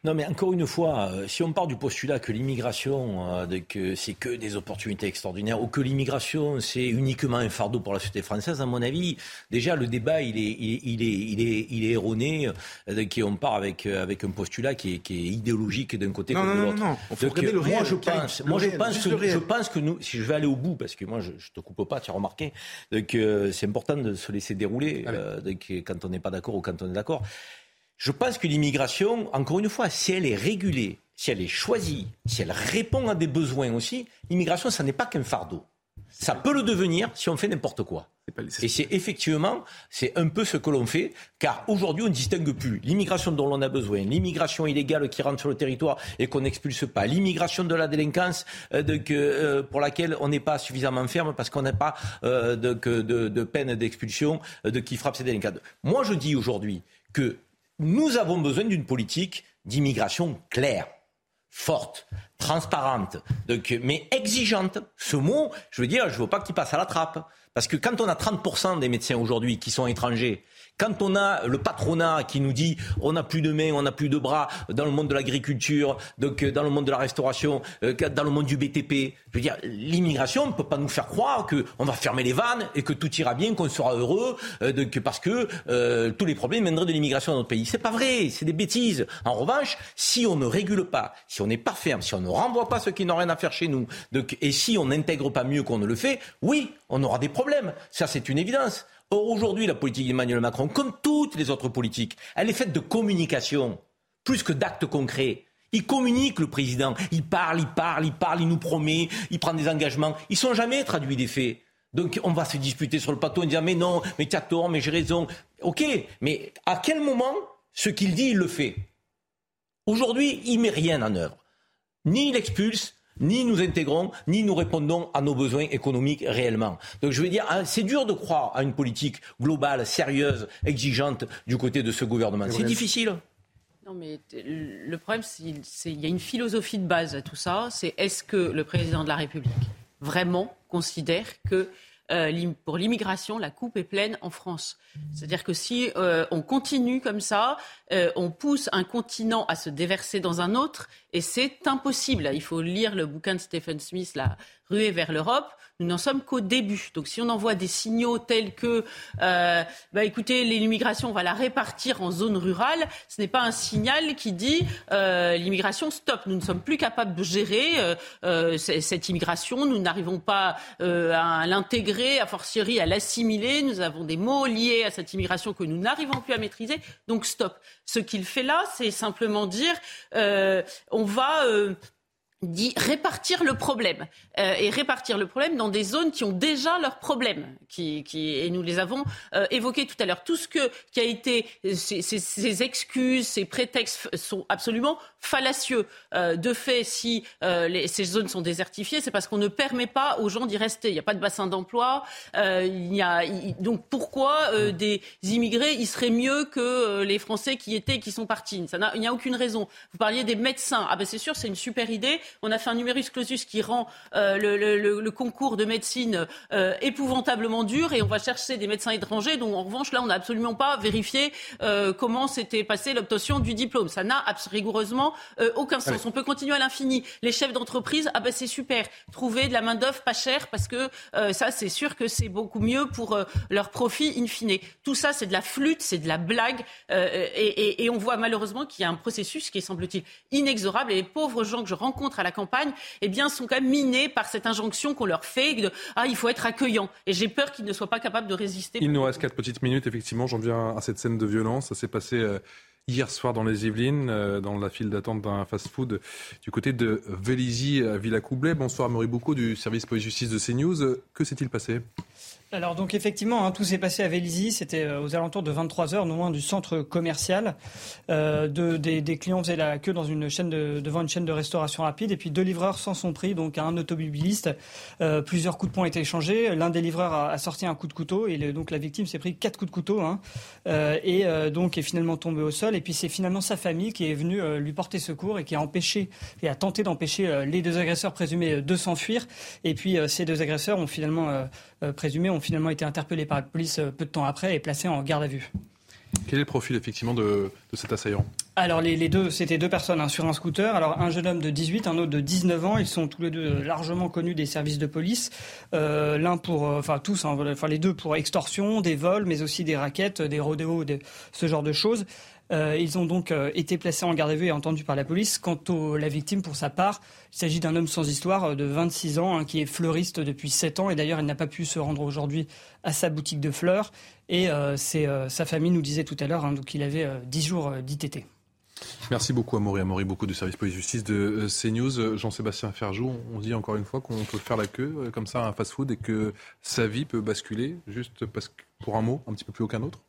Speaker 4: Non, mais encore une fois, euh, si on part du postulat que l'immigration, euh, que c'est que des opportunités extraordinaires, ou que l'immigration, c'est uniquement un fardeau pour la société française, à mon avis, déjà le débat, il est, il est, il est, il est, erroné. Euh, on part avec, avec un postulat qui est, qui est idéologique d'un côté comme de l'autre. Non, non, non. moi, je pense, moi, je pense que, je pense que nous, si je vais aller au bout, parce que moi, je, je te coupe pas, tu as remarqué, que c'est important de se laisser dérouler quand on n'est pas d'accord ou quand on est d'accord. Je pense que l'immigration, encore une fois, si elle est régulée, si elle est choisie, si elle répond à des besoins aussi, l'immigration, ça n'est pas qu'un fardeau. Ça peut le devenir si on fait n'importe quoi. Et c'est effectivement, c'est un peu ce que l'on fait, car aujourd'hui on ne distingue plus l'immigration dont l'on a besoin, l'immigration illégale qui rentre sur le territoire et qu'on n'expulse pas, l'immigration de la délinquance euh, de, euh, pour laquelle on n'est pas suffisamment ferme parce qu'on n'a pas euh, de, de, de, peine d'expulsion de qui frappe ces délinquants. Moi je dis aujourd'hui que nous avons besoin d'une politique d'immigration claire, forte, transparente, mais exigeante. Ce mot, je veux dire, je ne veux pas qu'il passe à la trappe. Parce que quand on a 30% des médecins aujourd'hui qui sont étrangers, quand on a le patronat qui nous dit on n'a plus de mains, on n'a plus de bras dans le monde de l'agriculture, donc euh, dans le monde de la restauration, euh, dans le monde du BTP, je veux dire, l'immigration ne peut pas nous faire croire qu'on va fermer les vannes et que tout ira bien, qu'on sera heureux, euh, parce que tous les problèmes viendraient de l'immigration dans notre pays. C'est pas vrai, c'est des bêtises. En revanche, si on ne régule pas, si on n'est pas ferme, si on ne renvoie pas ceux qui n'ont rien à faire chez nous, et si on n'intègre pas mieux qu'on ne le fait, oui, on aura des problèmes. Ça, c'est une évidence. Aujourd'hui, la politique d'Emmanuel Macron, comme toutes les autres politiques, elle est faite de communication, plus que d'actes concrets. Il communique, le président. Il parle, il parle, il parle, il nous promet, il prend des engagements. Ils sont jamais traduits des faits. Donc on va se disputer sur le plateau en disant mais non, mais tu as tort, mais j'ai raison. Ok, mais à quel moment ce qu'il dit, il le fait? Aujourd'hui, il met rien en œuvre. Ni il expulse, ni nous intégrons, ni nous répondons à nos besoins économiques réellement. Donc je veux dire, hein, c'est dur de croire à une politique globale, sérieuse, exigeante du côté de ce gouvernement. C'est difficile.
Speaker 6: Non, mais le problème, c'est qu'il y a une philosophie de base à tout ça. C'est est-ce que le président de la République vraiment considère que euh, pour l'immigration, la coupe est pleine en France? C'est-à-dire que si euh, on continue comme ça, euh, on pousse un continent à se déverser dans un autre, et c'est impossible. Il faut lire le bouquin de Stephen Smith, La ruée vers l'Europe nous n'en sommes qu'au début. Donc si on envoie des signaux tels que, euh, bah, écoutez, l'immigration, on va la répartir en zone rurale, ce n'est pas un signal qui dit euh, l'immigration stop. Nous ne sommes plus capables de gérer euh, cette immigration. Nous n'arrivons pas à l'intégrer, à fortiori à l'assimiler. Nous avons des mots liés à cette immigration que nous n'arrivons plus à maîtriser. Donc stop. Ce qu'il fait là, c'est simplement dire on va dit répartir le problème euh, et répartir le problème dans des zones qui ont déjà leurs problèmes et nous les avons euh, évoqués tout à l'heure. Tout ce que qui a été ces excuses ces prétextes sont absolument fallacieux. Euh, de fait si euh, ces zones sont désertifiées c'est parce qu'on ne permet pas aux gens d'y rester. Il n'y a pas de bassin d'emploi euh, il il, donc pourquoi des immigrés ils seraient mieux que les français qui étaient qui sont partis? Il n'y a aucune raison. Vous parliez des médecins. Ah ben c'est sûr c'est une super idée. On a fait un numerus clausus qui rend le, concours de médecine épouvantablement dur et on va chercher des médecins étrangers dont en revanche là on n'a absolument pas vérifié comment s'était passé l'obtention du diplôme. Ça n'a rigoureusement euh, aucun sens. On peut continuer à l'infini. Les chefs d'entreprise, ah ben c'est super. Trouver de la main d'œuvre pas chère parce que euh, ça c'est sûr que c'est beaucoup mieux pour euh, leur profit in fine. Tout ça c'est de la flûte, c'est de la blague et, et, et on voit malheureusement qu'il y a un processus qui est semble-t-il inexorable et les pauvres gens que je rencontre à la campagne, eh bien, sont quand même minés par cette injonction qu'on leur fait de ah, il faut être accueillant. Et j'ai peur qu'ils ne soient pas capables de résister.
Speaker 1: Il nous reste quatre petites minutes, effectivement. J'en viens à cette scène de violence. Ça s'est passé. Hier soir dans les Yvelines, euh, dans la file d'attente d'un fast-food du côté de Vélizy à Villacoublay. Bonsoir Maurice Boucaud du service police-justice de CNews. Que s'est-il passé?
Speaker 22: Alors donc effectivement, hein, tout s'est passé à Vélizy, c'était euh, aux alentours de 23 heures, non loin du centre commercial. Euh, de, des, des, clients faisaient la queue dans une chaîne de, devant une chaîne de restauration rapide, et puis deux livreurs s'en sont pris, donc un automobiliste. Euh, plusieurs coups de poing été échangés. L'un des livreurs a, a, sorti un coup de couteau, et donc la victime s'est pris quatre coups de couteau, hein, euh, et euh, donc est finalement tombé au sol. Et puis c'est finalement sa famille qui est venue lui porter secours et qui a empêché et a tenté d'empêcher les deux agresseurs présumés de s'enfuir. Et puis ces deux agresseurs ont finalement présumé ont finalement été interpellés par la police peu de temps après et placés en garde à vue.
Speaker 1: Quel est le profil effectivement de, de cet assaillant?
Speaker 22: Alors les, les deux, c'était deux personnes hein, sur un scooter. Alors un jeune homme de 18, un autre de 19 ans. Ils sont tous les deux largement connus des services de police. Euh, L'un pour, euh, enfin tous, hein, enfin les deux pour extorsion, des vols, mais aussi des raquettes, des rodéos, des, ce genre de choses. Euh, ils ont donc euh, été placés en garde à vue et entendus par la police. Quant à la victime, pour sa part, il s'agit d'un homme sans histoire euh, de 26 ans hein, qui est fleuriste depuis 7 ans et d'ailleurs il n'a pas pu se rendre aujourd'hui à sa boutique de fleurs. Et sa famille nous disait tout à l'heure hein, qu'il avait 10 jours d'ITT.
Speaker 1: Merci beaucoup Amaury, Amaury beaucoup du service police-justice de CNews. Jean-Sébastien Ferjou, on dit encore une fois qu'on peut faire la queue comme ça à un fast-food et que sa vie peut basculer juste parce que, pour un mot, un petit peu plus aucun autre?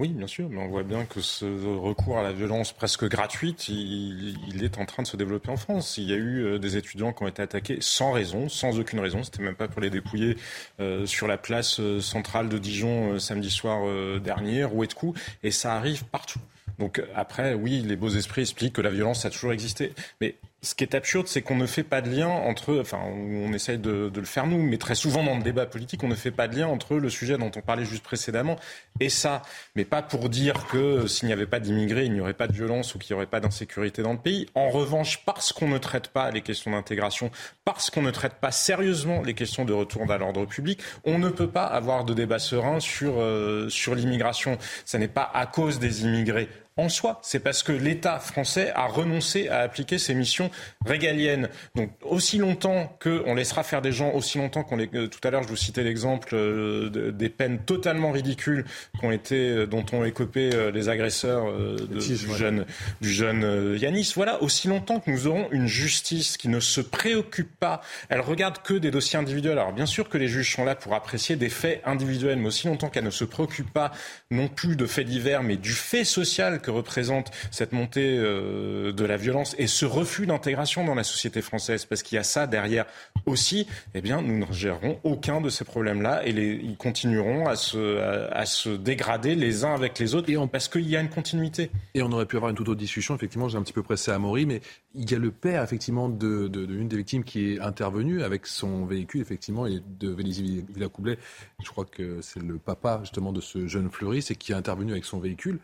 Speaker 2: Oui, bien sûr, mais on voit bien que ce recours à la violence presque gratuite, il, est en train de se développer en France. Il y a eu des étudiants qui ont été attaqués sans raison, sans aucune raison. C'était même pas pour les dépouiller euh, sur la place centrale de Dijon euh, samedi soir euh, dernier, roué de coups, et ça arrive partout. Donc après, oui, les beaux esprits expliquent que la violence a toujours existé, mais ce qui est absurde, c'est qu'on ne fait pas de lien entre, enfin, on essaye de, le faire nous, mais très souvent dans le débat politique, on ne fait pas de lien entre le sujet dont on parlait juste précédemment et ça. Mais pas pour dire que s'il n'y avait pas d'immigrés, il n'y aurait pas de violence ou qu'il n'y aurait pas d'insécurité dans le pays. En revanche, parce qu'on ne traite pas les questions d'intégration, parce qu'on ne traite pas sérieusement les questions de retour à l'ordre public, on ne peut pas avoir de débat serein sur, euh, sur l'immigration. Ce n'est pas à cause des immigrés en soi. C'est parce que l'État français a renoncé à appliquer ses missions régaliennes. Donc aussi longtemps qu'on laissera faire des gens, aussi longtemps qu'on les... Euh, tout à l'heure, je vous citais l'exemple euh, de, des peines totalement ridicules ont été, euh, dont ont écopé les agresseurs du, jeune, du jeune Yanis. Voilà, aussi longtemps que nous aurons une justice qui ne se préoccupe pas, elle regarde que des dossiers individuels. Alors bien sûr que les juges sont là pour apprécier des faits individuels, mais aussi longtemps qu'elle ne se préoccupe pas non plus de faits divers, mais du fait social que que représente cette montée euh, de la violence et ce refus d'intégration dans la société française, parce qu'il y a ça derrière aussi, eh bien, nous ne gérerons aucun de ces problèmes-là et les, ils continueront à se, à, se dégrader les uns avec les autres et parce qu'il y a une continuité.
Speaker 1: Et on aurait pu avoir une toute autre discussion. Effectivement, j'ai un petit peu pressé à Maury, mais il y a le père, effectivement, de, de, des victimes qui est intervenu avec son véhicule, effectivement, et de Vélizy Villacoublet. Je crois que c'est le papa, justement, de ce jeune fleuriste et qui est intervenu avec son véhicule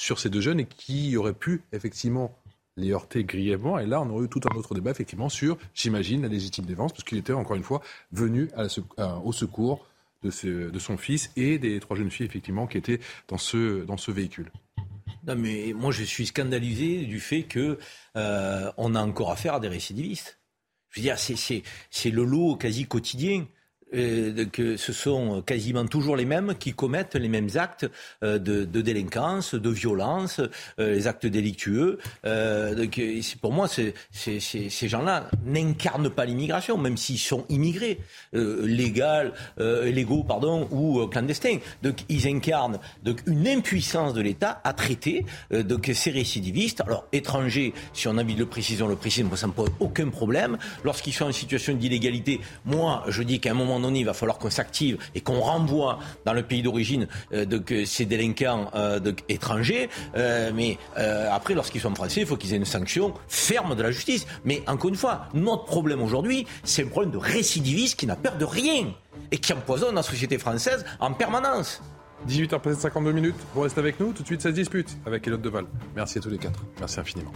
Speaker 1: sur ces deux jeunes et qui aurait pu, effectivement, les heurter grièvement. Et là, on aurait eu tout un autre débat, effectivement, sur, j'imagine, la légitime défense, parce qu'il était, encore une fois, venu au secours de, de, son fils et des trois jeunes filles, effectivement, qui étaient dans ce, dans ce véhicule.
Speaker 4: Non, mais moi, je suis scandalisé du fait que euh, on a encore affaire à des récidivistes. Je veux dire, c'est le lot quasi quotidien. Euh, que ce sont quasiment toujours les mêmes qui commettent les mêmes actes euh, de, de, délinquance, de violence, euh, les actes délictueux. donc, pour moi, c'est, ces gens-là n'incarnent pas l'immigration, même s'ils sont immigrés, légal, légaux, pardon, ou clandestins. Donc, ils incarnent donc une impuissance de l'État à traiter donc ces récidivistes. Alors, étrangers, si on a envie de le préciser, on le précise, moi ça me pose aucun problème. Lorsqu'ils sont en situation d'illégalité, moi, je dis qu'à un moment donné, il va falloir qu'on s'active et qu'on renvoie dans le pays d'origine euh, ces délinquants euh, étrangers. Euh, mais après, lorsqu'ils sont français, il faut qu'ils aient une sanction ferme de la justice. Mais encore une fois, notre problème aujourd'hui, c'est un problème de récidiviste qui n'a peur de rien et qui empoisonne la société française en permanence.
Speaker 1: 18h52 minutes, vous restez avec nous, tout de suite ça se dispute avec Elliot Deval. Merci à tous les quatre, merci infiniment.